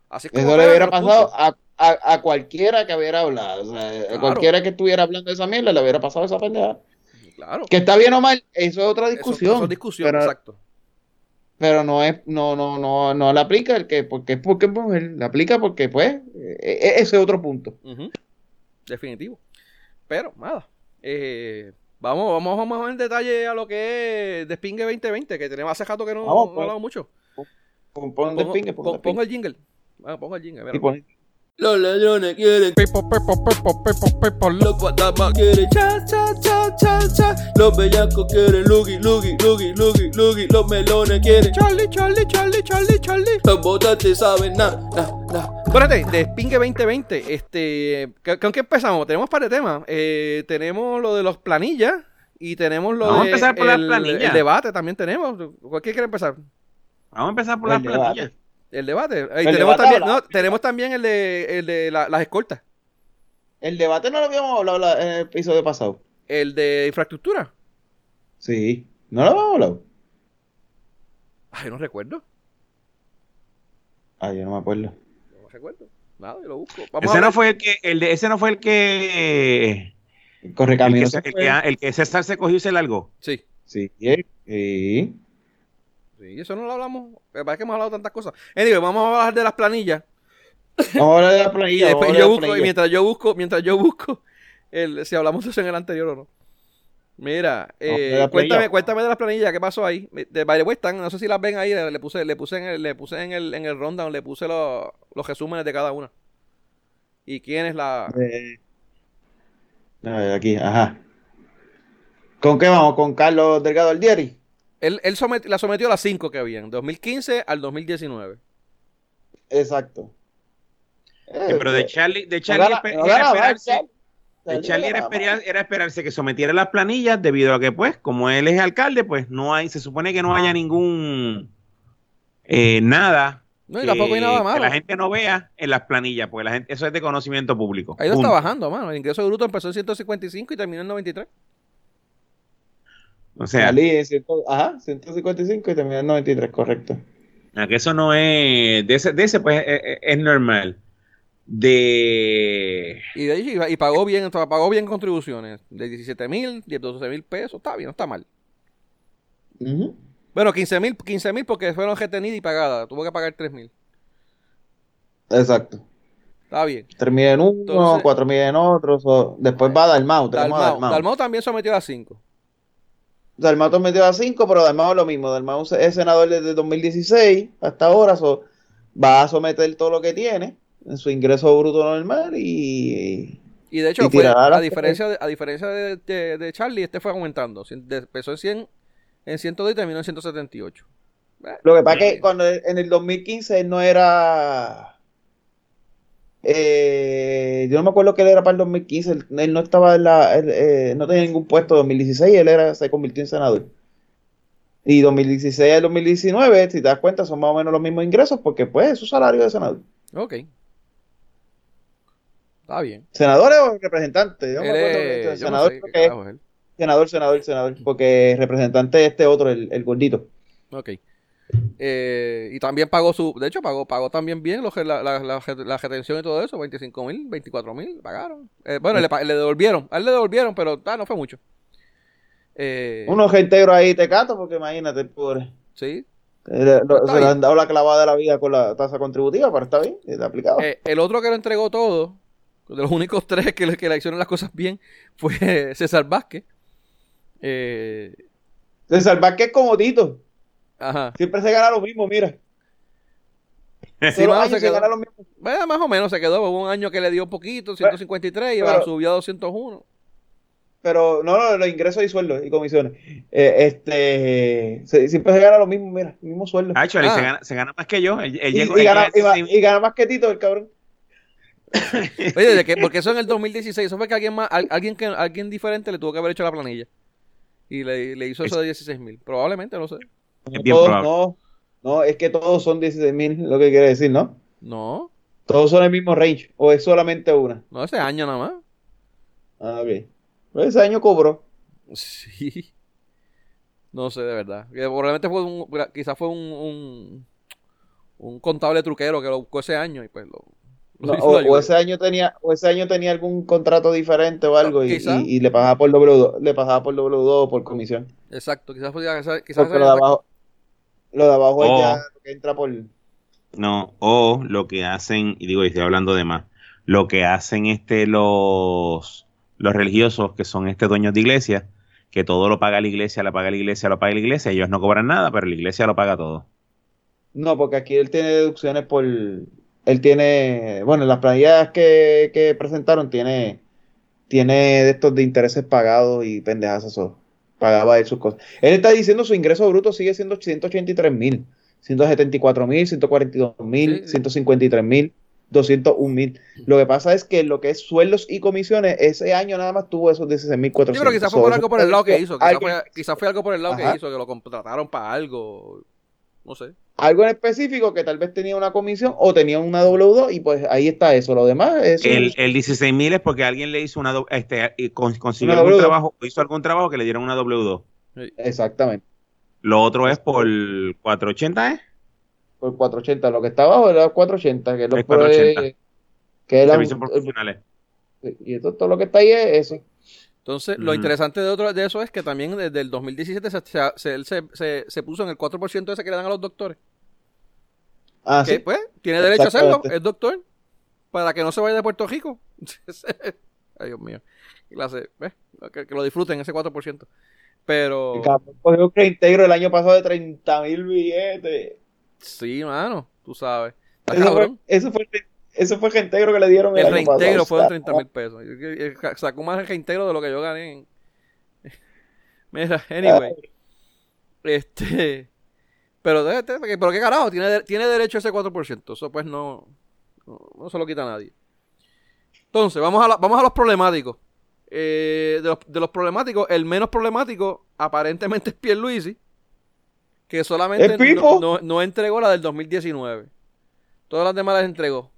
Así es Eso le hubiera pasado puntos. a, a, a cualquiera que hubiera hablado. O sea, a Claro. cualquiera que estuviera hablando de esa mierda le hubiera pasado esa pendeja. Claro. Que está bien o mal, eso es otra discusión. eso es discusión, pero, exacto. Pero no es, no, no, no, no la aplica el que, porque es porque es mujer, la aplica porque, pues, eh, eh, ese es otro punto. Definitivo. Pero, nada. Eh, vamos, vamos, vamos en detalle a lo que es Despingue 2020, que tenemos hace rato que no, Vamos, no pues. hablamos mucho. Pon, pon Pongo, despingue, pon pon- despingue. pongo el jingle. Ah, pongo el jingle. mira. Y pon- Los ladrones quieren pepo, pepo, pepo, pepo, pepo. Los guatamas quieren cha, cha, cha, cha, cha. Los bellacos quieren lugi, lugi, lugi, lugi, lugi. Los melones quieren Charlie, Charlie, Charlie, Charlie, Charlie. Los votantes saben nada, nada, nada. Espérate, de Spingue 2020, este, ¿con qué empezamos? Tenemos un par de temas. Eh, tenemos lo de los planillas y tenemos lo Vamos a de empezar por las el, planillas. el debate también tenemos. ¿Cuál quiere empezar? Vamos a empezar por El las debate. planillas. El debate. Eh, y El tenemos, debate también, no, tenemos también el de, el de la- las escoltas. El debate no lo habíamos hablado la- en el episodio pasado. El de infraestructura. Sí, no lo habíamos hablado. Ay, no recuerdo. Ah, yo no me acuerdo. No recuerdo. Nada, yo lo busco. Vamos Ese no fue el que, el de, ese no fue el que, Corre el camino. que, se- el que, el que César se cogió y se largó. Sí. Sí, sí. Sí, eso no lo hablamos. Me parece que hemos hablado tantas cosas. Anyway, vamos a hablar de las planillas. Vamos a hablar de la Y planilla. después vamos a yo hablar de la busco, y planilla. mientras yo busco, mientras yo busco, el, si hablamos de eso en el anterior o no. Mira, eh, cuéntame, cuéntame de las planillas, ¿qué pasó ahí? De by the way, están, no sé si las ven ahí, le, le puse, le puse en el, le puse en el, en el rundown, le puse los, los resúmenes de cada una. Y quién es la, Eh, a ver, aquí, ajá. ¿Con qué vamos? ¿Con Carlos Delgado Aldieri? Él, él somet- la sometió a las 5 que habían, 2015 al 2019. Exacto. Sí, pero de Charlie, de No Charlie era esperarse, de Charlie era, esperarse que sometiera las planillas debido a que, pues, como él es alcalde, pues no hay, se supone que no haya ningún eh, nada No, y tampoco hay nada que malo. la gente no vea en las planillas, pues la gente, eso es de conocimiento público. Ido Punto. está bajando, mano. El ingreso bruto empezó en 155 y terminó en 93. O sea, Salí en 100 ajá, 155 y terminé en 93, correcto. a que eso no es, de ese, de ese pues es, es- es normal. De Y de ahí y pagó bien, pagó bien contribuciones. De 17 mil, 12 mil pesos. Está bien, no está mal. Ujú. Bueno, 15 mil 15 mil porque fueron retenidas y pagadas. Tuvo que pagar 3 mil. Exacto. Está bien. 3.000 en uno, Entonces- 4.000 en otro. so- después va Dalmau, Dalmau, Dalmau. Dalmau también sometió a 5. Dalmau metió a 5, pero Dalmau es lo mismo. Dalmau es senador desde 2016 hasta ahora. so, va a someter todo lo que tiene en su ingreso bruto normal y... Y de hecho, Y fue, tirar a la- diferencia, de, a diferencia de, de- de Charlie, este fue aumentando. Empezó en 100, en 102 y terminó en 178. Eh, Lo que pasa es que cuando en el 2015 él no era... eh, yo no me acuerdo que él era para el 2015. Él, él no estaba en la... él, eh, no tenía ningún puesto en 2016. Él era, se convirtió en senador. Y 2016 al 2019, si te das cuenta, son más o menos los mismos ingresos porque pues es su salario de senador. Ok. Está bien. ¿Senadores o representantes? Yo me acuerdo no senador sé qué es senador, senador, senador, porque representante es este otro, el, el gordito. Ok. Eh, y también pagó su. De hecho, pagó, pagó también bien lo que- la, la, la, la retención y todo eso. 25 mil, 24 mil, pagaron. Eh, bueno, le, le devolvieron. A él le devolvieron, pero ah, no fue mucho. Eh, Unos reintegros ahí te cato, porque imagínate, pobre. Sí. Eh, lo- se le han dado la clavada de la vida con la tasa contributiva, pero está bien, está aplicado. El otro que lo entregó todo, de los únicos tres que le, que le hicieron las cosas bien, fue César Vázquez. César Vázquez es como Tito, ajá. siempre se gana lo mismo, mira. Sí, años se quedó- gana lo mismo. Bueno, más o menos se quedó. Hubo un año que le dio poquito, 153, y pero- subió a 201. Pero no, no, los ingresos y sueldos y comisiones. Eh, este, se- siempre se gana lo mismo, mira, el mismo sueldo. Ah, Ah. se, gana, se gana más que yo. Él, él y, llegó- y gana, llega y, a ma- 16 y gana más que Tito, el cabrón. Oye, ¿de qué? porque eso en el 2016, eso fue que alguien más, al- alguien que alguien diferente le tuvo que haber hecho la planilla. Y le, le hizo eso de 16 mil. Probablemente, no sé. Es bien Todos, probable. no, no, es que todos son 16 mil, lo que quiere decir, ¿no? No, Todos son el mismo range, o es solamente una. no ese año nada más. Ah, ok. Ese año cobró. Sí. No sé, de verdad. Que probablemente fue un, quizás fue un, un, un contable truquero que lo buscó ese año y pues lo, lo No, hizo o, ese año tenía, o ese año tenía algún contrato diferente o algo y, y- y le pasaba por W2, le pasaba por W2 o por comisión. Exacto, quizás fue quizás, quizás Porque lo de abajo, es Oh. ya lo que entra por No, o lo que hacen, y digo, y estoy hablando de más, lo que hacen este los, los religiosos que son este dueños de iglesia, que todo lo paga la iglesia, lo paga la iglesia, lo paga la iglesia, ellos no cobran nada, pero la iglesia lo paga todo. No, porque aquí él tiene deducciones por. Él tiene. Bueno, en las planillas que, que presentaron tiene. Tiene de estos de intereses pagados y pendejas eso. Pagaba él sus cosas. Él está diciendo su ingreso bruto sigue siendo 183 mil, 174 mil, 142 mil, Sí, sí. 153 mil, 201 mil. Lo que pasa es que lo que es sueldos y comisiones, ese año nada más tuvo esos 16 mil creo que quizás fue por algo por el lado que hizo. Quizás fue, quizás fue algo por el lado Ajá. que hizo, que lo contrataron para algo. No sé. algo en específico que tal vez tenía una comisión o tenía una W2 y pues ahí está eso. Lo demás es. El, el 16 mil es porque alguien le hizo una, este, consiguió Una algún W2. trabajo, o hizo algún trabajo que le dieron una W2. Exactamente. Lo otro es por 480, ¿eh? Por 480. Lo que está abajo era 480. Que es lo Es 480. que- que es la- Servicios profesionales. y eso, todo lo que está ahí es eso. Entonces, lo interesante de, otro, de eso es que también desde el 2017 se, se, se- se, se- se puso en el 4% ese que le dan a los doctores. Ah, que sí. pues tiene derecho a hacerlo, es doctor, para que no se vaya de Puerto Rico. Ay, Dios mío. Clase, ¿ves? Que, que lo disfruten ese 4%. Pero, El cogió un reintegro el año pasado de 30 mil billetes. sí, mano, tú sabes. Eso fue, eso, fue, eso fue el reintegro que le dieron el, El año reintegro pasado. fueron 30 mil pesos. Y Sacó más el reintegro de lo que yo gané. Mira, anyway. Este. Pero, de- de- pero qué carajo, tiene, de- tiene derecho a ese 4%. Eso pues no, no, no se lo quita a nadie. Entonces, vamos a, la- vamos a los problemáticos. Eh, de, los, de los problemáticos, el menos problemático aparentemente es Pierluisi, que solamente no- no entregó la del 2019. Todas las demás las entregó.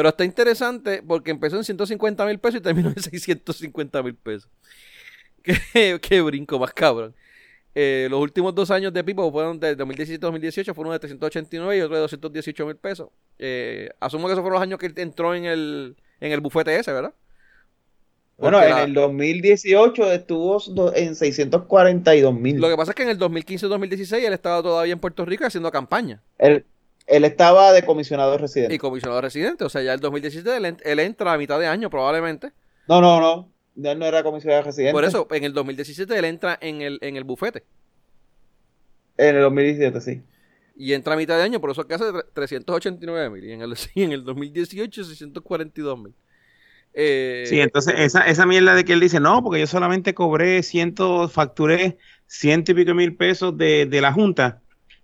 Pero está interesante porque empezó en 150 mil pesos y terminó en 650 mil pesos. Qué, qué brinco más cabrón. Eh, los últimos dos años de Pipo fueron de 2017 2018, fueron de 389 y otro de 218 mil pesos. Eh, asumo que esos fueron los años que él entró en el, en el bufete ese, ¿verdad? Bueno, Porque en la- el 2018 estuvo en 642 mil. Lo que pasa es que en el 2015-2016 él estaba todavía en Puerto Rico haciendo campaña Él, él estaba de comisionado residente. y comisionado residente. O sea, ya el 2017 él, él entra a mitad de año probablemente. No, no, no. Él no era comisionado residente. Por eso, en el 2017 él entra en el, en el bufete. En el 2017, sí. Y entra a mitad de año, por eso es que hace tre- 389 mil. Y en el, en el 2018, 642 mil. Eh, Sí, entonces esa, esa mierda de que él dice, no, porque yo solamente cobré ciento, facturé ciento y pico mil pesos de, de la Junta.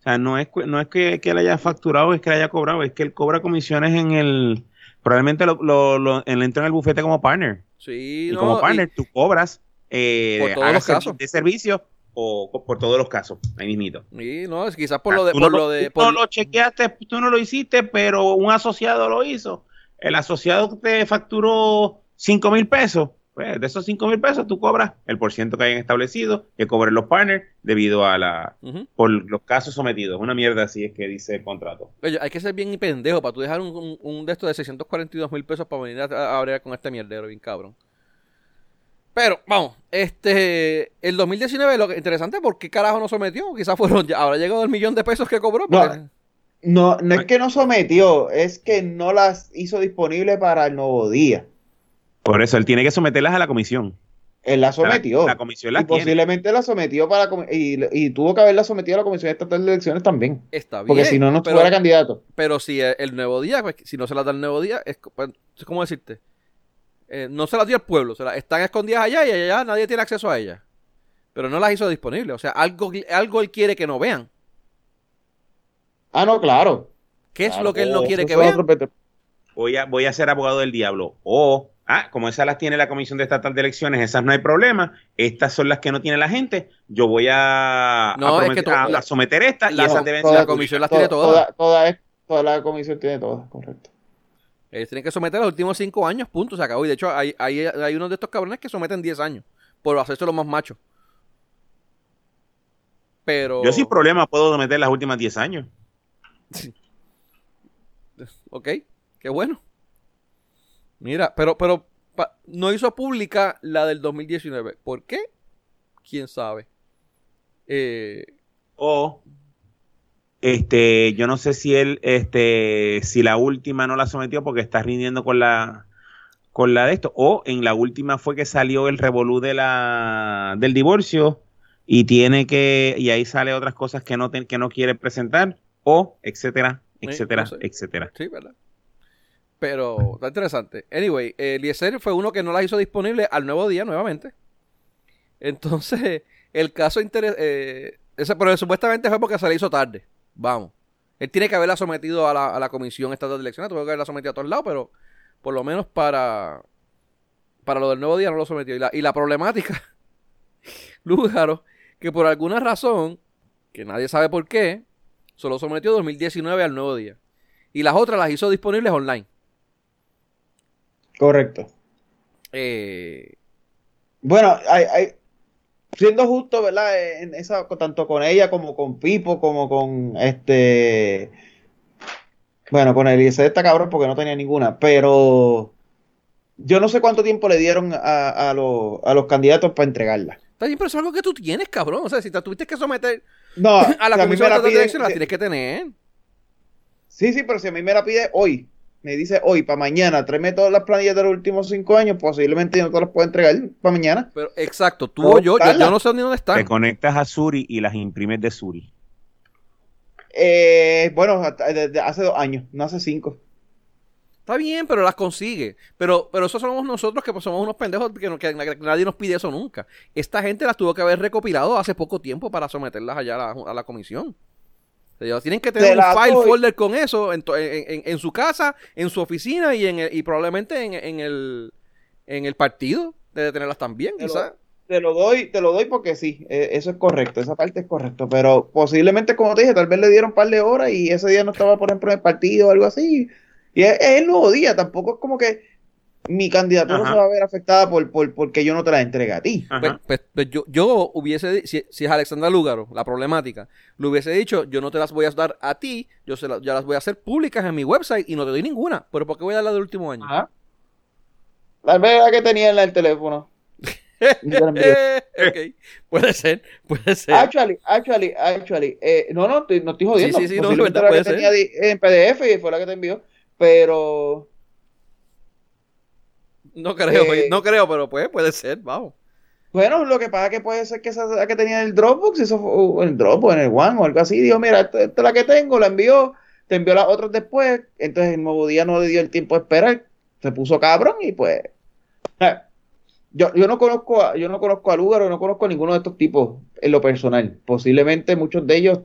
Sea, no es, no es que, que él haya facturado, es que él haya cobrado, es que él cobra comisiones en el, probablemente lo, lo, lo- él entra en el bufete como partner. sí, Y no, como y- partner tú cobras, eh, Por todos los casos. de servicio o por todos los casos, ahí mismito. Y no, es quizás por lo de. Tú Por no, lo de tú por- no lo chequeaste, tú no lo hiciste, pero un asociado lo hizo. El asociado te facturó 5 mil pesos. Pues de esos 5 mil pesos tú cobras el porciento que hayan establecido, que cobren los partners debido a la por los casos sometidos. Una mierda así es que dice el contrato. Oye, hay que ser bien pendejo para tú dejar un, un, un de estos de 642 mil pesos para venir a, a con este mierdero, bien cabrón. Pero, vamos, este, el 2019 lo que interesante, ¿por qué carajo no sometió? Quizás fueron, ya, habrá llegado el millón de pesos que cobró. No. porque- No, no es que no sometió, es que no las hizo disponible para el nuevo día. Por eso él tiene que someterlas a la comisión. Él la sometió. La, la comisión y las tiene. posiblemente la sometió para la y, y tuvo que haberla sometido a la Comisión Estatal de Elecciones también. Está bien. Porque si no, no pero, fuera candidato. pero si el, nuevo día, pues, si no se las da el nuevo día, es, pues, ¿cómo decirte? Eh, no se las dio el pueblo, se las, están escondidas allá y allá nadie tiene acceso a ellas. Pero no las hizo disponibles. O sea, algo, algo él quiere que no vean. Ah, no, claro. ¿Qué es Claro, lo que él no quiere que vean? voy a, voy a ser abogado del diablo. O, ah, como esas las tiene la Comisión de Estatal de Elecciones, esas no hay problema. Estas son las que no tiene la gente. Yo voy a, No, a, es que a- la- a someter estas y la- esas deben toda la ser comisión las toda- tiene todas. Toda, toda, es- toda la comisión tiene todas, correcto. Ellos tienen que someter los últimos cinco años, punto, se acabó. Y de hecho, hay, hay, hay unos de estos cabrones que someten 10 años por hacerse los más machos. Pero. Yo sin problema puedo someter las últimas 10 años. Ok, qué bueno. Mira, pero, pero pa- no hizo pública la del 2019. ¿Por qué? ¿Quién sabe? Eh, O, este, yo no sé si él, este, si la última no la sometió porque está rindiendo con la, con la de esto. O en la última fue que salió el revolú de la, del divorcio y tiene que, y ahí sale otras cosas que no, te- que no quiere presentar. O, etcétera, etcétera, no sé. etcétera. sí, ¿verdad? Pero está interesante. Anyway, eh, Eliezer fue uno que no las hizo disponible al nuevo día nuevamente. Entonces, el caso interesante. ese, pero supuestamente fue porque se le hizo tarde. Vamos. Él tiene que haberla sometido a la, a la comisión estatal de elecciones. Tuvo que haberla sometido a todos lados, pero por lo menos para. Para lo del nuevo día no lo sometió. Y la, y la problemática, Lúgaro, que por alguna razón, que nadie sabe por qué, solo sometió 2019 al nuevo día. Y las otras las hizo disponibles online. Correcto. Eh, Bueno, hay, hay, siendo justo, ¿verdad? En esa, tanto con ella como con Pipo, como con este. Bueno, con Eliezer está cabrón porque no tenía ninguna, pero yo no sé cuánto tiempo le dieron a, a, los, a los candidatos para entregarla. está bien, pero eso es algo que tú tienes, cabrón. O sea, si te tuviste que someter No, a la si comisión me la de piden- elecciones, la tienes que tener. Sí, sí, pero si a mí me la pide hoy, me dice hoy, para mañana, tráeme todas las planillas de los últimos cinco años, posiblemente yo no te las puedo entregar para mañana. Pero exacto, tú o yo, yo, no sé ni dónde Te están. conectas a Suri y las imprimes de Suri. Eh, bueno, hasta- desde hace dos años, no hace cinco. Está bien, pero las consigue. Pero, pero eso somos nosotros que pues, somos unos pendejos que, no- que nadie nos pide eso nunca. Esta gente las tuvo que haber recopilado hace poco tiempo para someterlas allá a la, a la comisión. Ellos tienen que tener Te un file doy. folder con eso en, en- en- en su casa, en su oficina y, en el- y probablemente en, en el, en el partido. Debe tenerlas también, Te quizás. Te lo doy, te lo doy porque sí, eh, eso es correcto, esa parte es correcto, pero posiblemente, como te dije, tal vez le dieron un par de horas y ese día no estaba, por ejemplo, en el partido o algo así. Y es, es el nuevo día, tampoco es como que mi candidatura Ajá. se va a ver afectada por, por porque yo no te la entregué a ti. Pues, pues- pues yo, yo hubiese, si, si es Alexandra Lúgaro, la problemática, le hubiese dicho, yo no te las voy a dar a ti, yo se la- ya las voy a hacer públicas en mi website y no te doy ninguna. Pero ¿por qué voy a dar la del último año? Ajá. La que tenía en el teléfono. La ok, puede ser, puede ser. Actually, actually, actually, eh, no, no, te- no estoy jodiendo. Sí, sí, sí, no, Posiblemente verdad, la que puede tenía en PDF y fue la que te envió, pero No creo, eh, no creo, pero pues puede ser, vamos. bueno, lo que pasa es que puede ser que esa que tenía en el Dropbox, eso o en el Dropbox, en el One o algo así, dijo, mira, esta, esta es la que tengo, la envió, te envió las otras después, entonces el nuevo día no le dio el tiempo de esperar, se puso cabrón y pues yo, yo no conozco a, yo no conozco a Lugaro, no conozco a ninguno de estos tipos en lo personal. Posiblemente muchos de ellos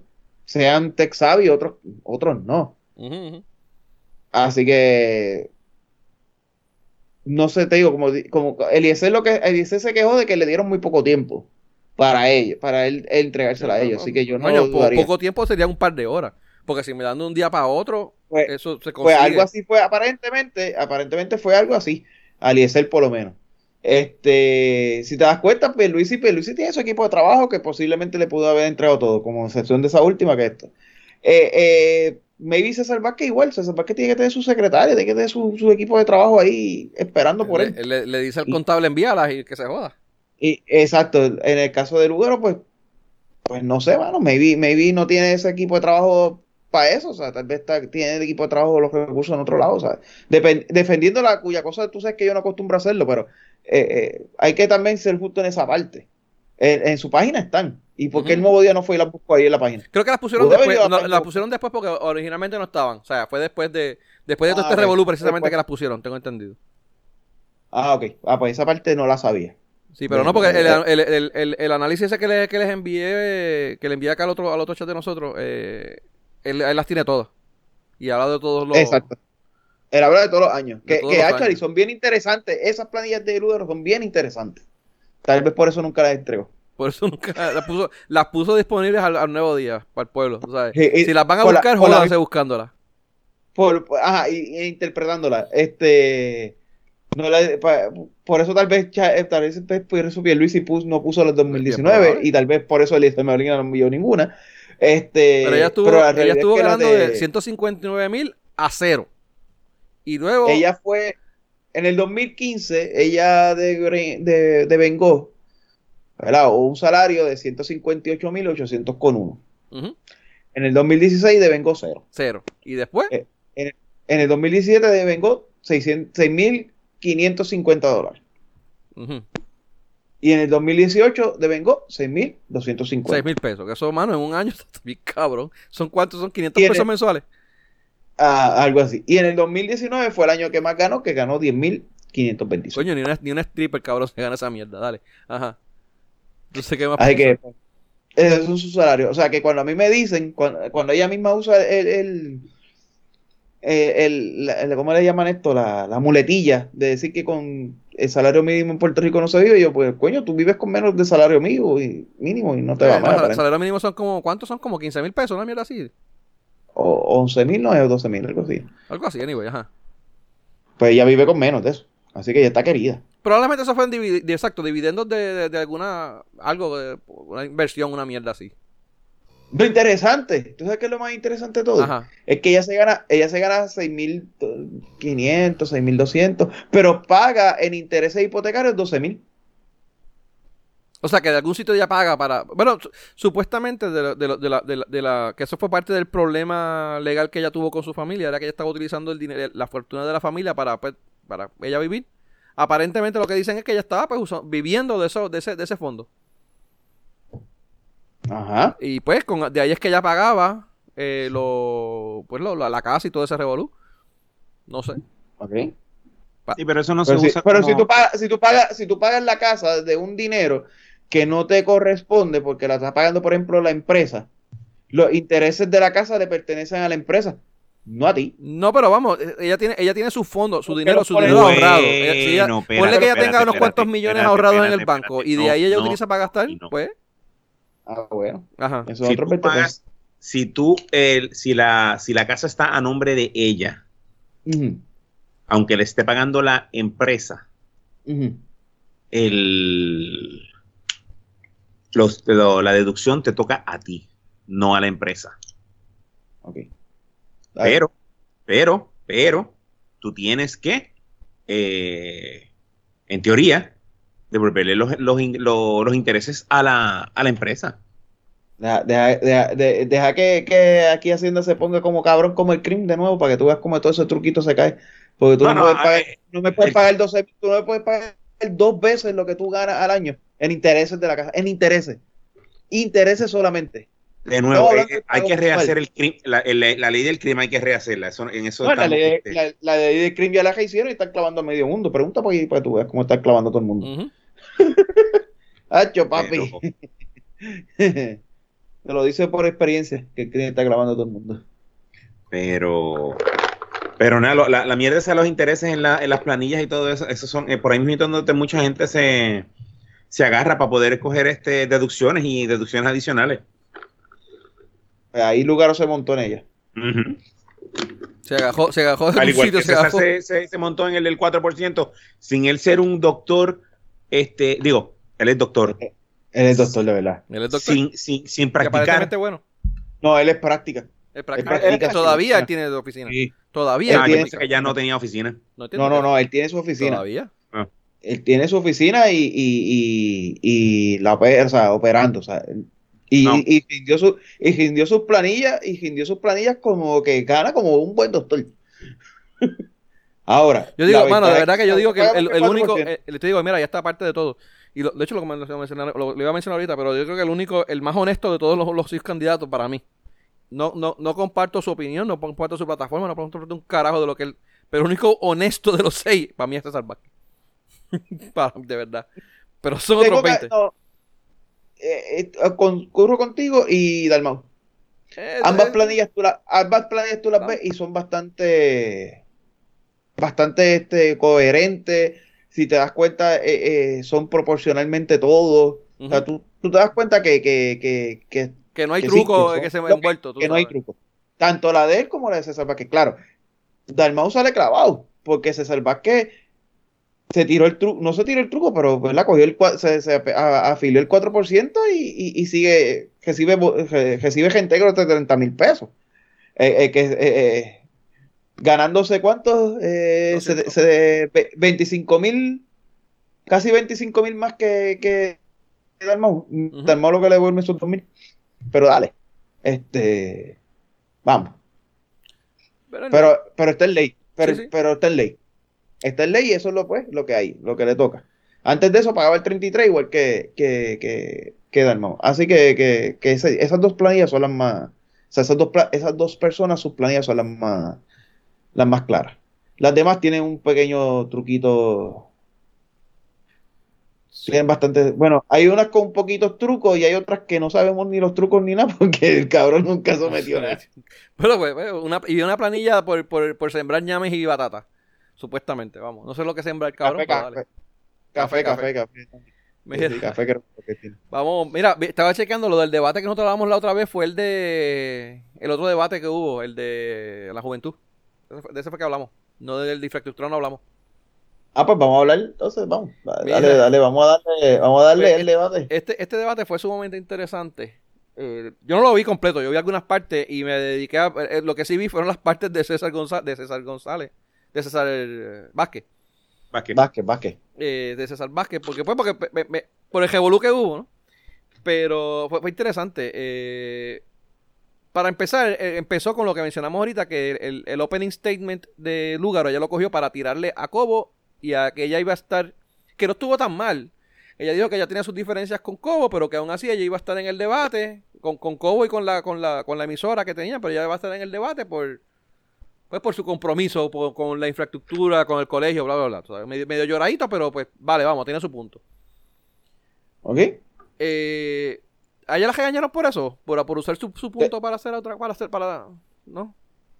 sean tech savvy, otros, otros no. Así que no sé, te digo, como, como Eliezer lo que Eliezer se quejó de que le dieron muy poco tiempo. para ellos, para él, él entregársela a ellos. Así que yo no Coño, po- poco tiempo sería un par de horas. Porque si me dan de un día para otro, Pues- eso se Pues consigue. algo así fue, aparentemente, aparentemente fue algo así, Aliezer por lo menos. Este, si te das cuenta, pues Luis y tiene su equipo de trabajo que posiblemente le pudo haber entregado todo, como excepción de esa última que esto. Eh, eh, maybe César Vázquez igual, César Vázquez tiene que tener su secretario, tiene que tener su, su equipo de trabajo ahí esperando por él. Le, dice al Y- contable envíalas y que se joda. Y, exacto, en el caso de Lugaro, pues, pues no sé, mano, maybe, maybe no tiene ese equipo de trabajo para eso, o sea, tal vez está- tiene el equipo de trabajo los recursos en otro lado, o sea, defendiendo la cuya cosa tú sabes que yo no acostumbro a hacerlo, pero eh, eh, hay que también ser justo en esa parte. En, en su página están. ¿Y por qué el nuevo día no fue y las buscó ahí en la página? Creo que las pusieron después. no, las pusieron después porque originalmente no estaban. O sea, fue después de después de todo Ah, este revolú precisamente Después. que las pusieron, tengo entendido. Ah, ok. Ah, pues esa parte no la sabía. Sí, pero no, porque el, eh, el, el, el, el análisis ese que, le- que les envié, que le envié acá al otro, al otro chat de nosotros, eh, él, él las tiene todas. Y habla de todos los. Exacto. Él habla de todos los años. De Que, que los actually años. son bien interesantes. Esas planillas de Lugaro son bien interesantes. Tal vez por eso nunca las entregó. Por eso nunca las puso, las puso disponibles al, al nuevo día, para el pueblo. ¿sabes? Sí, y si las van a buscar, jódanse buscándolas. por, ajá, y, y interpretándola. Este, no la- pa- por eso tal vez, eh, tal vez pues, por eso puso, no puso los Bien 2019 probable. y tal vez por eso Eliezer Molina no envió ninguna. Este, Pero ella estuvo, pero la ella estuvo es que ganando de- de 159 mil a cero. Y luego. ella fue en el 2015, ella de, de, de Bengó, ¿verdad? O un salario de 158.800 con uno. Ujú, En el 2016 de Bengó cero. cero. Y después. Eh, En el 2017 de Bengó 600 6.550 dólares. ujú, Y en el 2018 devengó 6.250. 6 mil pesos. Que eso, mano, en un año está bien cabrón. ¿Son cuántos? ¿Son 500 Tiene- pesos mensuales? Ah, algo así. Y en el 2019 fue el año que más ganó, que ganó 10.525. Coño, ni una, ni una stripper, cabrón, se gana esa mierda. Dale. Ajá. No sé qué más. Así que puso. ese es su salario. O sea que cuando a mí me dicen, cuando, cuando ella misma usa el, el, el- el- el- ¿cómo le llaman esto? La, la muletilla de decir que con el salario mínimo en Puerto Rico no se vive, yo pues, coño, tú vives con menos de salario mínimo y, mínimo y no te va Eh, mal. aparentemente. salario mínimo son como. ¿Cuántos son? Como 15 mil pesos, una mierda así. O 11.000, no es 12.000, algo así. Algo así, anyway, ajá. Pues ella vive con menos de eso. Así que ella está querida. Probablemente eso fue en divide- de- exacto, dividendos de, de, de alguna. Algo, de una inversión, una mierda así. Lo interesante, ¿tú sabes qué es lo más interesante de todo? Ajá. Es que ella se gana, ella se gana 6.500, 6.200, pero paga en intereses hipotecarios 12.000. O sea, que de algún sitio ella paga para... Bueno, su- supuestamente de, la- de la- de la, de la- de la- que eso fue parte del problema legal que ella tuvo con su familia, era que ella estaba utilizando el dinero, la fortuna de la familia para, pues, para ella vivir. Aparentemente lo que dicen es que ella estaba pues, viviendo de, eso, de, ese, de ese fondo. Ajá. Y pues con, de ahí es que ella pagaba eh, lo, pues, lo- la, la casa y todo ese revolú. No sé. Ok. Sí, pero eso no Pero, se si, usa pero como- si tú pagas, si tú pagas, si tú pagas la casa de un dinero que no te corresponde porque la está pagando, por ejemplo, la empresa, los intereses de la casa le pertenecen a la empresa, no a ti. No, pero vamos, eh, ella tiene, ella tiene su fondo, su dinero, su dinero ahorrado. Ella- si ella- Bueno, espérate, ponle que ella espérate, tenga unos cuantos espérate, millones espérate, ahorrados en el banco espérate. y de No, ahí ella no, utiliza para gastar, pues, Ah, bueno. ajá. Eso es si otro tú 20 pesos. pagas, si tú, el, si la, si la casa está a nombre de ella, aunque le esté pagando la empresa, el, los, lo- la deducción te toca a ti, no a la empresa. Ok. A ver. Pero, pero, pero, tú tienes que, eh, en teoría, devolverle los, los, los intereses a la, a la empresa. Deja, deja- deja- de- deja que, que aquí Hacienda se ponga como cabrón como el crimen de nuevo para que tú veas cómo todo ese truquito se cae. Porque tú no, No, no, puedes pagar- no me puedes el- pagar 12, tú no me puedes pagar dos veces lo que tú ganas al año en intereses de la casa. En intereses. Intereses solamente. De nuevo, eh, hay que rehacer el crimen, la, el- la ley del crimen hay que rehacerla. Eso, en eso No, la, ley, este, la, la ley de crimen ya la hicieron y están clavando a medio mundo. Pregunta por ahí para que tú veas cómo están clavando a todo el mundo. Ujú. Hacho, papi. pero, Te lo dice por experiencia que el crimen está clavando a todo el mundo. pero, pero nada, lo- la, la mierda esa de los intereses en, la, en las planillas y todo eso, esos son, eh, por ahí mismo donde mucha gente se, se agarra para poder escoger este, deducciones y deducciones adicionales. Ahí Lugaro se montó en ella. Se agajó, se agajó de Al un igual sitio, que se agajó. se, se- se montó en el del 4%, sin él ser un doctor, este, digo, él es doctor, Él es doctor de verdad. Él es doctor. sin, sin, sin practicar. bueno. No, él es práctica. Él él- todavía él tiene de oficina. Sí. Todavía. Ah, él yo tiene- que ya no tenía oficina. No, No, no, no, él tiene su oficina. Todavía. Él tiene su oficina y, y, y, y la opera, o sea, operando, o sea, él- y, No. y, rindió su, y rindió sus planillas, y rindió sus planillas como que gana como un buen doctor. Ahora. Yo digo, mano, de verdad que yo digo que el, el- el 4%. único, eh, le te digo, mira, ya está parte de todo. Y lo- de hecho lo, iba a mencionar ahorita, pero yo creo que el único, el más honesto de todos los, los seis candidatos para mí. No, no, no comparto su opinión, no comparto su plataforma, no comparto un carajo de lo que él. Pero el único honesto de los seis, para mí es César Vázquez. De verdad. Pero son otros que- 20. no, eh, eh, concurro contigo y Dalmau. Ambas planillas tú las, ambas planillas tú las Ah. ves y son bastante, bastante este, coherentes. Si te das cuenta, eh, son proporcionalmente todos. O sea, ujú. tú, tú te das cuenta que, que, que, que, Que no hay sí, truco que son- se me ha envuelto. que no hay truco. Tanto la de él como la de César Vázquez. Claro, Dalmau sale clavado, porque César Vázquez se tiró el truco, no se tiró el truco, pero ¿verdad? cogió el, se, se afilió el 4% y, y, y sigue, recibe, recibe gente de 30 mil pesos. Eh, eh, que, eh, eh, ganándose cuántos, eh, se- 200. se- ve- 25 mil, casi 25 mil más que, que Dalmau. Dalmau lo que le devuelve son 2 mil. Pero dale, este, vamos. Pero, Pero, pero está en ley. Pero, Sí, sí. pero está en ley. Está en ley y eso es lo, pues, lo que hay, lo que le toca. Antes de eso pagaba el 33 igual que, que, que, que Dalmau. Así que, que, que ese- esas dos planillas son las más. O sea, esas dos, esas dos personas, sus planillas son las más, las más claras. Las demás tienen un pequeño truquito. sí. Tienen bastante. Bueno, hay unas con poquitos trucos y hay otras que no sabemos ni los trucos ni nada porque el cabrón nunca sometió nada. Pero, pues, pues, una, y una planilla por, por, por sembrar ñames y batata. Supuestamente, vamos. No sé lo que sembra el cabrón, Café, pero café. dale. Café, Café, café, café. Mira, Sí, café creo que tiene. Vamos, mira, estaba chequeando lo del debate que nosotros hablamos la otra vez, fue el de. El otro debate que hubo, el de la juventud. De ese fue que hablamos. No del de infraestructura, no hablamos. Ah, pues vamos a hablar, entonces vamos. Dale, Mira. dale, dale, vamos a darle, vamos a darle Pues, el debate. Este, este debate fue sumamente interesante. Eh, yo no lo vi completo, yo vi algunas partes y me dediqué a. eh, lo que sí vi fueron las partes de César González, de César González, de César eh, Vázquez. Vázquez. Vázquez, Vázquez. eh, de César Vázquez, porque pues porque me- me- por el revolú que hubo, ¿no? Pero fue, fue interesante. eh, para empezar, eh, empezó con lo que mencionamos ahorita, que el, el opening statement de Lugaro ella lo cogió para tirarle a Cobo y a que ella iba a estar, que no estuvo tan mal. Ella dijo que ella tenía sus diferencias con Cobo, pero que aún así ella iba a estar en el debate con, con Cobo y con la, con, la, con la emisora que tenía, pero ella va a estar en el debate por, pues por su compromiso por- con la infraestructura, con el colegio, bla, bla, bla. O sea, medio, medio lloradito, pero pues vale, vamos, tiene su punto. ¿Ok? Eh, ¿A ella la regañaron por eso? Por, por usar su, su punto para hacer otra, para hacer, para, ¿no?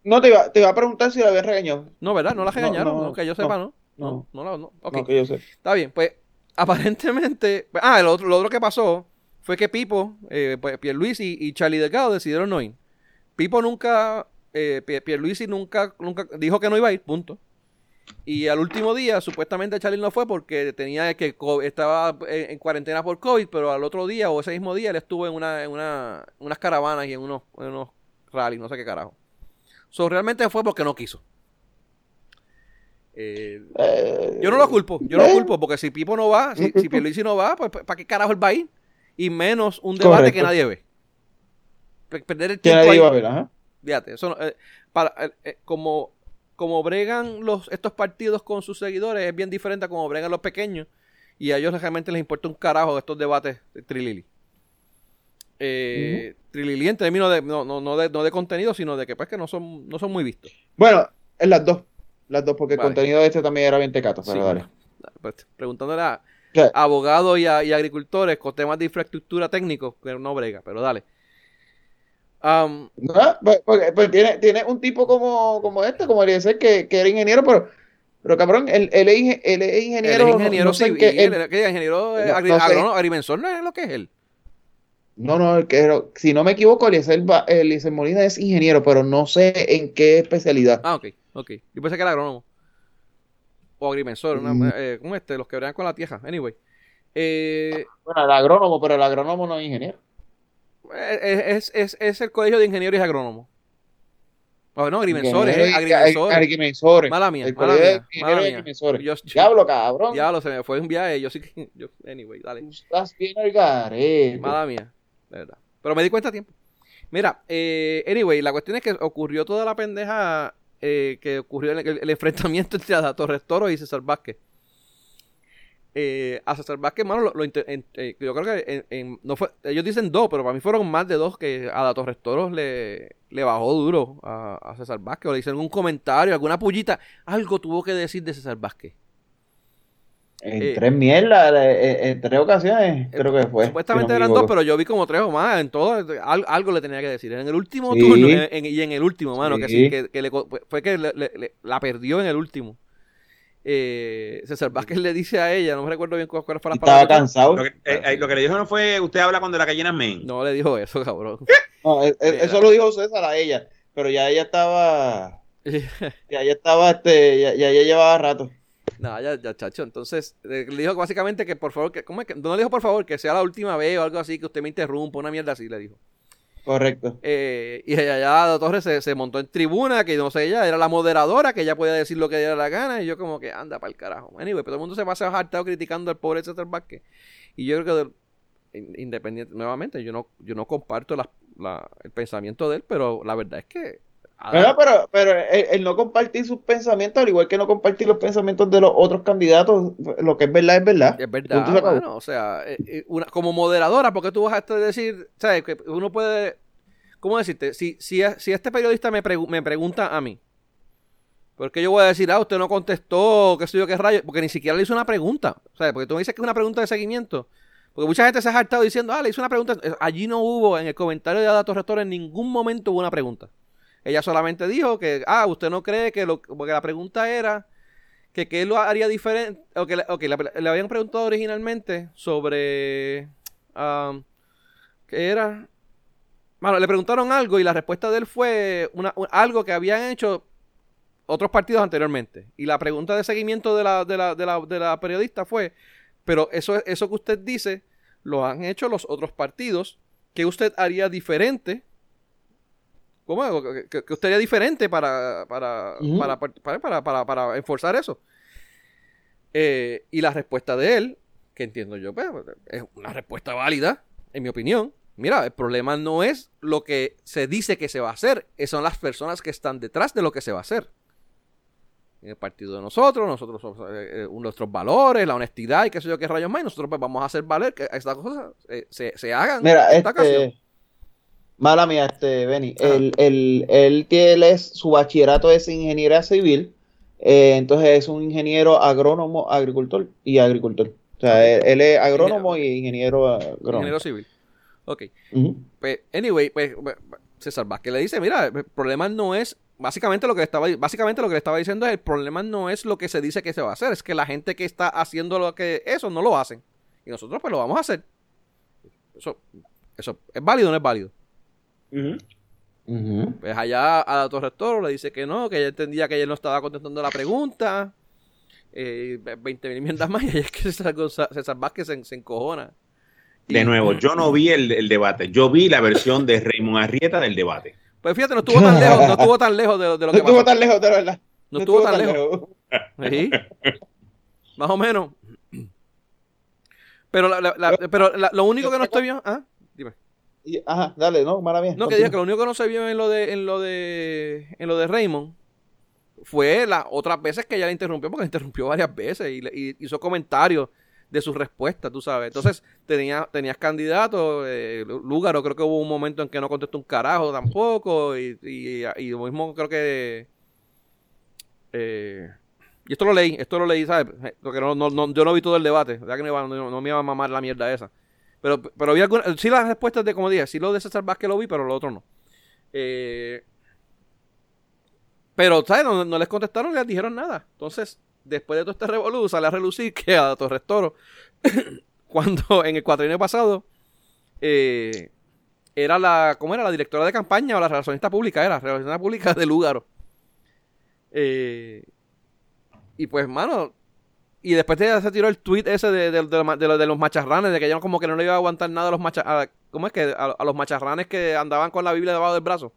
No, te iba, te iba a preguntar si la habías regañado. No, ¿verdad? No la regañaron, no, no, que yo sepa, ¿no? No, no. no, no, no. Ok, No, que yo sé. está bien, pues aparentemente, ah, lo otro, lo otro que pasó fue que Pipo, eh, pues Pierluisi y Charlie Delgado decidieron no ir. Pipo nunca, eh, Pier- Pierluisi nunca, nunca dijo que no iba a ir, punto. Y al último día, supuestamente Charlie no fue porque tenía que estaba en, en cuarentena por COVID, pero al otro día o ese mismo día él estuvo en una, en una, unas caravanas y en unos, en unos rallies, no sé qué carajo. So, realmente fue porque no quiso. Eh, Eh, yo no lo culpo, yo no lo eh, culpo, porque si Pipo no va, si, si Pierluisi no va, pues ¿para qué carajo él va a ir? Y menos un debate Correcto. que nadie ve. Pe- Perder el Que tiempo nadie ahí. iba a ver, ajá. Fíjate, eso no- eh, para, eh, eh, como, como bregan los, estos partidos con sus seguidores es bien diferente a como bregan los pequeños y a ellos realmente les importa un carajo estos debates de Trilili. Eh, Trilili en términos de no, no, no de no de contenido, sino de que pues que no son, no son muy vistos. Bueno, en las dos. Las dos, porque Vale. el contenido de este también era bien tecato, pero Sí, dale. Pues, preguntándole a abogados y, a- y agricultores con temas de infraestructura técnicos, que no brega, pero dale. Am, ¿no? Pues, porque- pues tiene, tiene un tipo como, como este, como Eliezer, que, que era ingeniero, pero Pero cabrón, él, él es, él es ingeniero. Él es no- ingeniero no sé en civil, qué- él- él- ¿qué? ingeniero eh, No, agri- no sé. agrónomo, agrimensor no es lo que es él. No, no, el que- si no me equivoco, Eliezer, Ba- Eliezer Molina es ingeniero, pero no sé en qué especialidad. Ah, ok, ok. Yo pensé que era agrónomo. O agrimensor, una- Mm. eh, ¿cómo este? Los que bregan con la tierra. Anyway. Eh, Bueno, el agrónomo, pero el agrónomo no es ingeniero. Es, es, es el colegio de ingenieros y agrónomos. Oh, no, agrimensores, eh, agrimensores. agrimensores. Mala mía, El mala mía, mala mía. agrimensores. Yo- Diablo, cabrón. Diablo, se me fue un viaje. Yo sí que. Yo, anyway, dale. Estás bien al garete. Mala mía, de verdad. Pero me di cuenta a tiempo. Mira, eh, anyway, la cuestión es que ocurrió toda la pendeja eh, que ocurrió en el, el enfrentamiento entre Torres Toro y César Vázquez. Eh, a César Vázquez, mano, lo, lo en- eh, yo creo que en- en- no fue, ellos dicen dos, pero para mí fueron más de dos que Ada Torres Toro le, le bajó duro a, a César Vázquez o le hicieron un comentario, alguna pullita, algo tuvo que decir de César Vázquez. En Eh, tres mierdas, eh, en tres ocasiones, creo que fue. Supuestamente si no me eran dos, pero yo vi como tres o más. En todo, al- algo le tenía que decir. En el último Sí. turno en- y en el último, mano, que Sí. que, que le fue que le- le- le- la perdió en el último. Eh, César Vázquez le dice a ella, no me recuerdo bien cuál, cuál fue la Estaba palabra. cansado. Lo que, eh, eh, lo que le dijo no fue, usted habla cuando la gallina men. No le dijo eso, cabrón. No, e- e- eso lo dijo César a ella, pero ya ella estaba, ya ella estaba, este, ya, ya ella llevaba rato. Nada, ya, ya, chacho. Entonces, eh, le dijo básicamente que por favor, que, ¿cómo es que? No le dijo por favor que sea la última vez o algo así, que usted me interrumpa, una mierda así, le dijo. Correcto. Eh, y ya, la Torres se, se montó en tribuna, que no sé, ella era la moderadora, que ella podía decir lo que diera la gana, y yo como que anda para el carajo. Anyway, pero todo el mundo se pasa hartado criticando al pobre César Vázquez. Y yo creo que, in- independiente, nuevamente, yo no, yo no comparto el pensamiento de él, pero la verdad es que... Bueno, pero, pero el, el no compartir sus pensamientos, al igual que no compartir los pensamientos de los otros candidatos, lo que es verdad es verdad. Es verdad, o sea, eh, eh, una- como moderadora, porque tú vas a decir, ¿sabes? Que uno puede, ¿cómo decirte? Si, si, si este periodista me, pregu- me pregunta a mí, ¿por qué yo voy a decir, ah, usted no contestó, qué sé yo, qué rayo? Porque ni siquiera le hizo una pregunta, ¿sabes? Porque tú me dices que es una pregunta de seguimiento. Porque mucha gente se ha hartado diciendo, ah, le hizo una pregunta. Eh, Allí no hubo, en el comentario de Ada Torres Torres, en ningún momento hubo una pregunta. Ella solamente dijo que, ah, usted no cree que lo, porque la pregunta era que qué lo haría diferente, o que, le- habían preguntado originalmente sobre, um, ¿qué era? Bueno, le preguntaron algo y la respuesta de él fue una, un- algo que habían hecho otros partidos anteriormente. Y la pregunta de seguimiento de la, de la, de la, de la periodista fue, pero eso, eso que usted dice lo han hecho los otros partidos, ¿qué usted haría diferente? ¿Cómo? qué- qué usted haría diferente para, para, para, para, para, para, para enforzar eso? Eh, y la respuesta de él, que entiendo yo, pues, es una respuesta válida, en mi opinión. Mira, el problema no es lo que se dice que se va a hacer, son las personas que están detrás de lo que se va a hacer. En el partido de nosotros, nosotros somos, eh, eh, nuestros valores, la honestidad y qué sé yo qué rayos más, y nosotros pues vamos a hacer valer que estas cosas eh, se, se hagan Mira, en esta ocasión. Mala mía, este, Benny, Ajá. él, él, él tiene, él es, su bachillerato es ingeniería civil, eh, entonces es un ingeniero agrónomo, agricultor y agricultor. O sea, él, es agrónomo y ingeniero agrónomo. Ingeniero civil. Ok. Pues, anyway, pues, pues, César Vázquez le dice, mira, el problema no es, básicamente lo que le estaba, básicamente lo que le estaba diciendo es, el problema no es lo que se dice que se va a hacer, es que la gente que está haciendo lo que eso no lo hacen. Y nosotros pues lo vamos a hacer. Eso, eso ¿es válido o no es válido? Ujú. Ujú. Pues allá a la Torres Toro le dice que no, que ella entendía que ella no estaba contestando la pregunta. Eh, 20 mil mierdas más y ahí es que César, Vázquez se, se encojona. Y- De nuevo, yo no vi el, el debate, yo vi la versión de Raymond Arrieta del debate. Pues fíjate, no estuvo tan lejos, no estuvo tan lejos de, de lo No que estuvo pasó. tan lejos, de verdad. No estuvo tan lejos. Sí. Más o menos. Pero, la- la- la- pero la- lo único que no estoy viendo. ¿ah? Dime. Y- Ajá, dale, no, mala mía. No, que dije que lo único que no se vio en lo de, en lo de, en lo de Raymond fue las otras veces que ella le interrumpió, porque le interrumpió varias veces y, le- y hizo comentarios de sus respuestas, tú sabes. Entonces, tenía, tenías candidatos, eh, Lúgaro creo que hubo un momento en que no contestó un carajo tampoco, y, y, y lo mismo creo que... eh, y esto lo leí, esto lo leí, ¿sabes? Porque no, no, no- yo no vi todo el debate, ¿verdad que no, iba- no me iba a mamar la mierda esa. Pero, pero vi algunas, sí las respuestas de, como dije, sí lo de César Vázquez lo vi, pero lo otro no. Eh, pero, ¿sabes? No, les contestaron, les dijeron nada. Entonces, después de todo este revolú, sale a relucir que a Torres Toro, cuando en el cuatrienio pasado, eh, era la, ¿cómo era? La directora de campaña o la relacionista pública, era, relacionista pública de Lúgaro. Eh, y pues, mano, y después de, se tiró el tweet ese de, de, de, los macharranes, de que ya como que no le iba a aguantar nada a los macharranes. ¿Cómo es que? A, a los macharranes que andaban con la Biblia debajo del brazo.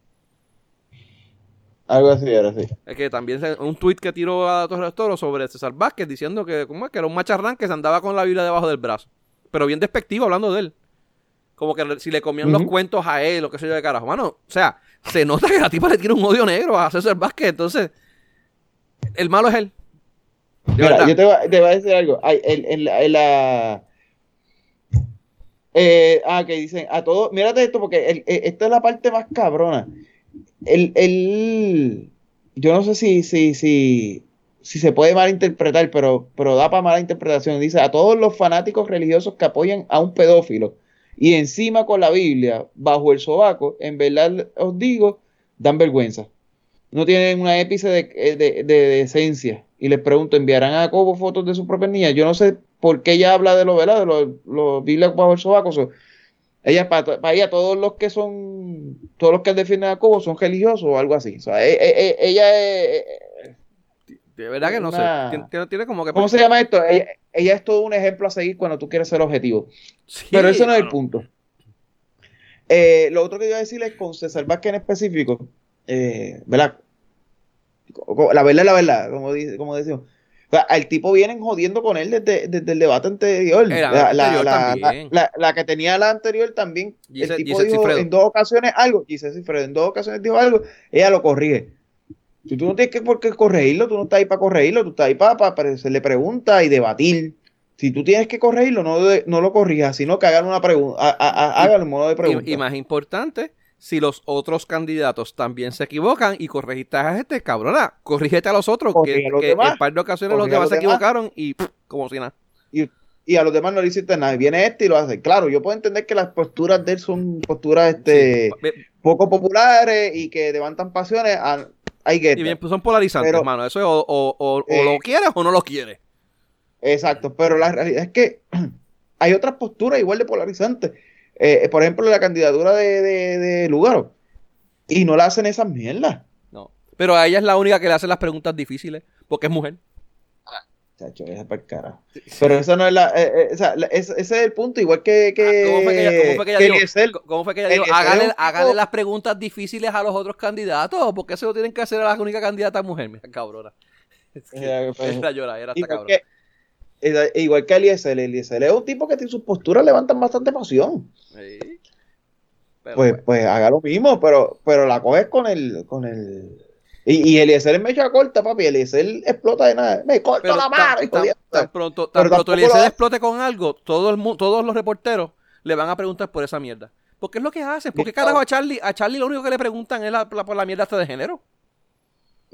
Algo así era así. Es que también se- un tweet que tiró a Torres Toro sobre César Vázquez diciendo que, ¿cómo es? que era un macharrán que se andaba con la Biblia debajo del brazo. Pero bien despectivo hablando de él. Como que si le comían los cuentos a él o qué sé yo de carajo. Mano, o sea, se nota que la tipa le tiene un odio negro a César Vázquez. Entonces, el malo es él. Mira, yo te voy, te voy a decir algo. Ay, la, en la- eh, ah, que dicen a todos, mírate esto porque eh, esta es la parte más cabrona. El, el- yo no sé si, si, si, si se puede malinterpretar, pero, pero da para mala interpretación. Dice a todos los fanáticos religiosos que apoyan a un pedófilo y encima con la Biblia bajo el sobaco, en verdad os digo, dan vergüenza. No tienen una épice de, de, de- de decencia. Y les pregunto, ¿enviarán a Cobo fotos de sus propias niñas? Yo no sé por qué ella habla de lo, ¿verdad? De los, Biblia bajo el sobaco. So, ella, para, para ella, todos los que son, todos los que defienden a Cobo son religiosos o algo así. O sea, e- e- e- ella es, De verdad que no una- sé. Tiene, como que. ¿cómo se llama esto? Ella, ella es todo un ejemplo a seguir cuando tú quieres ser objetivo. Sí, Pero ese no es el punto. Eh, lo otro que iba a decirles con César Vázquez en específico, eh, ¿verdad? La verdad es la verdad, como, dice, como decimos. O sea, el tipo vienen jodiendo con él desde, desde el debate anterior. El La, la- anterior la- también. la- la que tenía la anterior también. Giselle- el tipo dijo Cifredo. en dos ocasiones algo. Giselle Cifredo, en dos ocasiones dijo algo, ella lo corrige. Si tú no tienes que por qué corregirlo, tú no estás ahí para corregirlo, tú estás ahí para, para hacerle preguntas y debatir. Si tú tienes que corregirlo, no, de- no lo corrijas, sino que hagan una pregunta, hágalo en modo de pregunta. Y, y más importante, si los otros candidatos también se equivocan y corregiste a este, cabrona, corrígete a los otros, que, los que demás. en par de ocasiones los demás los se demás. equivocaron y pff, como si nada. y a los demás no le hiciste nada. Y viene este y lo hace. Claro, yo puedo entender que las posturas de él son posturas este, Sí, poco populares y que levantan pasiones. a- y bien, pues son polarizantes, Pero- hermano. Eso es o, o- o- o Eh, lo quieres o no lo quieres. Exacto, pero la realidad es que hay otras posturas igual de polarizantes. Eh, por ejemplo, la candidatura de, de, de Lugaro. Y no la hacen esas mierdas. No. Pero a ella es la única que le hace las preguntas difíciles, porque es mujer. Chacho, esa para carajo. Pero esa no es la. eh, eh, o sea, la- ese, ese es el punto, igual que. que Ah, ¿Cómo fue que ella, cómo fue que ella que dijo? Eliezer. ¿Cómo fue que ella dijo? Las preguntas difíciles a los otros candidatos, porque eso lo tienen que hacer a la única candidata mujer. Mira, cabrona. Es que es la lloradera, cabrona. Eh, igual que Eliezer, Eliezer es un tipo que tiene sus posturas levantan bastante pasión. Sí. Pero, Pues, pues, pues haga lo mismo, pero, pero la coges con el, con el. Y, y Eliezer es mecha corta, papi. Eliezer explota de nada. Me corta pero la mano, tan, tan pronto, tan pronto tampoco Eliezer explote con algo, todo el todos los reporteros le van a preguntar por esa mierda. Porque es lo que hacen. ¿Por qué Bien, carajo a Charlie? A Charlie lo único que le preguntan es la, la- por la mierda esta de género.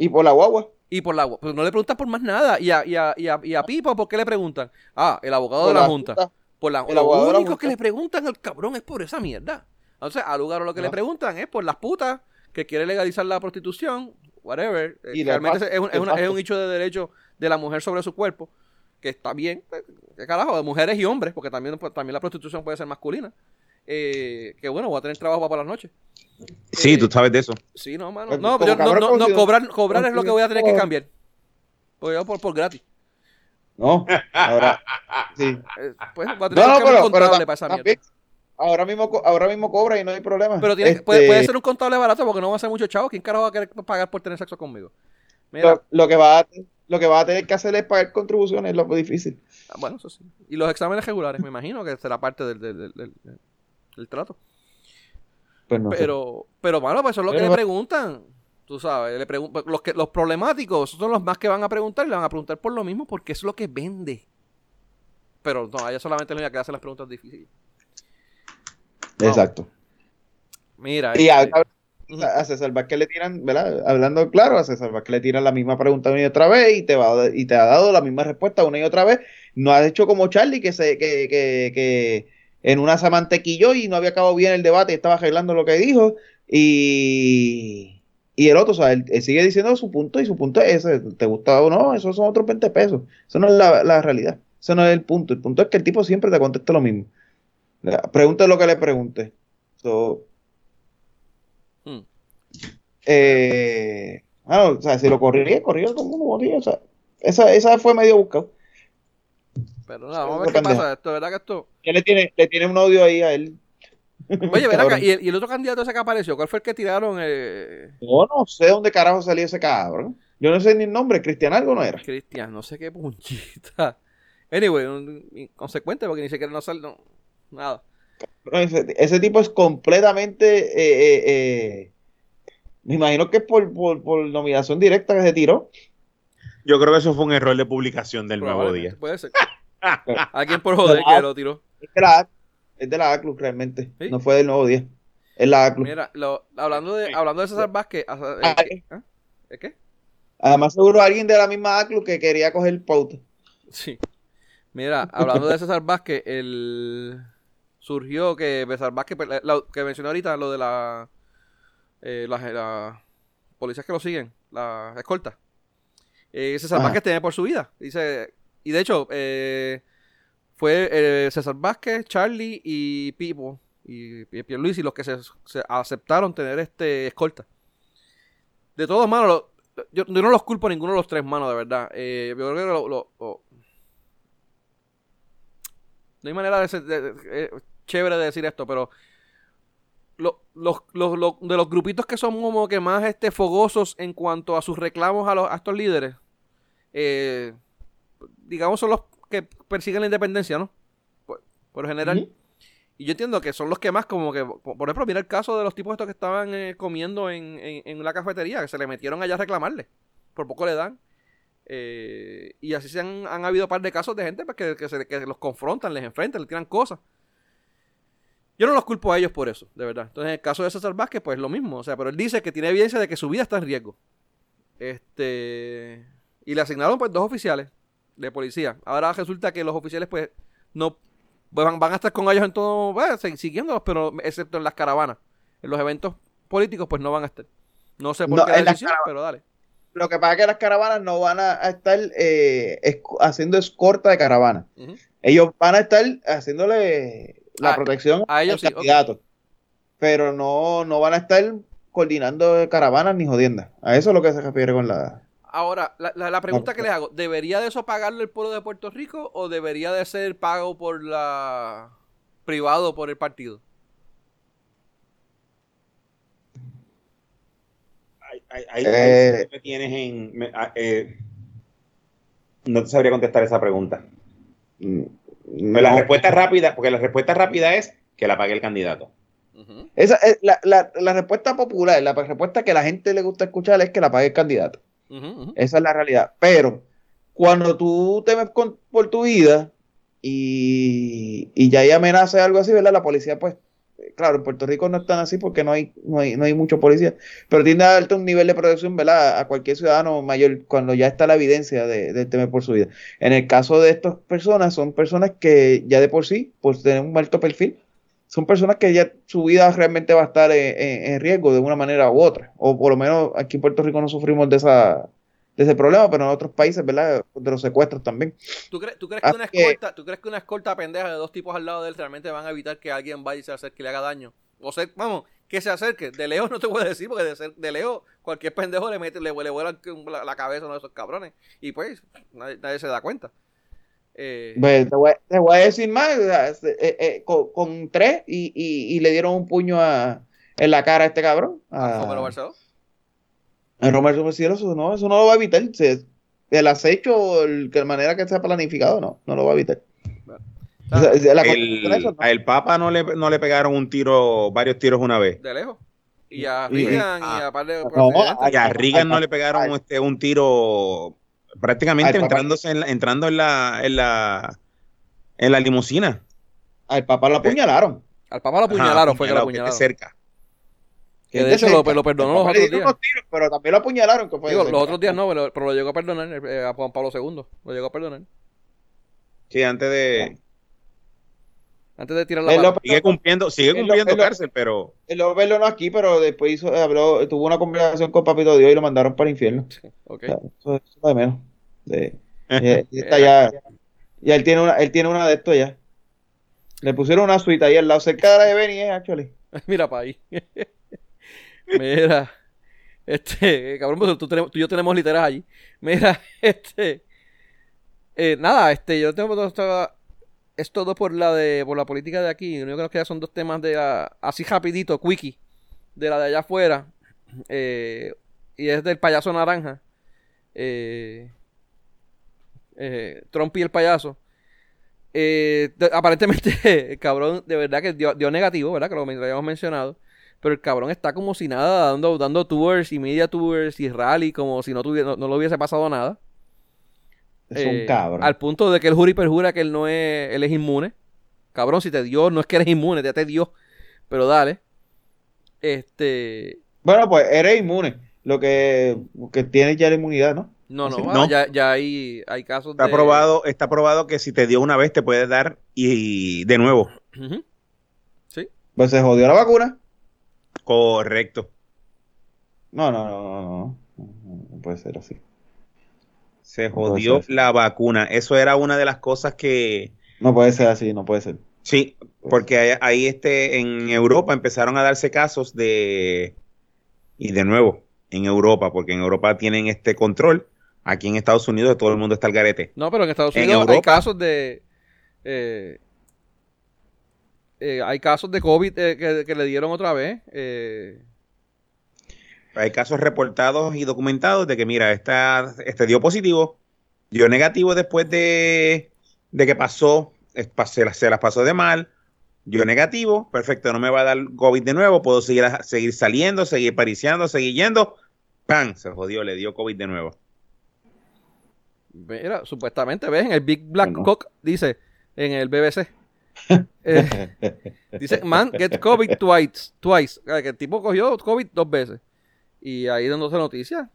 Y por la guagua. Y por la pues no le preguntan por más nada. Y a, y a, y a, y a Pipo, ¿por qué le preguntan? Ah, el abogado Por de la, la Junta. Junta. Por la, El lo abogado único que le preguntan al cabrón es por esa mierda. Entonces, a lugar lo que le preguntan es por las putas que quiere legalizar la prostitución, whatever. Y realmente es un, es, es un hecho de derecho de la mujer sobre su cuerpo, que está bien, eh, ¿qué carajo? De mujeres y hombres, porque también, pues, también la prostitución puede ser masculina. Eh, que bueno, voy a tener trabajo para por las noches. Sí, Eh, tú sabes de eso. Sí, no, mano. Pues, No, yo- no, no, no, cobrar, cobrar es lo que voy a tener que cambiar. Porque yo por, por gratis. No, ahora. Sí. Eh, Pues voy a tener No, que no, un pero, pero contable tam- para esa mierda. ahora mismo, ahora mismo cobra y no hay problema. Pero tiene, Este, puede, puede ser un contable barato porque no va a ser mucho chavo. ¿Quién carajo va a querer pagar por tener sexo conmigo? Mira, lo, lo que va a, lo que va a tener que hacer es pagar contribuciones, es lo difícil. ah, bueno, eso sí. Y los exámenes regulares, me imagino que será parte del, del, del- del- del trato. Pues no sé. Pero, pero bueno, pues eso es lo que le preguntan. Tú sabes, le pregun- pues, los, que, los problemáticos son los más que van a preguntar y le van a preguntar por lo mismo porque es lo que vende. Pero no, ella solamente es la única que hace las preguntas difíciles. Exacto. Mira, Y a, este, a- a César Vázquez le tiran, ¿verdad? Hablando claro, a César Vázquez le tiran la misma pregunta una y otra vez y te, va, y te ha dado la misma respuesta una y otra vez. No has hecho como Charlie, que, se, que, que, que en una se mantequilló y no había acabado bien el debate y estaba arreglando lo que dijo. Y, Y el otro, o sea, él, él sigue diciendo su punto y su punto es ese. ¿Te gusta o no? Esos son otros 20 pesos. Eso no es la, la realidad. Eso no es el punto. El punto es que el tipo siempre te contesta lo mismo. Pregunte lo que le pregunte. So, Hmm. eh, bueno, o sea, si lo corría, corría todo el mundo o sea, esa, esa fue medio buscado. Pero nada, vamos a ver qué Pendejo. pasa. Esto, ¿verdad que esto? Ya le tiene, le tiene un odio ahí a él. Oye, ven acá. ¿y el, y el otro candidato ese que apareció? ¿Cuál fue el que tiraron? Eh, Yo no sé dónde carajo salió ese cabrón. Yo no sé ni el nombre, Cristian algo no era. Cristian, no sé qué punchita. Anyway, un- inconsecuente porque ni siquiera no sale, no, nada. Ese, ese tipo es completamente. eh, eh, eh, me imagino que es por, por, por nominación directa que se tiró. Yo creo que eso fue un error de publicación del nuevo día. Puede ser. Alguien por joder que lo tiró. Es de la, es de la ACLU realmente. ¿Sí? No fue del nuevo día. Es la ACLU. Mira, lo- hablando de hablando de César Vázquez, eh, Ah, ¿qué? ¿Ah? ¿Eh, qué? Además, seguro alguien de la misma ACLU que quería coger pauta. Sí. Mira, hablando de César Vázquez, el surgió que César Vázquez, pues, la- la- que mencioné ahorita, lo de la, eh, las las policías que lo siguen, la escolta. Eh, César Ajá. Vázquez tiene por su vida. Dice, y de hecho, eh, fue eh, César Vázquez, Charlie y Pipo y, y los que se, aceptaron tener este escolta. De todos manos, lo- yo, no los culpo a ninguno de los tres manos, de verdad. Eh, yo creo que lo- no hay manera de ser de- eh, chévere de decir esto, pero lo- los, los- los- de los grupitos que son como que más este, fogosos en cuanto a sus reclamos a, los, a estos líderes, eh, digamos son los que persiguen la independencia, ¿no? Por, por lo general. Y yo entiendo que son los que más como que, por por ejemplo, mira el caso de los tipos estos que estaban eh, comiendo en, en, en la cafetería, que se le metieron allá a reclamarle. Por poco le dan. Eh, y así se han, han habido un par de casos de gente pues, que, que, se- que los confrontan, les enfrentan, les tiran cosas. Yo no los culpo a ellos por eso, de verdad. Entonces, en el caso de César Vázquez, pues lo mismo. O sea, pero él dice que tiene evidencia de que su vida está en riesgo. Este. Y le asignaron, pues, dos oficiales de policía. Ahora resulta que los oficiales, pues, no. pues, van, van a estar con ellos en todo. Sig- siguiéndolos, pero excepto en las caravanas. En los eventos políticos, pues no van a estar. No sé por No, qué la decisión, pero dale. Lo que pasa es que las caravanas no van a, estar eh, esc- haciendo escorta de caravana. Ellos van a estar haciéndole la A- protección a ellos al sí. Pero no, no van a estar coordinando caravanas ni jodiendas. A eso es lo que se refiere con la... Ahora, la, la- la pregunta que les hago, ¿debería de eso pagarlo el pueblo de Puerto Rico o debería de ser pago por la privado por el partido? Ahí- ahí- ahí- Eh. ahí me tienes en. me- ah, eh, no te sabría contestar esa pregunta. mm, Pero la respuesta rápida, porque la respuesta rápida es que la pague el candidato. Esa es la, la- la respuesta popular, la respuesta que a la gente le gusta escuchar es que la pague el candidato. Esa es la realidad. Pero cuando tú temes con- por tu vida y, y ya hay amenaza de algo así, ¿verdad? La policía, pues, eh, claro, en Puerto Rico no están así porque no hay, no hay, no hay mucho policía, pero tiende a darte un nivel de protección, ¿verdad? A cualquier ciudadano mayor cuando ya está la evidencia de, temer por su vida. En el caso de estas personas, son personas que ya de por sí, pues tienen un alto perfil. Son personas que ya su vida realmente va a estar en, en- en riesgo de una manera u otra. O por lo menos aquí en Puerto Rico no sufrimos de esa, de ese problema, pero en otros países, ¿verdad? De los secuestros también. ¿Tú, crees, tú crees Ah, que una que- escolta, ¿Tú crees que una escolta pendeja de dos tipos al lado de él realmente van a evitar que alguien vaya y se acerque y le haga daño? O sea, vamos, que se acerque. De lejos no te voy a decir, porque de, ser- de lejos cualquier pendejo le mete, le, le vuela la, la cabeza a uno de esos cabrones. Y pues, nadie, nadie se da cuenta. Eh, Pues, te, voy, te voy a decir más, sea, eh, eh, con, con tres y, y- y le dieron un puño a, en la cara a este cabrón. a A, Romero Barceló. a Romero Barceló, eso no, eso no lo va a evitar. Se- el acecho, el, que manera que sea planificado, no, no lo va a evitar. O sea, la El, cosa- eso no. a el Papa no le, no le pegaron un tiro, varios tiros una vez. De lejos. Y a Y- Reagan y ah, a par de no. Y a Reagan no le pegaron este, un tiro prácticamente Al entrándose en la- entrando en la, en la en la limusina. Al papá lo apuñalaron. Al papá lo apuñalaron, fue que lo apuñalaron. cerca. Que de de hecho lo, cerca. lo perdonó los otros días. tiros, pero también lo apuñalaron. Que fue de Digo, cerca. los otros días no, pero, pero lo llegó a perdonar eh, a Juan Pablo II. Lo llegó a perdonar. Sí, antes de Antes de tirar la Él pata. lo- Sigue cumpliendo, sigue cumpliendo él lo- cárcel, pero Él lo verlo no aquí, pero después hizo, habló, tuvo una conversación con Papito Dios y lo mandaron para el infierno. Ok. O sea, eso, eso es de menos. Sí. Ya está ya, ya él tiene una, él tiene una de estos ya. Le pusieron una suite ahí al lado, cerca de la de Benny, eh, actually. Mira para ahí. Mira. Este, cabrón, pues tú, tenemos- tú y yo tenemos literas allí. Mira, este. eh, nada, este, yo tengo todo esto, es todo por la de, por la política de aquí. Lo único que nos queda son dos temas de así rapidito, quickie, de la de allá afuera. eh, y es del payaso naranja. Eh, eh, Trump y el payaso. Eh, aparentemente, el cabrón, de verdad que dio, negativo, ¿verdad? Que lo, lo habíamos mencionado. Pero el cabrón está como si nada, dando, dando tours y media tours y rally, como si no, tuviera, no, no le hubiese pasado nada. Es un Eh, cabrón. Al punto de que él jura y perjura que él no es, él es inmune. Cabrón, si te dio, no es que eres inmune, ya te dio. Pero dale. Este. Bueno, pues eres inmune. Lo que, que tienes ya la inmunidad, ¿no? No, no, ah, no. Ya, ya hay, hay casos está de. probado, está probado que si te dio una vez te puede dar y de nuevo. Sí. Pues se jodió la vacuna. Correcto. No, no, no. No, no puede ser así. Se jodió la vacuna. Eso era una de las cosas que No puede ser así, no puede ser. sí, porque ahí, ahí, este en Europa empezaron a darse casos de y de nuevo en Europa, porque en Europa tienen este control. Aquí en Estados Unidos todo el mundo está al garete. No, pero en Estados En Unidos hay casos de. eh, eh, hay casos de COVID eh, que, que le dieron otra vez. eh, Hay casos reportados y documentados de que, mira, esta, este dio positivo, dio negativo después de, de que pasó, se, las- se las pasó de mal, dio negativo, perfecto, no me va a dar COVID de nuevo, puedo seguir, seguir saliendo, seguir pariciando, seguir yendo, ¡pam! Se jodió, le dio COVID de nuevo. mira, supuestamente, ¿ves? En el Big Black Bueno. Cock dice, en el BBC. eh, dice, man, get COVID twice. Twice. Sea, que el tipo cogió COVID dos veces. Y ahí dándose noticias.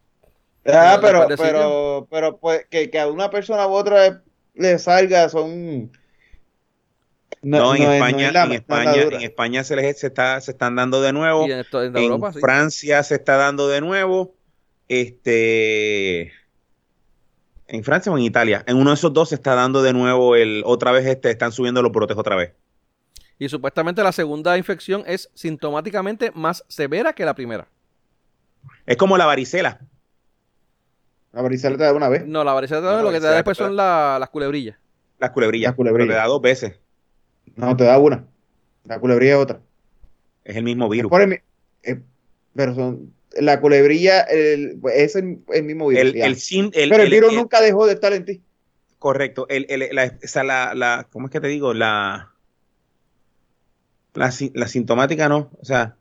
Ah, No, pero, pero, pero, pues, que, que a una persona u otra le salga son... No, en es- España, en España, en España se les se está, se están dando de nuevo. Y en, esto- en En Europa, sí. Francia se está dando de nuevo. Este. En Francia o en Italia. En uno de esos dos se está dando de nuevo el. Otra vez este, están subiendo los brotes otra vez. Y supuestamente la segunda infección es sintomáticamente más severa que la primera. Es como la varicela. La varicela te da una vez. No, la varicela No, la lo que te da después te da- son la- las culebrillas. Las culebrillas. Las culebrillas. Pero te da dos veces. No, te da una. La culebrilla es otra. Es el mismo virus. por el mi- eh, pero son... La culebrilla el- es el, el mismo virus. El, ya. el, sin- el- pero el, el- virus el- nunca dejó de estar en ti. Correcto. El, el- la, esa, la, la- ¿Cómo es que te digo? La. La sintomática no. O sea,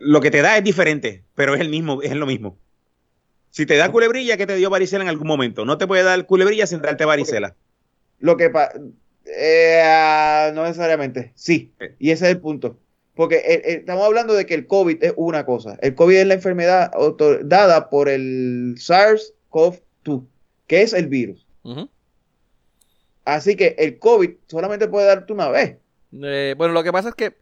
lo que te da es diferente, pero es el mismo, es lo mismo. Si te da culebrilla, que te dio varicela en algún momento. No te puede dar culebrilla sin darte varicela. Lo que pasa, no necesariamente, sí, Eh. y ese es el punto. Porque eh, eh, estamos hablando de que el COVID es una cosa. El COVID es la enfermedad dada por el SARS-CoV-2, que es el virus. Así que el COVID solamente puede darte una vez. Eh, bueno, lo que pasa es que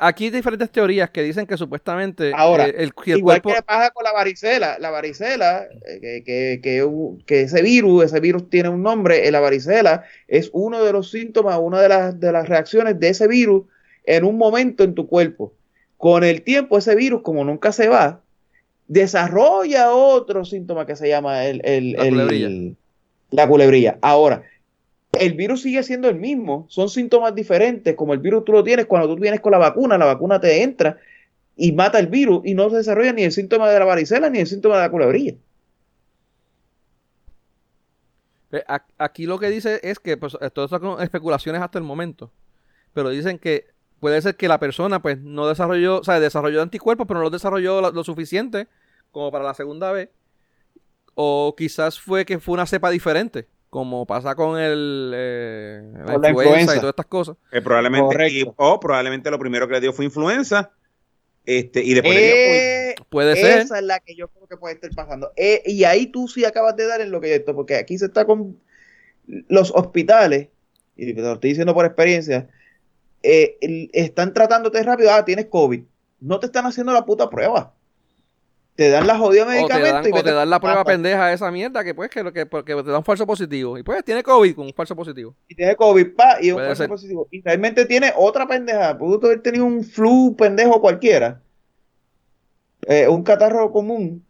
aquí hay diferentes teorías que dicen que supuestamente Ahora, eh, el, que el Igual cuerpo... que pasa con la varicela. La varicela, eh, que, que, que, ese virus, ese virus tiene un nombre, eh, la varicela es uno de los síntomas, una de las, de las reacciones de ese virus en un momento en tu cuerpo. Con el tiempo, ese virus, como nunca se va, desarrolla otro síntoma que se llama el, el- La culebrilla. la culebrilla. Ahora, el virus sigue siendo el mismo, son síntomas diferentes, como el virus tú lo tienes cuando tú vienes con la vacuna, la vacuna te entra y mata el virus y no se desarrolla ni el síntoma de la varicela ni el síntoma de la culebrilla. A- Aquí lo que dice es que pues, todo esto son especulaciones hasta el momento. Pero dicen que puede ser que la persona pues no desarrolló, o sea, desarrolló anticuerpos, pero no los desarrolló lo suficiente como para la segunda vez. O quizás fue que fue una cepa diferente, como pasa con el, eh, la, Con la influenza, y todas estas cosas. Eh, probablemente, y- o probablemente lo primero que le dio fue influenza. Este, y después le dio. Eh, Puede ser. esa es la que yo creo que puede estar pasando. Eh, y ahí tú sí acabas de dar en lo que esto, porque aquí se está con los hospitales, y te lo estoy diciendo por experiencia, eh, están tratándote rápido, ah, tienes COVID. No te están haciendo la puta prueba. Te dan la jodida O te medicamento dan, y o te dan la prueba casa. pendeja de esa mierda que pues que, lo que, porque te da un falso positivo. Y pues tiene COVID con un falso positivo. y tiene COVID, pa, y un Puede falso ser. positivo. Y realmente tiene otra pendeja. Pudo haber tenido un flu pendejo cualquiera. Eh, un catarro común.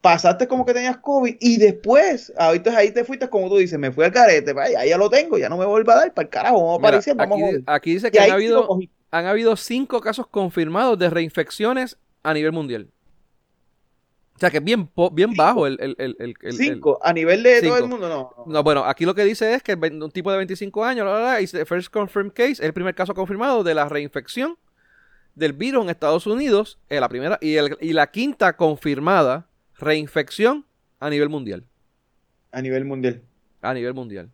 Pasaste como que tenías COVID y después, ahorita ahí te fuiste como tú dices, me fui al carete, ya, ya lo tengo, ya no me vuelva a dar para el carajo, vamos a aparecer, vamos a aquí, joder. aquí dice que han habido, han habido cinco casos confirmados de reinfecciones a nivel mundial. O sea que es bien, bien bajo el, el, el, Cinco, a nivel de todo el mundo, no. no. No, bueno, aquí lo que dice es que un tipo de 25 años, la, la, la, is the first confirmed case, es el primer caso confirmado de la reinfección del virus en Estados Unidos, eh, la primera y, el- y la quinta confirmada reinfección a nivel mundial. A nivel mundial. A nivel mundial.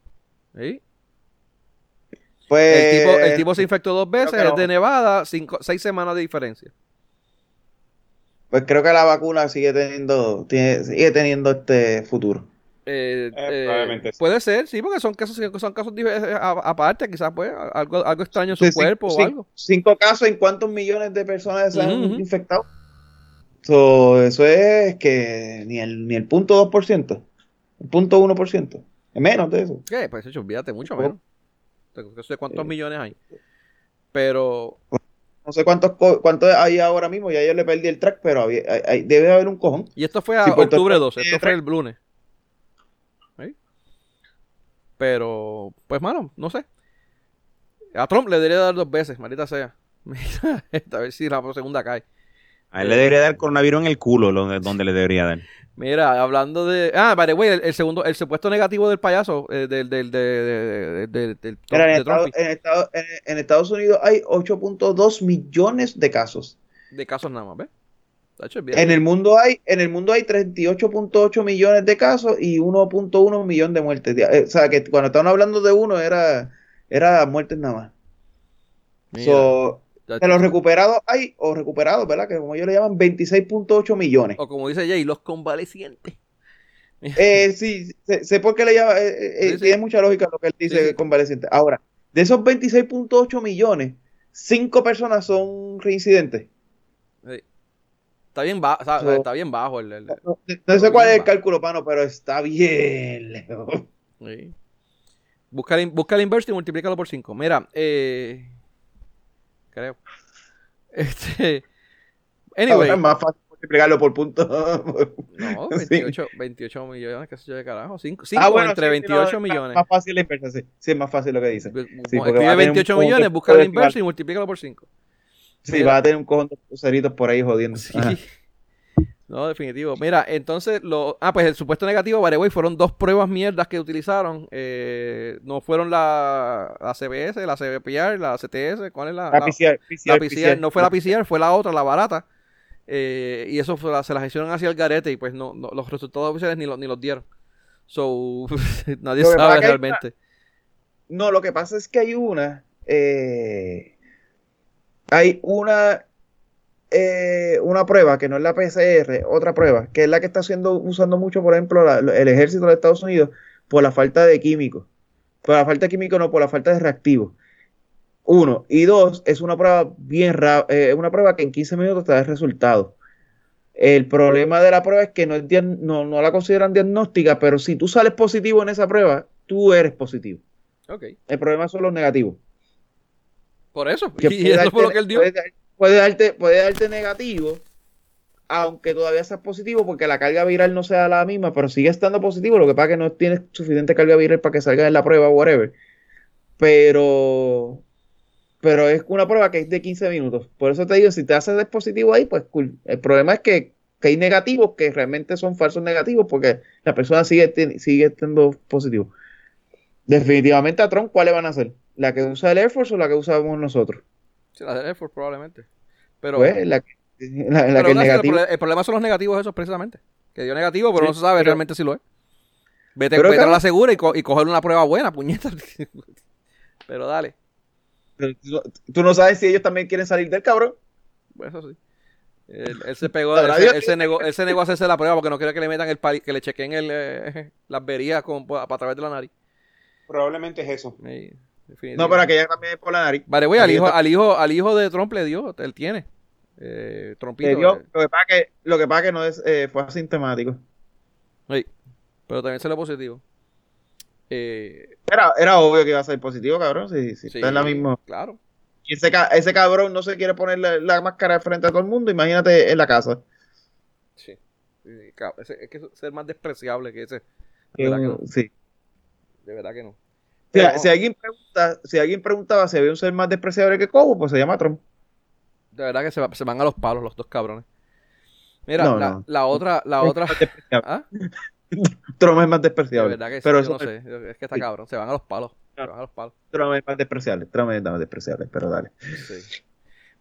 ¿Sí? Pues, El, tipo, el tipo se infectó dos veces, es de Nevada, cinco, seis semanas de diferencia. Pues creo que la vacuna sigue teniendo, tiene- sigue teniendo este futuro. Eh, Eh, eh, puede ser, sí, porque son casos, son casos eh, a- aparte, quizás pues algo, algo extraño en su Sí, cuerpo o algo. Cinco casos en cuántos millones de personas se han infectado. So, eso es que ni el, ni el punto 2%, el punto 1%, es menos de eso. ¿Qué? Pues hecho, olvídate mucho Oh. menos. No sé cuántos millones hay. Pero No sé cuántos cuántos hay ahora mismo, ya yo le perdí el track, pero había- hay- hay- debe haber un cojón. Y esto fue a Sí, octubre Rico 12, esto fue el lunes. ¿Sí? Pero, pues, mano, no sé. A Trump le debería dar dos veces, maldita sea. a ver si la segunda cae. A él le debería dar coronavirus en el culo, lo- donde le debería dar. Mira, hablando de. Ah, vale, güey, el, el segundo, el supuesto negativo del payaso, eh, del, del, de, de- de- de- del- Mira, en, de Estados, en Estados- en- en Estados Unidos hay 8.2 millones de casos. de casos nada más, ¿ves? En el mundo hay, en el mundo hay 38.8 millones de casos y 1.1 millón de muertes. Eh, O sea que cuando estaban hablando de uno era, era muertes nada más. Mira, So, de los recuperados hay, o recuperados, ¿verdad? Que como ellos le llaman, 26.8 millones. o como dice Jay, los convalecientes. Eh, sí, sé, sé por qué le llama, eh, eh, Sí, sí. tiene mucha lógica lo que él dice Sí, convaleciente. Ahora, de esos 26.8 millones, 5 personas son reincidentes. Está bien, ba- está, So- está bien bajo el, el- No, no sé cuál es el cálculo, pano, pero está bien. Sí. Busca, el, busca el inverso y multiplícalo por 5. Mira, eh, creo. Este. Anyway, es más fácil multiplicarlo por puntos. no, Sí. 28, 28 millones, qué sé yo de carajo. 5 Ah, bueno, entre sí, 28 sí, no, millones. Más fácil la inversa, sí. Sí, es más fácil lo que dice. Bu- sí, Escribe tener un 28 cojón millones, busca el decimal. inverso y multiplícalo por 5. Sí, Mira. va a tener un cojón de cruceritos por ahí jodiendo. Sí. No, definitivo. Mira, entonces, lo, ah, pues el supuesto negativo, by the way, fueron dos pruebas mierdas que utilizaron. Eh, no fueron la, la CBS, la CBPR, la CTS, ¿cuál es la? La la- PCR, La PCR, PCR, no fue la PCR, fue la otra, la barata. Eh, y eso fue la- se las hicieron hacia el garete y pues no, no- los resultados oficiales ni, los ni los dieron. So, nadie Lo sabe realmente. No, lo que pasa es que hay una. eh, hay una. Eh, una prueba que no es la PCR, otra prueba, que es la que está haciendo, usando mucho, por ejemplo, la- el ejército de Estados Unidos por la falta de químicos. Por la falta de químicos, no, por la falta de reactivos. Uno. Y dos, es una prueba bien eh, una prueba que en 15 minutos te da el resultado. El problema de la prueba es que no, es diag- no, no la consideran diagnóstica, pero si tú sales positivo en esa prueba, tú eres positivo. Ok. El problema son los negativos. Por eso. Que y eso fue lo que él dio. Puede, puede darte, puede darte negativo, aunque todavía seas positivo, porque la carga viral no sea la misma, pero sigue estando positivo. Lo que pasa es que no tienes suficiente carga viral para que salga en la prueba, whatever. Pero, pero es una prueba que es de 15 minutos. Por eso te digo, si te haces positivo ahí, pues cool. El problema es que, que hay negativos que realmente son falsos negativos, porque la persona sigue, sigue estando positivo. Definitivamente a Trump, ¿cuáles van a ser? ¿La que usa el Air Force o la que usamos nosotros? Sí, la de Air Force probablemente. Pero, Pues la, que- la, la pero que el sí, negativo. problema son los negativos esos precisamente. Que dio negativo, pero Sí, no se sabe pero- realmente si lo es. Vete, Pero, vete a la segura y, co- y coger una prueba buena, puñeta. pero dale. Pero tú, no sabes si ellos también quieren salir del cabrón. Pues eso sí. Él, él se pegó, La él, él se negó, él se negó a hacerse la prueba porque no quiere que le metan el pali, que le chequen el, eh, las verías con, a, través de la nariz. Probablemente es eso. Definitivo. No, pero aquella también es por la nariz. Vale, voy, al hijo, al hijo, al hijo de Trump le dio, él tiene. Eh, Trumpito. le dio- eh, lo que pasa que, lo que pasa que no es, eh, fue asintomático. sí, pero también salió positivo. Eh, Era, era obvio que iba a ser positivo, cabrón. Si, si sí, está en la misma. Claro. Y ese, ese cabrón no se quiere poner la, la máscara de frente a todo el mundo, imagínate en la casa. Sí. Es que ser más despreciable que ese. De verdad que no. sí. De verdad que no. Si, alguien pregunta, si alguien preguntaba si había un ser más despreciable que Cobo, pues se llama Trump. De verdad que se, va- se van a los palos los dos cabrones. Mira, No, la, no. la otra, la otra. Es más despreciable. ¿Ah? Trump es más De despreciable. verdad que sí, pero yo no sé. Es que está sí. cabrón. Se van a los palos. Se van a los palos. Trump es más despreciable. Trump es más despreciable, pero dale. Sí.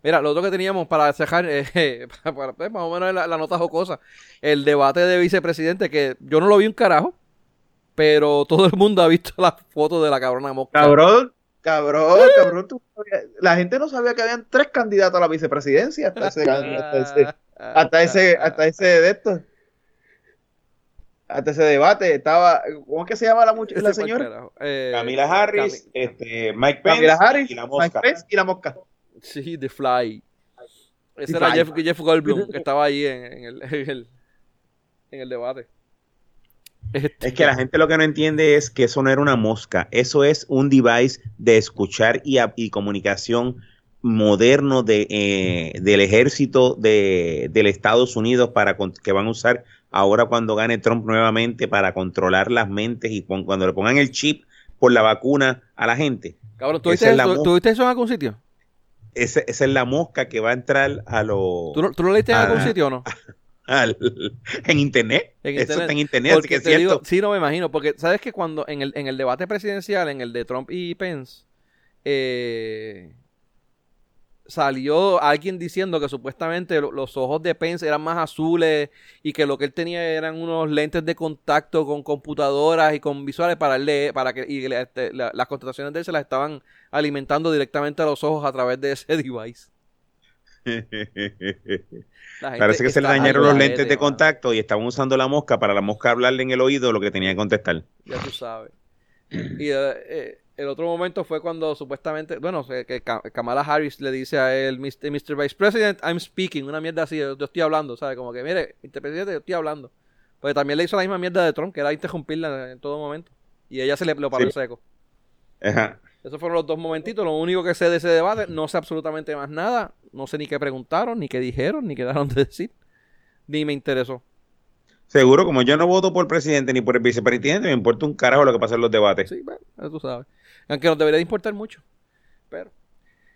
Mira, lo otro que teníamos para cerrar, eh, para- para- pues, más o menos la, la nota jocosa, el debate de vicepresidente, que yo no lo vi un carajo, pero todo el mundo ha visto la foto de la cabrona mosca. Cabrón, cabrón, cabrón. tú sabías- la gente no sabía que habían tres candidatos a la vicepresidencia hasta ese, hasta ese, hasta ese, hasta ese de estos. Hasta ese debate estaba, ¿cómo es que se llama la, much- la señora? Eh, Camila Harris, este, Mike Pence Camila Harris, y la Mike mosca. Pence y la mosca. Sí, The Fly. Ese The era Fly. Jeff, Jeff Goldblum, que estaba ahí en, en el, en, el, en el debate. Este, Es que la gente lo que no entiende es que eso no era una mosca, eso es un device de escuchar y, a- y comunicación moderno de, eh, del ejército de, del Estados Unidos para con- que van a usar ahora cuando gane Trump nuevamente para controlar las mentes y pon- cuando le pongan el chip por la vacuna a la gente. Cabrón, ¿tú viste, es eso, mosca. ¿tú viste eso en algún sitio? Esa es la mosca que va a entrar a los ¿Tú, lo- tú lo leíste en algún sitio o no? al- en internet. En Eso internet. está en internet, así que es cierto. digo, sí, no me imagino, porque sabes que cuando en el, en el debate presidencial, en el de Trump y Pence, eh, salió alguien diciendo que supuestamente lo- los ojos de Pence eran más azules y que lo que él tenía eran unos lentes de contacto con computadoras y con visuales para leer, para que y le- este, la- las contestaciones de él se las estaban alimentando directamente a los ojos a través de ese device. Parece que se le dañaron los lentes de contacto y estaban usando la mosca para la mosca hablarle en el oído lo que tenía que contestar. Ya tú sabes. Y eh, eh, el otro momento fue cuando supuestamente, bueno, eh, que Ka- Kamala Harris le dice a él, Mr. Mr. Vice President, I'm speaking, una mierda así, yo, yo estoy hablando, ¿sabes? Como que, mire, Mr. Presidente, yo estoy hablando. Porque también le hizo la misma mierda de Trump, que era interrumpirla en todo momento. Y ella se le lo paró Sí. seco. Ajá. Esos fueron los dos momentitos. Lo único que sé de ese debate, no sé absolutamente más nada. No sé ni qué preguntaron, ni qué dijeron, ni qué dejaron de decir. Ni me interesó. Seguro, como yo no voto por el presidente ni por el vicepresidente, me importa un carajo lo que pasa en los debates. Sí, bueno, eso tú sabes. Aunque nos debería de importar mucho. Pero,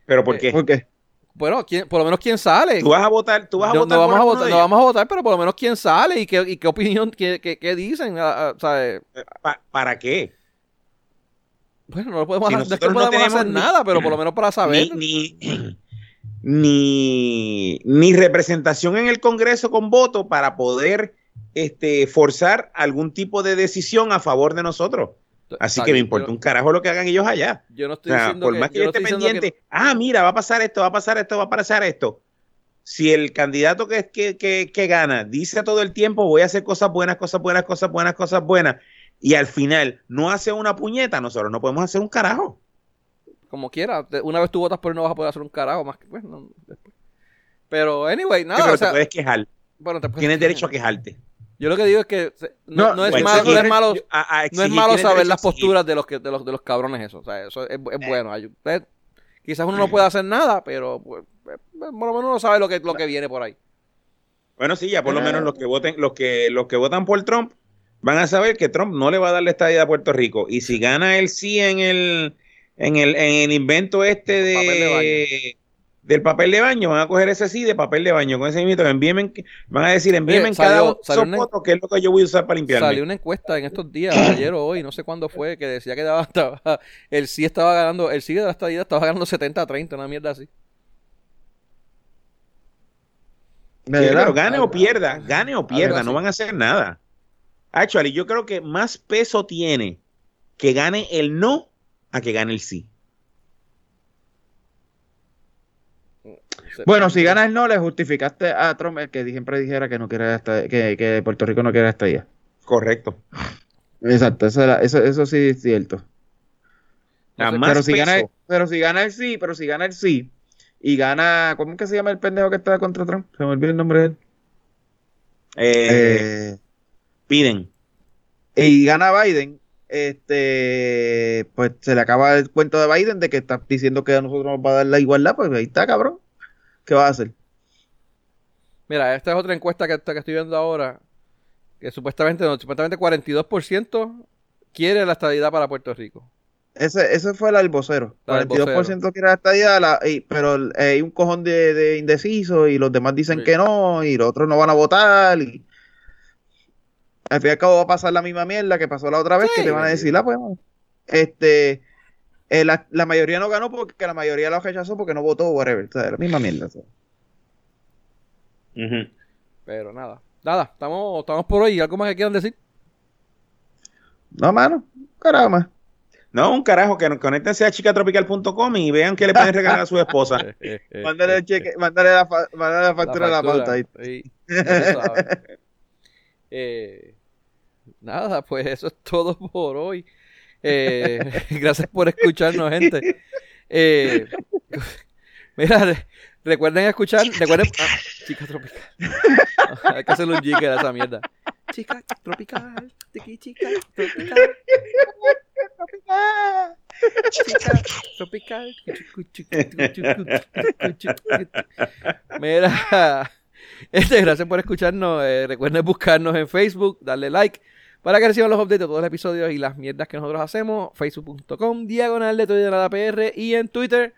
Pero ¿por Eh, qué? ¿Por qué? bueno, ¿quién- por lo menos quién sale. Tú vas a votar, tú vas a no, votar no vamos por a votar, no vamos a votar, pero por lo menos quién sale y qué, y qué opinión, qué, qué- qué dicen. ah, ah, ¿sabes? Pa- ¿Para qué? Bueno, no podemos, Si hacer- nosotros no podemos tenemos hacer ni- nada, pero por lo menos para saber. Ni, ni, ni, ni representación en el Congreso con voto para poder este, forzar algún tipo de decisión a favor de nosotros. Así que me importa yo- un carajo lo que hagan ellos allá. Yo no O estoy sea, diciendo por que, más que yo esté pendiente, ah, mira, va a pasar esto, va a pasar esto, va a pasar esto. Si el candidato que, que, que, que gana dice todo el tiempo, voy a hacer cosas buenas, cosas buenas, cosas buenas, cosas buenas, y al final no hace una puñeta, nosotros no podemos hacer un carajo. como quiera, una vez tú votas por él no vas a poder hacer un carajo más que después. Pero anyway, Sí, nada, pero o sea, te puedes quejar, bueno, te puedes- tienes derecho a quejarte. Yo lo que digo es que no, No, no es Pues, malo, no es malo, a- a no es exigir, malo tienes saber las posturas de los que de los de los cabrones eso, o sea, eso es, es bueno. Usted- quizás uno no pueda hacer nada, pero pues, eh, por lo menos uno sabe lo que lo que viene por ahí. Bueno, sí, ya por lo Eh. menos los que voten, los que, los que votan por Trump van a saber que Trump no le va a dar la estadía a Puerto Rico. Y si gana el sí en el, en el, en el invento este de, Papel de del papel de baño, van a coger ese sí de papel de baño, con ese invito, envíenme, van a decir, envíenme en salió- cada una- que es lo que yo voy a usar para limpiarme. Salió una encuesta en estos días, ayer o hoy, no sé cuándo fue, que decía que daba, estaba- el sí estaba ganando, el sí de la estadía estaba ganando 70 a 30, una mierda así. Pero gane o pierda, gane o pierda, no van a hacer nada. Actually, yo creo que más peso tiene que gane el no a que gane el sí. Bueno, si ganas el no, le justificaste a Trump el que siempre dijera que no quiere esta- que, que Puerto Rico no quiere esta idea. Correcto. Exacto, eso, era- eso, eso sí es cierto. Jamás pero si gana, el, peso. pero si gana el sí, pero si gana el sí y gana, ¿cómo es que se llama el pendejo que está contra Trump? Se me olvidó el nombre de él. Eh, Eh, piden. y gana Biden, este, pues se le acaba el cuento de Biden de que está diciendo que a nosotros nos va a dar la igualdad, pues ahí está, cabrón. ¿Qué va a hacer? Mira, esta es otra encuesta que, que estoy viendo ahora. Que supuestamente, no, supuestamente 42% quiere la estabilidad para Puerto Rico. Ese, ese fue el albocero. Del 42% quiere la estadía, la- y- pero eh, hay un cojón de, de indecisos y los demás dicen Sí. que no y los otros no van a votar. Y... Al fin y al cabo va a pasar la misma mierda que pasó la otra vez, Sí, que te van a decir, ah, pues, este, eh, la, la mayoría no ganó porque la mayoría lo rechazó porque no votó, whatever. O sea, la misma mierda. o sea. Ujú. Pero nada. Nada, estamos, estamos por hoy. ¿Algo más que quieran decir? No, mano, caramba. No, un carajo, que conéctense a chicatropical.com y vean qué le pueden regalar a su esposa. Mándale el cheque, mándale la, fa- mándale la factura de la pauta ahí. Sí. Eh, nada, pues eso es todo por hoy. Eh, gracias por escucharnos, gente. Eh, mira, re- recuerden escuchar, recuerden, ah, chica tropical. Hay que hacerle un jigger a esa mierda. Chica tropical, tiki chica tropical. Chica tropical. Mira, este, gracias por escucharnos. eh, recuerden buscarnos en Facebook, darle like para que reciban los updates de todos los episodios y las mierdas que nosotros hacemos. Facebook.com, diagonal de todo y nada PR. Y en Twitter,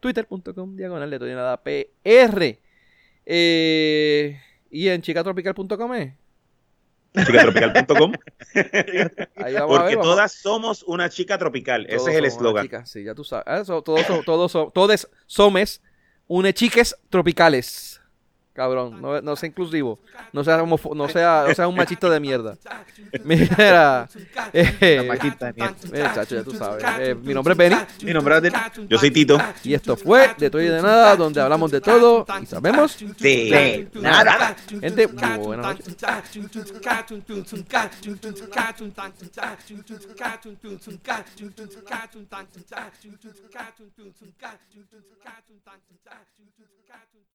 twitter.com, diagonal de todo y nada PR. Eh, y en chicatropical.com es. Chicatropical.com. Ahí vamos a Porque ver. vamos- todas somos una chica tropical. todos Ese es el somos una eslogan. chica, Sí, ya tú sabes. Ah, so- todos, so- todos, so- une chiques tropicales. Cabrón, no, no sea inclusivo. No sea, no sea, no sea un machito de mierda. Mira. eh, La machista de mierda. mira, chacho, ya tú sabes. Eh, mi nombre es Benny. Mi nombre es Adel. Yo soy Tito. Y esto fue De Todo y de Nada, donde hablamos de todo y sabemos. De nada. Gente, buenas noches.